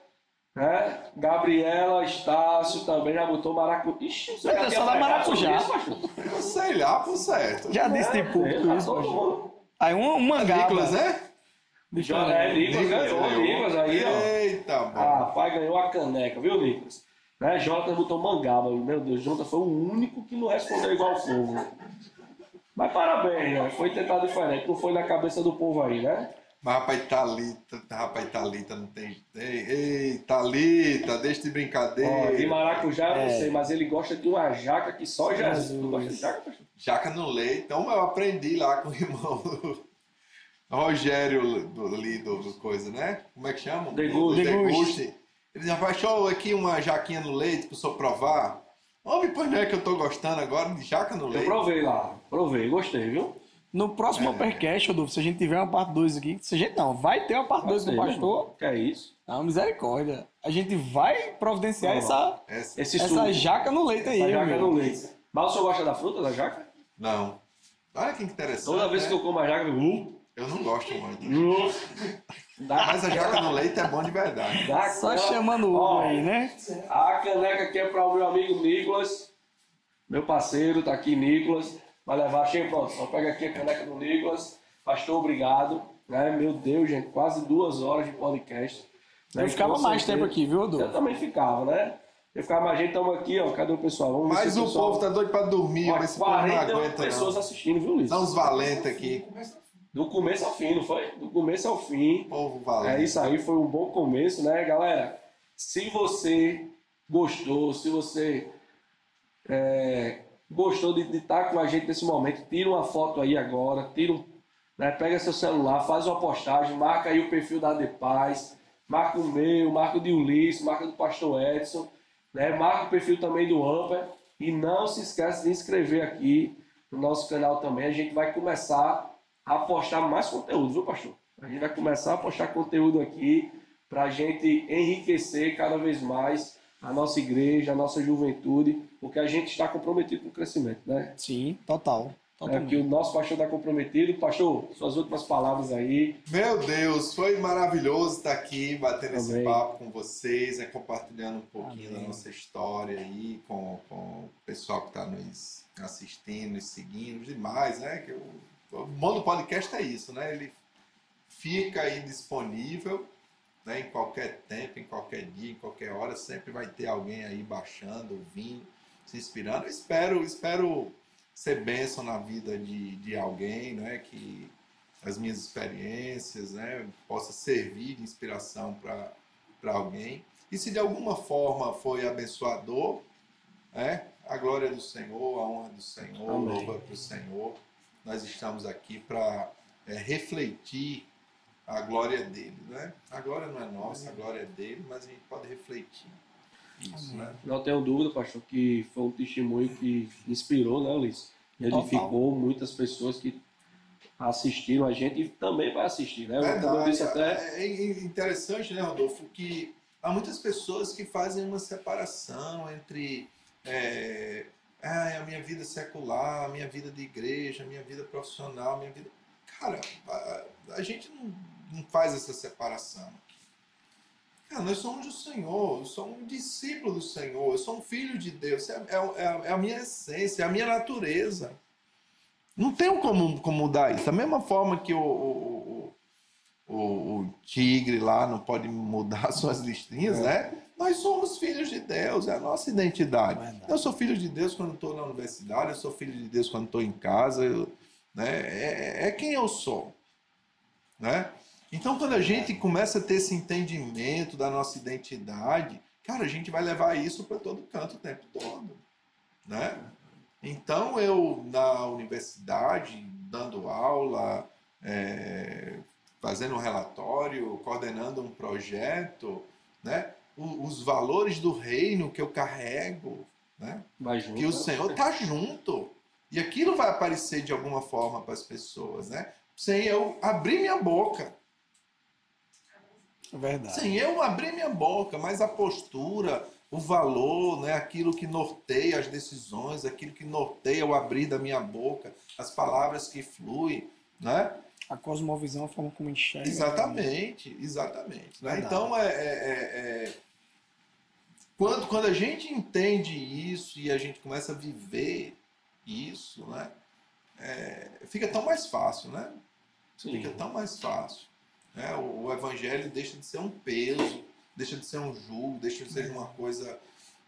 né? Gabriela, Estácio também já botou maracujá. Ixi, você só dá maracujá. isso, sei lá, por certo. Já disse de É, público tá isso, pastor. mundo. Aí um, um mangaba. Nicolas, né? Já é, Nicolas ganhou, Nicolas aí, ó. Eita, Ah, bom. pai ganhou a caneca, viu, Nicolas? Né? Jonathan botou mangaba. Meu Deus, Jonathan foi o único que não respondeu igual o povo. Mas parabéns, né? Foi tentar diferente, não foi na cabeça do povo aí, né? Mas rapaz, Thalita, rapaz, Thalita não tem. Ei, ei Thalita, deixa de Ó, de brincadeira. maracujá eu não É. sei, mas ele gosta de uma jaca que só Jesus. Jesus. Tu gosta de jaca, pastor? Jaca no leite. Então eu aprendi lá com o irmão do Rogério do, ali do, do coisa, né? Como é que chama? Deguste. Deguste. Ele disse, rapaz, deixa eu aqui uma jaquinha no leite pro senhor provar. Homem, pois não é que eu tô gostando agora de jaca no Eu leite. provei lá, provei, gostei, viu? No próximo Uppercast, Rodolfo, se a gente tiver uma parte 2 aqui, se a gente não, vai ter uma parte 2 com o Gostei, pastor. né? Que é isso? Não, misericórdia. A gente vai providenciar essa, Essa- Esse essa jaca no leite aí, essa jaca meu. no leite. Mas o senhor gosta da fruta, da jaca? Não. Olha que interessante. Toda vez né? que eu como a jaca, eu... Eu não gosto muito. Mas a jaca no leite é bom de verdade. dá Só chamando o Hugo aí, né? A caneca aqui é para o meu amigo Nicolas, meu parceiro, tá aqui Nicolas, vai levar cheio pronto. Só pega aqui a caneca do Nicolas. Pastor, obrigado. Né? Meu Deus, gente, quase duas horas de podcast. Né? Eu ficava Com mais tempo aqui, viu, Eu Rodolfo? também ficava, né? Eu ficava mais gente, estamos aqui, ó. Cadê o pessoal? Vamos Mas o pessoal... povo tá doido pra dormir, Ó, mas esse povo não 48 aguenta pessoas não. assistindo, viu, Luiz? Dá uns valentes aqui. Do começo ao fim, não foi? Do começo ao fim. Povo É valente. isso aí, foi um bom começo, né, galera? Se você gostou, se você é, gostou de estar com a gente nesse momento, tira uma foto aí agora, tira um, né, pega seu celular, faz uma postagem, marca aí o perfil da De Paz, marca o meu, marca o de Ulisses, marca do Pastor Edson, né, marca o perfil também do Amper e não se esqueça de inscrever aqui no nosso canal também. A gente vai começar a postar mais conteúdo, viu, pastor? A gente vai começar a postar conteúdo aqui para a gente enriquecer cada vez mais a nossa igreja, a nossa juventude, porque a gente está comprometido com o crescimento, né? Sim, total. É que o nosso pastor está comprometido. Pastor, suas últimas palavras aí. Meu Deus, foi maravilhoso estar aqui batendo esse Amém. papo com vocês, né, compartilhando um pouquinho Amém. da nossa história aí com, com o pessoal que está nos assistindo, nos seguindo, demais, né? Que o, o bom do podcast é isso, né? Ele fica aí disponível né, em qualquer tempo, em qualquer dia, em qualquer hora, sempre vai ter alguém aí baixando, ouvindo, se inspirando. Eu espero, espero ser bênção na vida de, de alguém, né? Que as minhas experiências, né? Possa servir de inspiração para alguém. E se de alguma forma foi abençoador, né? a glória do Senhor, a honra do Senhor, Amém. louva para o Senhor. Nós estamos aqui para é, refletir a glória dele, né? A glória não é nossa, a glória é dele, mas a gente pode refletir isso, né? Não tenho dúvida, pastor, que foi um testemunho que inspirou, né, Ulisses? Edificou muitas pessoas que assistiram a gente e também vai assistir, né? Verdade. Como eu disse até... É interessante, né, Rodolfo, que há muitas pessoas que fazem uma separação entre é, ah, a minha vida secular, a minha vida de igreja, a minha vida profissional, a minha vida. Cara, a, a gente não, não, faz essa separação. Cara, nós somos do Senhor, eu sou um discípulo do Senhor, eu sou um filho de Deus, é, é, é a minha essência, é a minha natureza. Não tem como, como mudar isso. Da mesma forma que o, o, o, o, tigre lá não pode mudar suas listinhas, é. né? Nós somos filhos de Deus, é a nossa identidade. Verdade. Eu sou filho de Deus quando estou na universidade, eu sou filho de Deus quando estou em casa, eu, né? É, é, quem eu sou. Né? Então, quando a gente começa a ter esse entendimento da nossa identidade, cara, a gente vai levar isso para todo canto o tempo todo. Né? Então, eu, na universidade, dando aula, é, fazendo um relatório, coordenando um projeto, né? Os valores do reino que eu carrego, né? Junto, que o Senhor está junto. E aquilo vai aparecer de alguma forma para as pessoas, né? Sem eu abrir minha boca. É verdade. Sem eu abrir minha boca, mas a postura, o valor, né? aquilo que norteia as decisões, aquilo que norteia o abrir da minha boca, as palavras que fluem, né? A cosmovisão, a forma como enxerga. Exatamente, exatamente. Né? Então, é, é, é, é quando, quando a gente entende isso e a gente começa a viver isso, né? É, fica tão mais fácil, né? Sim. Fica tão mais fácil. Né? O, o, evangelho deixa de ser um peso, deixa de ser um julgo, deixa de ser uma coisa.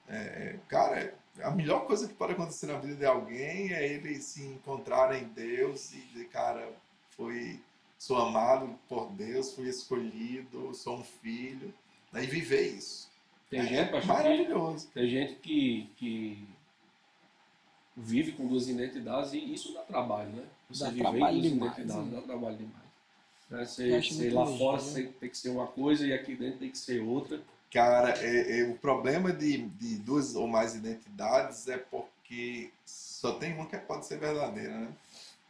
É, cara, a melhor coisa que pode acontecer na vida de alguém é ele se encontrar em Deus e dizer, cara, foi, sou amado por Deus, fui escolhido, sou um filho, né? e viver isso. Tem gente, pastor, maravilhoso. tem gente que, que vive com duas identidades e isso dá trabalho, né? Você dá viver trabalho duas demais, identidades né? dá trabalho demais. Né? Você, você lá fora né? tem que ser uma coisa e aqui dentro tem que ser outra. Cara, é, é, o problema de, de duas ou mais identidades é porque só tem uma que pode ser verdadeira, né?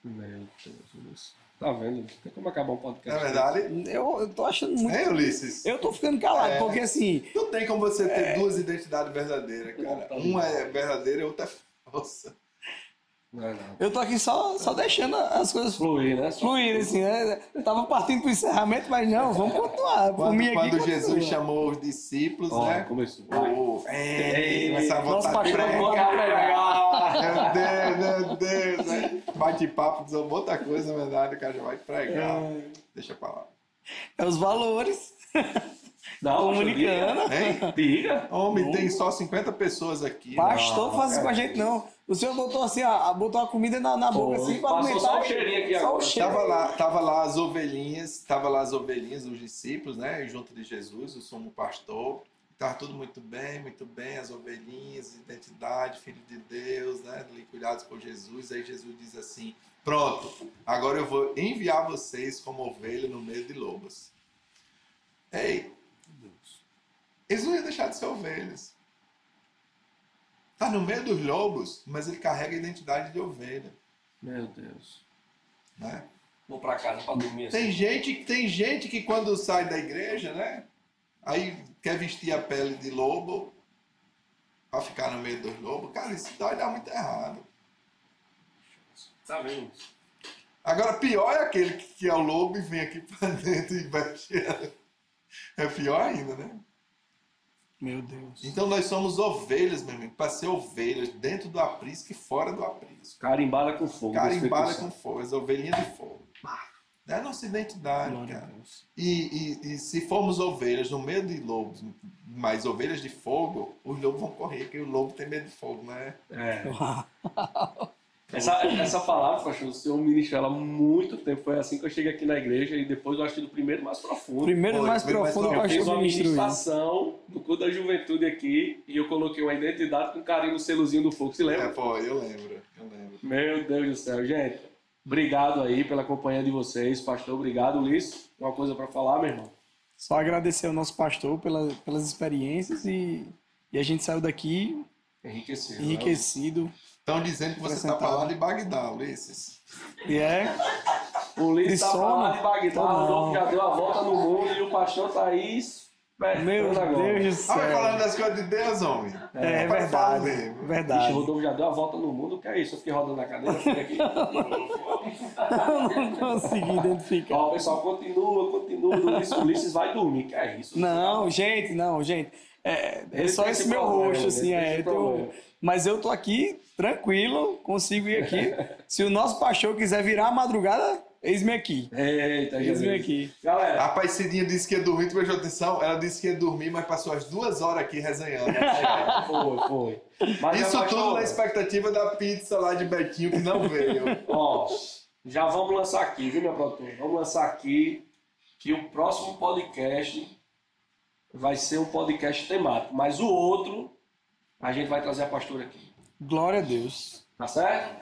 Meu Deus. Tá vendo? Tem como acabar um podcast. É verdade? Eu, eu tô achando muito. É, Ulisses? Eu tô ficando calado, é. porque assim. Não tem como você ter é... duas identidades verdadeiras, cara. Tá uma é verdadeira e outra é falsa. Não é não. Eu tô aqui só, só deixando as coisas fluir, né? Fluir, assim, né? Eu tava partindo pro encerramento, mas não, vamos continuar. Quando, mim quando aqui, Jesus continua. chamou os discípulos, oh, né? Começou. Oh, é, começar a botar Nosso pregar. Meu Deus, meu Deus, né? Bate-papo, diz outra coisa, na verdade, o cara já vai pregar. É. Deixa pra lá. É os valores. Da Comunicando. Hein? Diga. Homem, tem só 50 pessoas aqui. Pastor, não faz isso com a gente, não. O senhor botou assim, ó, botou a comida na, na boca assim para aumentar. Só o cheirinho aqui agora. Tava lá, tava lá as ovelhinhas, tava lá as ovelhinhas, os discípulos, né? Junto de Jesus, o sumo pastor. Tava tudo muito bem, muito bem, as ovelhinhas, identidade, filho de Deus, né? Cuidados por Jesus. Aí Jesus diz assim: Pronto, agora eu vou enviar vocês como ovelha no meio de lobos. Ei, eles não iam deixar de ser ovelhas. Está no meio dos lobos, mas ele carrega a identidade de ovelha. Meu Deus. Né? Vou para casa para dormir assim. Tem gente, tem gente que quando sai da igreja, né? Aí quer vestir a pele de lobo para ficar no meio dos lobos. Cara, isso dá, dá muito errado. Tá vendo? Agora, pior é aquele que é o lobo e vem aqui para dentro e veste. É pior ainda, né? Meu Deus. Então nós somos ovelhas, meu amigo, para ser ovelhas dentro do aprisco e fora do aprisco. Carimbada com fogo. Carimbada com fogo, as ovelhinhas de fogo. É a nossa identidade, Glória cara. E, e, e, se formos ovelhas no meio de lobos, mas ovelhas de fogo, os lobos vão correr, porque o lobo tem medo de fogo, né? É. Essa, essa palavra, pastor, o senhor ministrou ela há muito tempo. Foi assim que eu cheguei aqui na igreja e depois eu acho que do primeiro mais profundo. Primeiro Foi, mais primeiro mais profundo, o profundo. Eu fiz uma ministração do culto da juventude aqui e eu coloquei uma identidade com carinho no selozinho do fogo. Se lembra? É, pô, eu lembro, eu lembro. Meu Deus do céu, gente. Obrigado aí pela companhia de vocês, pastor. Obrigado, Ulisses. Uma coisa para falar, meu irmão. Só agradecer ao nosso pastor pela, pelas experiências e, e a gente saiu daqui Enriquecido. né? enriquecido. Estão dizendo que você está falando de Bagdá, Ulisses. E é. O Ulisses De tá sono? falando de Bagdá, Tô o já deu a volta no mundo e o pastor tá aí espertando Meu. Deus do Ah, vai falando céu. das coisas de Deus, homem. É, falar verdade. mesmo. Vixe, Verdade. o Rodolfo já deu a volta no mundo, que é isso? Eu fiquei rodando na cadeira, fiquei aqui. não consegui identificar. Ó, o pessoal continua, continua. O Ulisses, vai dormir, que é isso? Não, gente, não, gente. É, é só esse esse meu problema, rosto, assim, é. eu tenho-. Mas eu tô aqui tranquilo, consigo ir aqui. Se o nosso pastor quiser virar a madrugada, eis-me aqui. Eita, Eis-me aqui. Galera, Rapaz, Cidinha disse que ia dormir, tu prestou atenção? Ela disse que ia dormir, mas passou as duas horas aqui resenhando. foi, foi. Mas Isso tudo na expectativa da pizza lá de Betinho, que não veio. Ó, já vamos lançar aqui, viu, minha produtora? Vamos lançar aqui que o próximo podcast vai ser um podcast temático, mas o outro a gente vai trazer a pastora aqui. Glória a Deus. Tá certo?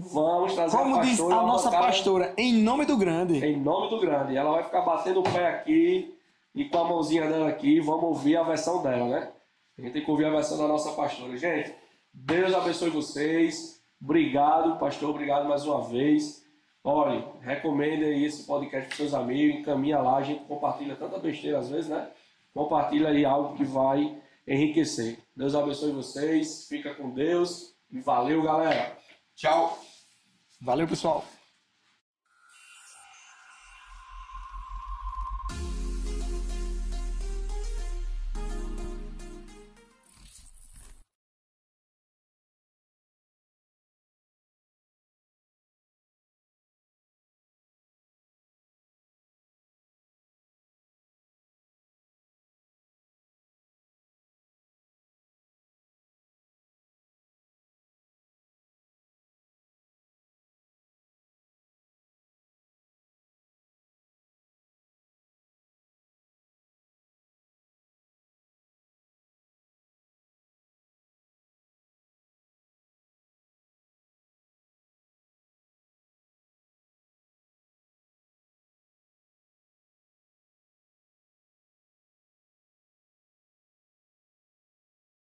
Vamos trazer Como a diz a nossa bancada pastora, em nome do grande. Em nome do grande. Ela vai ficar batendo o pé aqui e com a mãozinha dela aqui, vamos ouvir a versão dela, né? A gente tem que ouvir a versão da nossa pastora. Gente, Deus abençoe vocês. Obrigado, pastor. Obrigado mais uma vez. Olha, recomende aí esse podcast para seus amigos, encaminha lá, a gente compartilha tanta besteira às vezes, né? Compartilha aí algo que vai enriquecer. Deus abençoe vocês, fica com Deus e valeu, galera! Tchau. Valeu, pessoal.